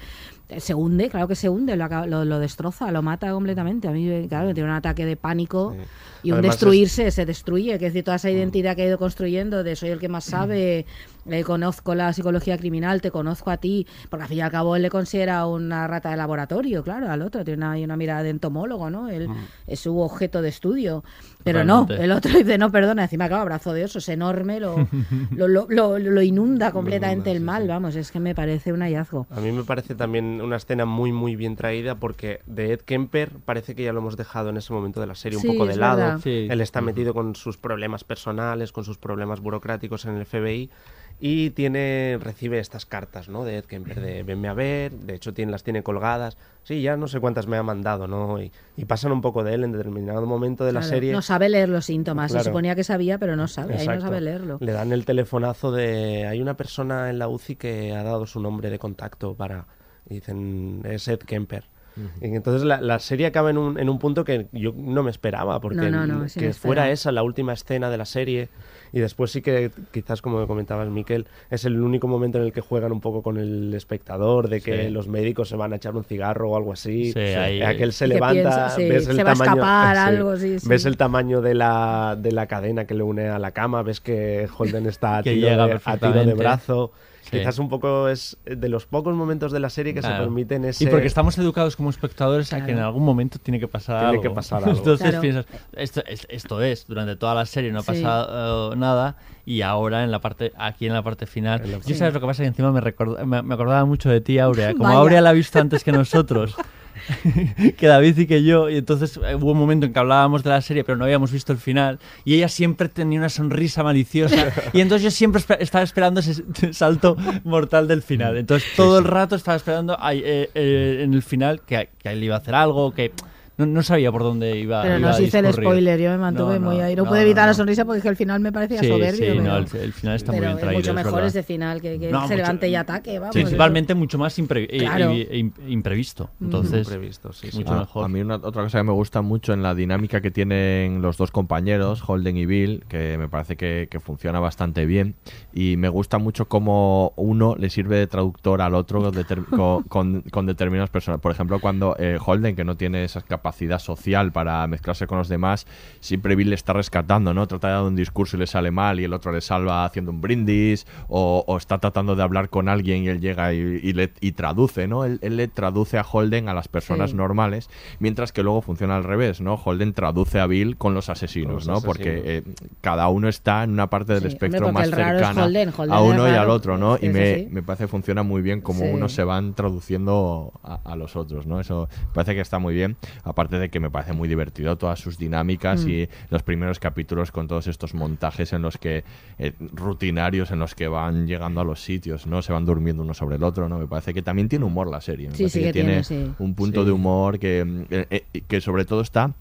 se hunde, claro que se hunde, lo, lo, lo destroza, lo mata completamente. A mí, claro, tiene un ataque de pánico y un Además destruirse, se destruye. Que es decir, toda esa identidad que ha ido construyendo de soy el que más sabe, eh, conozco la psicología criminal, te conozco a ti, porque al fin y al cabo él le considera una rata de laboratorio, claro, al otro, tiene una, una mirada de entomólogo, ¿no? Él es su objeto de estudio. Pero no, el otro dice, no, perdona, encima, claro, brazo de oso, es enorme, lo, lo, lo, lo- lo inunda completamente el mal, vamos, es que me parece un hallazgo. A mí me parece también una escena muy muy bien traída porque de Ed Kemper parece que ya lo hemos dejado en ese momento de la serie Sí, un poco de lado. Él está metido con sus problemas personales, con sus problemas burocráticos en el FBI y tiene recibe estas cartas, ¿no? De Ed Kemper de venme a ver, de hecho tiene las tiene colgadas. Sí, ya no sé cuántas me ha mandado, ¿no? Y, y pasan un poco de él en determinado momento de la serie. No sabe leer los síntomas, se suponía que sabía, pero no sabe, ahí no sabe leerlo. Le dan el telefonazo de hay una persona en la UCI que ha dado su nombre de contacto para y dicen es Ed Kemper. Y entonces la, la serie acaba en un, en un punto que yo no me esperaba, porque No, no, no, que fuera esa la última escena de la serie y después sí que quizás como comentabas Miquel, es el único momento en el que juegan un poco con el espectador, de que Sí. los médicos se van a echar un cigarro o algo así, Sí, ahí- aquel se levanta, piensa, sí, ves el se va a tamaño, escapar, algo, sí, sí. ves el tamaño de la, de la cadena que le une a la cama, ves que Holden está a Que tiro, llega de, a tiro de perfectamente. brazo. Sí. Quizás un poco es de los pocos momentos de la serie que se Claro. permiten ese... Y porque estamos educados como espectadores a que en Claro. algún momento tiene que pasar Tiene algo. que pasar algo. Entonces Claro. piensas, esto, es- esto es, durante toda la serie no ha Sí. pasado eh, nada y ahora en la parte aquí en la parte final. La- Yo Sí. sabes lo que pasa que encima me, record- me, me acordaba mucho de ti, Aurea. Como Vaya. Aurea la ha visto antes que nosotros. que David y que yo, y entonces eh, hubo un momento en que hablábamos de la serie, pero no habíamos visto el final, y ella siempre tenía una sonrisa maliciosa, y entonces yo siempre estaba esperando ese salto mortal del final. Entonces todo el rato estaba esperando ay, eh, eh, en el final que, que él iba a hacer algo, que no, no sabía por dónde iba, Pero iba no a se hice el spoiler, yo me mantuve No, muy ahí. No, no, pude evitar no, la sonrisa porque es que el final me parecía Sí, soberbio. sí, pero, no, el, el final está muy pero bien es traído. mucho es mejor verdad. este final que, que No, se mucho- levante y ataque, vamos. Principalmente mucho más impre- eh, Claro. eh, im- imprevisto. Entonces, Imprevisto, sí, sí. mucho Ah, mejor. A mí una, otra cosa que me gusta mucho en la dinámica que tienen los dos compañeros, Holden y Bill, que me parece que, que funciona bastante bien. Y me gusta mucho cómo uno le sirve de traductor al otro con, con, con- determinados personajes. Por ejemplo, cuando eh, Holden, que no tiene esa capacidad social para mezclarse con los demás, siempre Bill le está rescatando, ¿no? Trata de dar un discurso y le sale mal y el otro le salva haciendo un brindis o, o está tratando de hablar con alguien y él llega y, y le, y traduce, ¿no? Él, él le traduce a Holden a las personas Sí. normales, mientras que luego funciona al revés, ¿no? Holden traduce a Bill con los asesinos, Con los ¿no? Porque eh, cada uno está en una parte del Sí, espectro hombre, más cercana Holden, Holden a uno y al otro, ¿no? Y me, me parece que funciona muy bien como Sí. unos se van traduciendo a, a los otros, ¿no? Eso me parece que está muy bien, aparte de que me parece muy divertido todas sus dinámicas Mm. y los primeros capítulos con todos estos montajes en los que eh, rutinarios en los que van llegando a los sitios, ¿no? Se van durmiendo uno sobre el otro, ¿no? Me parece que también tiene humor la serie, me Sí, parece sí que, que tiene, sí. un punto Sí. de humor que, eh, eh, que sobre todo está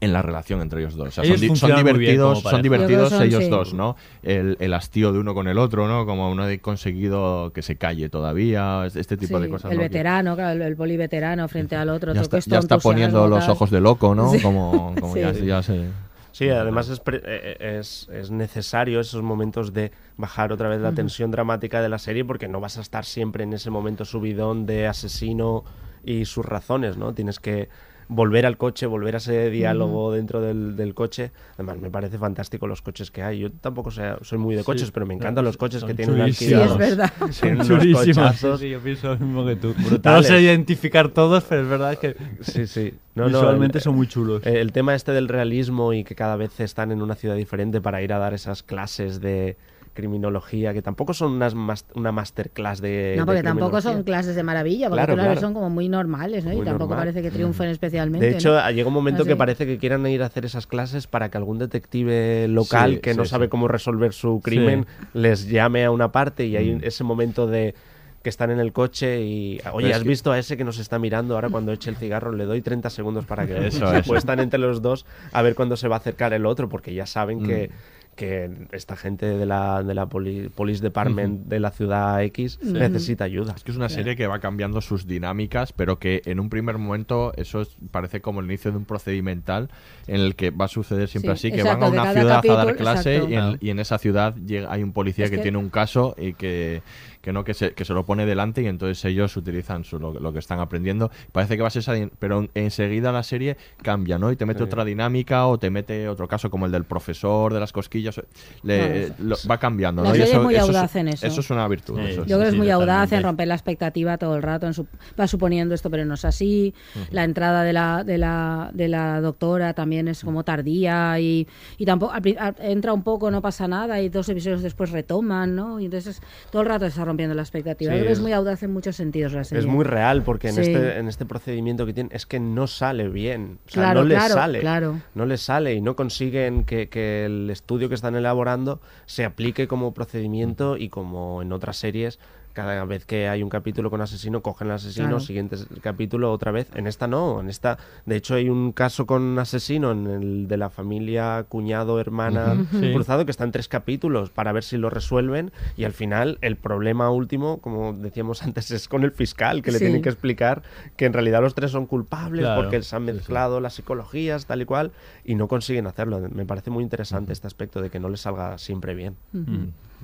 en la relación entre ellos dos. O sea, Ellos son, di- divertidos, son divertidos son, ellos sí. dos, ¿no? El, el hastío de uno con el otro, ¿no? Como uno ha conseguido que se calle todavía, este- este tipo Sí, de cosas. el veterano, claro, el, el poli veterano frente al otro. ya está, ya está poniendo los tal. ojos de loco, ¿no? Sí. Como, como Sí. ya, ya se... Sí, además es, pre- eh, es, es necesario esos momentos de bajar otra vez la tensión dramática de la serie porque no vas a estar siempre en ese momento subidón de asesino y sus razones, ¿no? Tienes que volver al coche, volver a ese diálogo dentro del, del coche. Además, me parece fantástico los coches que hay. Yo tampoco sea- soy muy de Sí, coches, pero me encantan los coches que tienen alquilados. Sí, es verdad. Tienen Son unos chulísimos, cochazos sí, sí, yo pienso lo mismo que tú. No brutales. sé identificar todos, pero es verdad que Sí, sí. No, no, visualmente el- son muy chulos. eh, El tema este del realismo y que cada vez están en una ciudad diferente para ir a dar esas clases de criminología, que tampoco son unas mas- una masterclass de. No, porque de tampoco son clases de maravilla, porque Claro, claro. son como muy normales, ¿no? y tampoco normal. parece que triunfen especialmente. De hecho, ¿no? llega un momento No que parece que quieran ir a hacer esas clases para que algún detective local Sí, que no sí, sabe cómo resolver su crimen les llame a una parte y hay Mm. ese momento de que están en el coche y oye, ¿has que- visto a ese que nos está mirando? Ahora cuando eche el cigarro le doy 30 segundos para que Eso, se eso. Pues están entre los dos a ver cuándo se va a acercar el otro porque ya saben que, Mm. que esta gente de la, de la poli- Police Department de la ciudad X Sí. necesita ayuda. Es que es una serie que va cambiando sus dinámicas, pero que en un primer momento eso es- parece como el inicio de un procedimental en el que va a suceder siempre Sí, así, que exacto, van a una ciudad a dar clase y en, y en esa ciudad llega, hay un policía Es que, que- tiene un caso y que, que no que se, que se lo pone delante y entonces ellos utilizan su- lo, lo que están aprendiendo. Parece que va a ser esa, pero en- enseguida la serie cambia, ¿no? Y te mete Sí. otra dinámica o te mete otro caso como el del profesor de las cosquillas. Le- lo- va cambiando, La ¿no? Y serie es muy audaz en eso. Eso es una virtud. Sí. eso. Yo creo que es sí, muy audaz en romper la expectativa todo el rato. En su, va suponiendo esto, pero no es así. La entrada de la, de, la, de la doctora también es como tardía y, y tampoco entra un poco, no pasa nada y dos episodios después retoman, ¿no? Y entonces todo el rato se está rompiendo la expectativa. Sí, es es- muy audaz en muchos sentidos la serie. Es muy real porque en, Sí. este, en este procedimiento que tienen es que no sale bien. O sea, Claro, no les claro, sale. claro. No les sale y no consiguen que, que el estudio que están elaborando se aplique como procedimiento y como en otras series. Cada vez que hay un capítulo con asesino, cogen al asesino, Claro. siguiente capítulo otra vez. En esta no, en esta, de hecho hay un caso con asesino en el de la familia cuñado hermana. Sí. cruzado que está en tres capítulos para ver si lo resuelven y al final el problema último, como decíamos antes, es con el fiscal que le Sí. tienen que explicar que en realidad los tres son culpables Claro. porque se han mezclado las psicologías tal y cual y no consiguen hacerlo. Me parece muy interesante este aspecto de que no les salga siempre bien.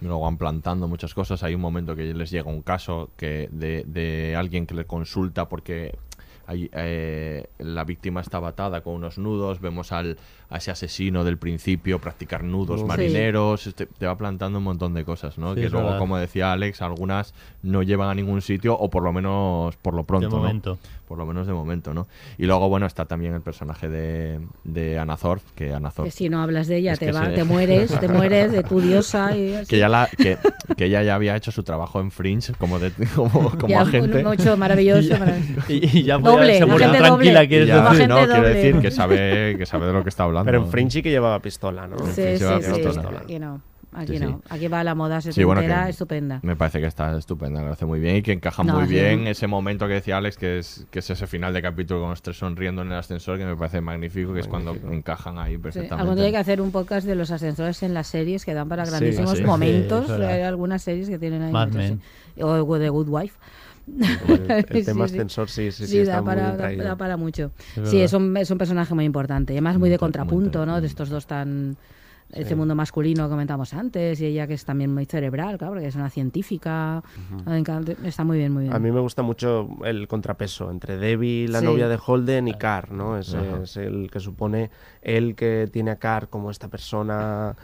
Luego van plantando muchas cosas. Hay un momento que les llega un caso que de, de alguien que le consulta porque hay, eh, la víctima estaba atada con unos nudos. Vemos al, a ese asesino del principio practicar nudos Sí. marineros. Te, te va plantando un montón de cosas, ¿no? Sí, que es luego, verdad. como decía Alex, algunas no llevan a ningún sitio o por lo menos por lo pronto. De ¿no? momento. Por lo menos de momento, ¿no? Y luego, bueno, está también el personaje de, de Anna Thorpe, que Anna Thorpe Que si no hablas de ella, Es te, que va, se- te mueres, te mueres de tu diosa. Y así. que ya la que, que ella ya había hecho su trabajo en Fringe como de, como, como Ya, agente mucho maravilloso. maravilloso. Y, y ya Doble, se tranquila, doble. quieres Y ya, Como decir. no, quiero decir que sabe que sabe de lo que está hablando Pero en Fringe sí que llevaba pistola, ¿no? Sí, se sí, sí, pistola. Aquí no. Aquí Sí, sí. no. Aquí va la moda Sí, bueno, estupenda. Me parece que está estupenda, que lo hace muy bien y que encaja No, muy sí. bien ese momento que decía Alex, que es, que es ese final de capítulo con los tres sonriendo en el ascensor, que me parece magnífico, que es cuando encajan ahí Sí, perfectamente. algún día hay que hacer un podcast de los ascensores en las series que dan para Sí, grandísimos sí. momentos. Sí, hay algunas series que tienen ahí. Mad muchos, Men. sí. O The Good Wife. El, el tema sí. ascensor sí, sí, sí, Sí, está da muy para, bien da, para mucho. Es sí, es un, es un personaje muy importante. Y además muy de Muy contrapunto, ¿no? De estos dos tan... Ese mundo masculino que comentamos antes y ella que es también muy cerebral, claro, porque es una científica. Está muy bien, muy bien. A mí me gusta mucho el contrapeso entre Debbie, la Sí. novia de Holden, y Carr, ¿no? Es, el que supone él que tiene a Carr como esta persona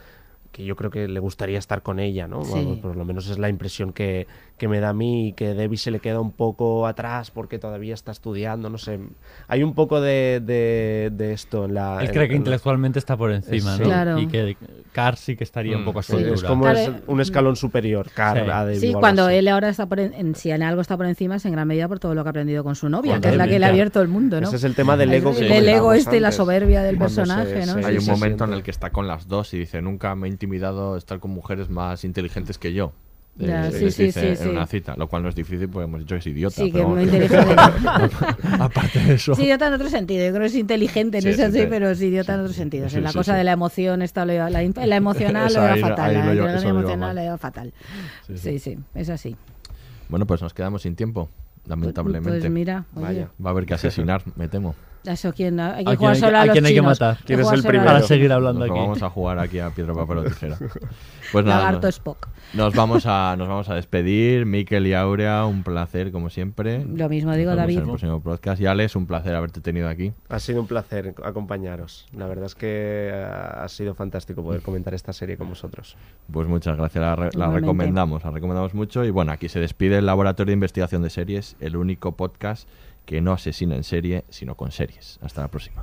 que yo creo que le gustaría estar con ella, ¿no? Por lo menos es la impresión que, que me da a mí y que Debbie se le queda un poco atrás porque todavía está estudiando, no sé. Hay un poco de, de, de esto en la... Él en- cree que en la- intelectualmente está por encima, Sí. ¿no? Claro. Y que Carr sí que estaría un Mm, poco a su Sí, es como Claro, es un escalón superior, Carr, Sí. a Debbie. Sí, cuando así. él ahora está por en, si en algo está por encima es en gran medida por todo lo que ha aprendido con su novia, que es la que le ha abierto el mundo, ¿no? Ese es el tema del ego que El ego este y la soberbia del cuando se- personaje, ¿no? se- Hay un momento en el que está con las dos y dice, nunca me ha intimidado estar con mujeres más inteligentes que yo. Ya, eh, sí, les sí, dice sí, en una cita, lo cual no es difícil porque hemos dicho que es idiota. Sí, que pero muy vamos, inteligente. Aparte de eso. Idiota en otro sentido. Yo creo que es inteligente, sí, pero es idiota en otros sentidos. Sí, en la cosa de la emoción, esta lo lleva- la, la emocional lo lleva fatal. La lo emocional mal. lo lleva fatal. Sí, Sí, es así. Bueno, pues nos quedamos sin tiempo, lamentablemente. pues mira, oye. Vaya. Va a haber que asesinar, me temo. Eso, ¿quién? Hay ¿A que quién jugar hay que- solo a, a los quién hay que chinos. matar? ¿Quién es el a primero? Para seguir hablando Nos lo aquí. vamos a jugar aquí a piedra, papel o tijera. Pues nada, Lagarto no- Spock. Nos vamos a nos vamos a despedir. Miquel y Aurea, un placer como siempre. Lo mismo digo, Nos vemos David. En el próximo podcast. Y Alex, un placer haberte tenido aquí. Ha sido un placer acompañaros. La verdad es que eh, ha sido fantástico poder comentar esta serie con vosotros. Pues muchas gracias, la, re- la recomendamos, la recomendamos mucho. Y bueno, aquí se despide el Laboratorio de Investigación de Series, el único podcast que no asesina en serie, sino con series. Hasta la próxima.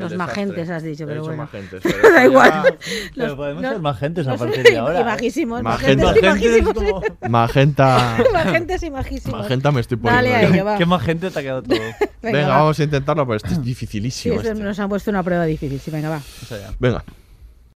Los magentes has dicho, pero bueno. magentes, Da pero eso igual. ya- Pero Los- podemos los- ser magentes a partir de ahora. Y ¿eh? Magentes y Magentes majísimos. Magenta. Magentes y majísimos. Magenta me estoy Dale poniendo. a yo. ello, va. Qué magente te ha quedado todo. Venga, Venga, va. vamos a intentarlo, pero esto es dificilísimo. este. nos han puesto una prueba difícil. Sí, venga, va. Venga.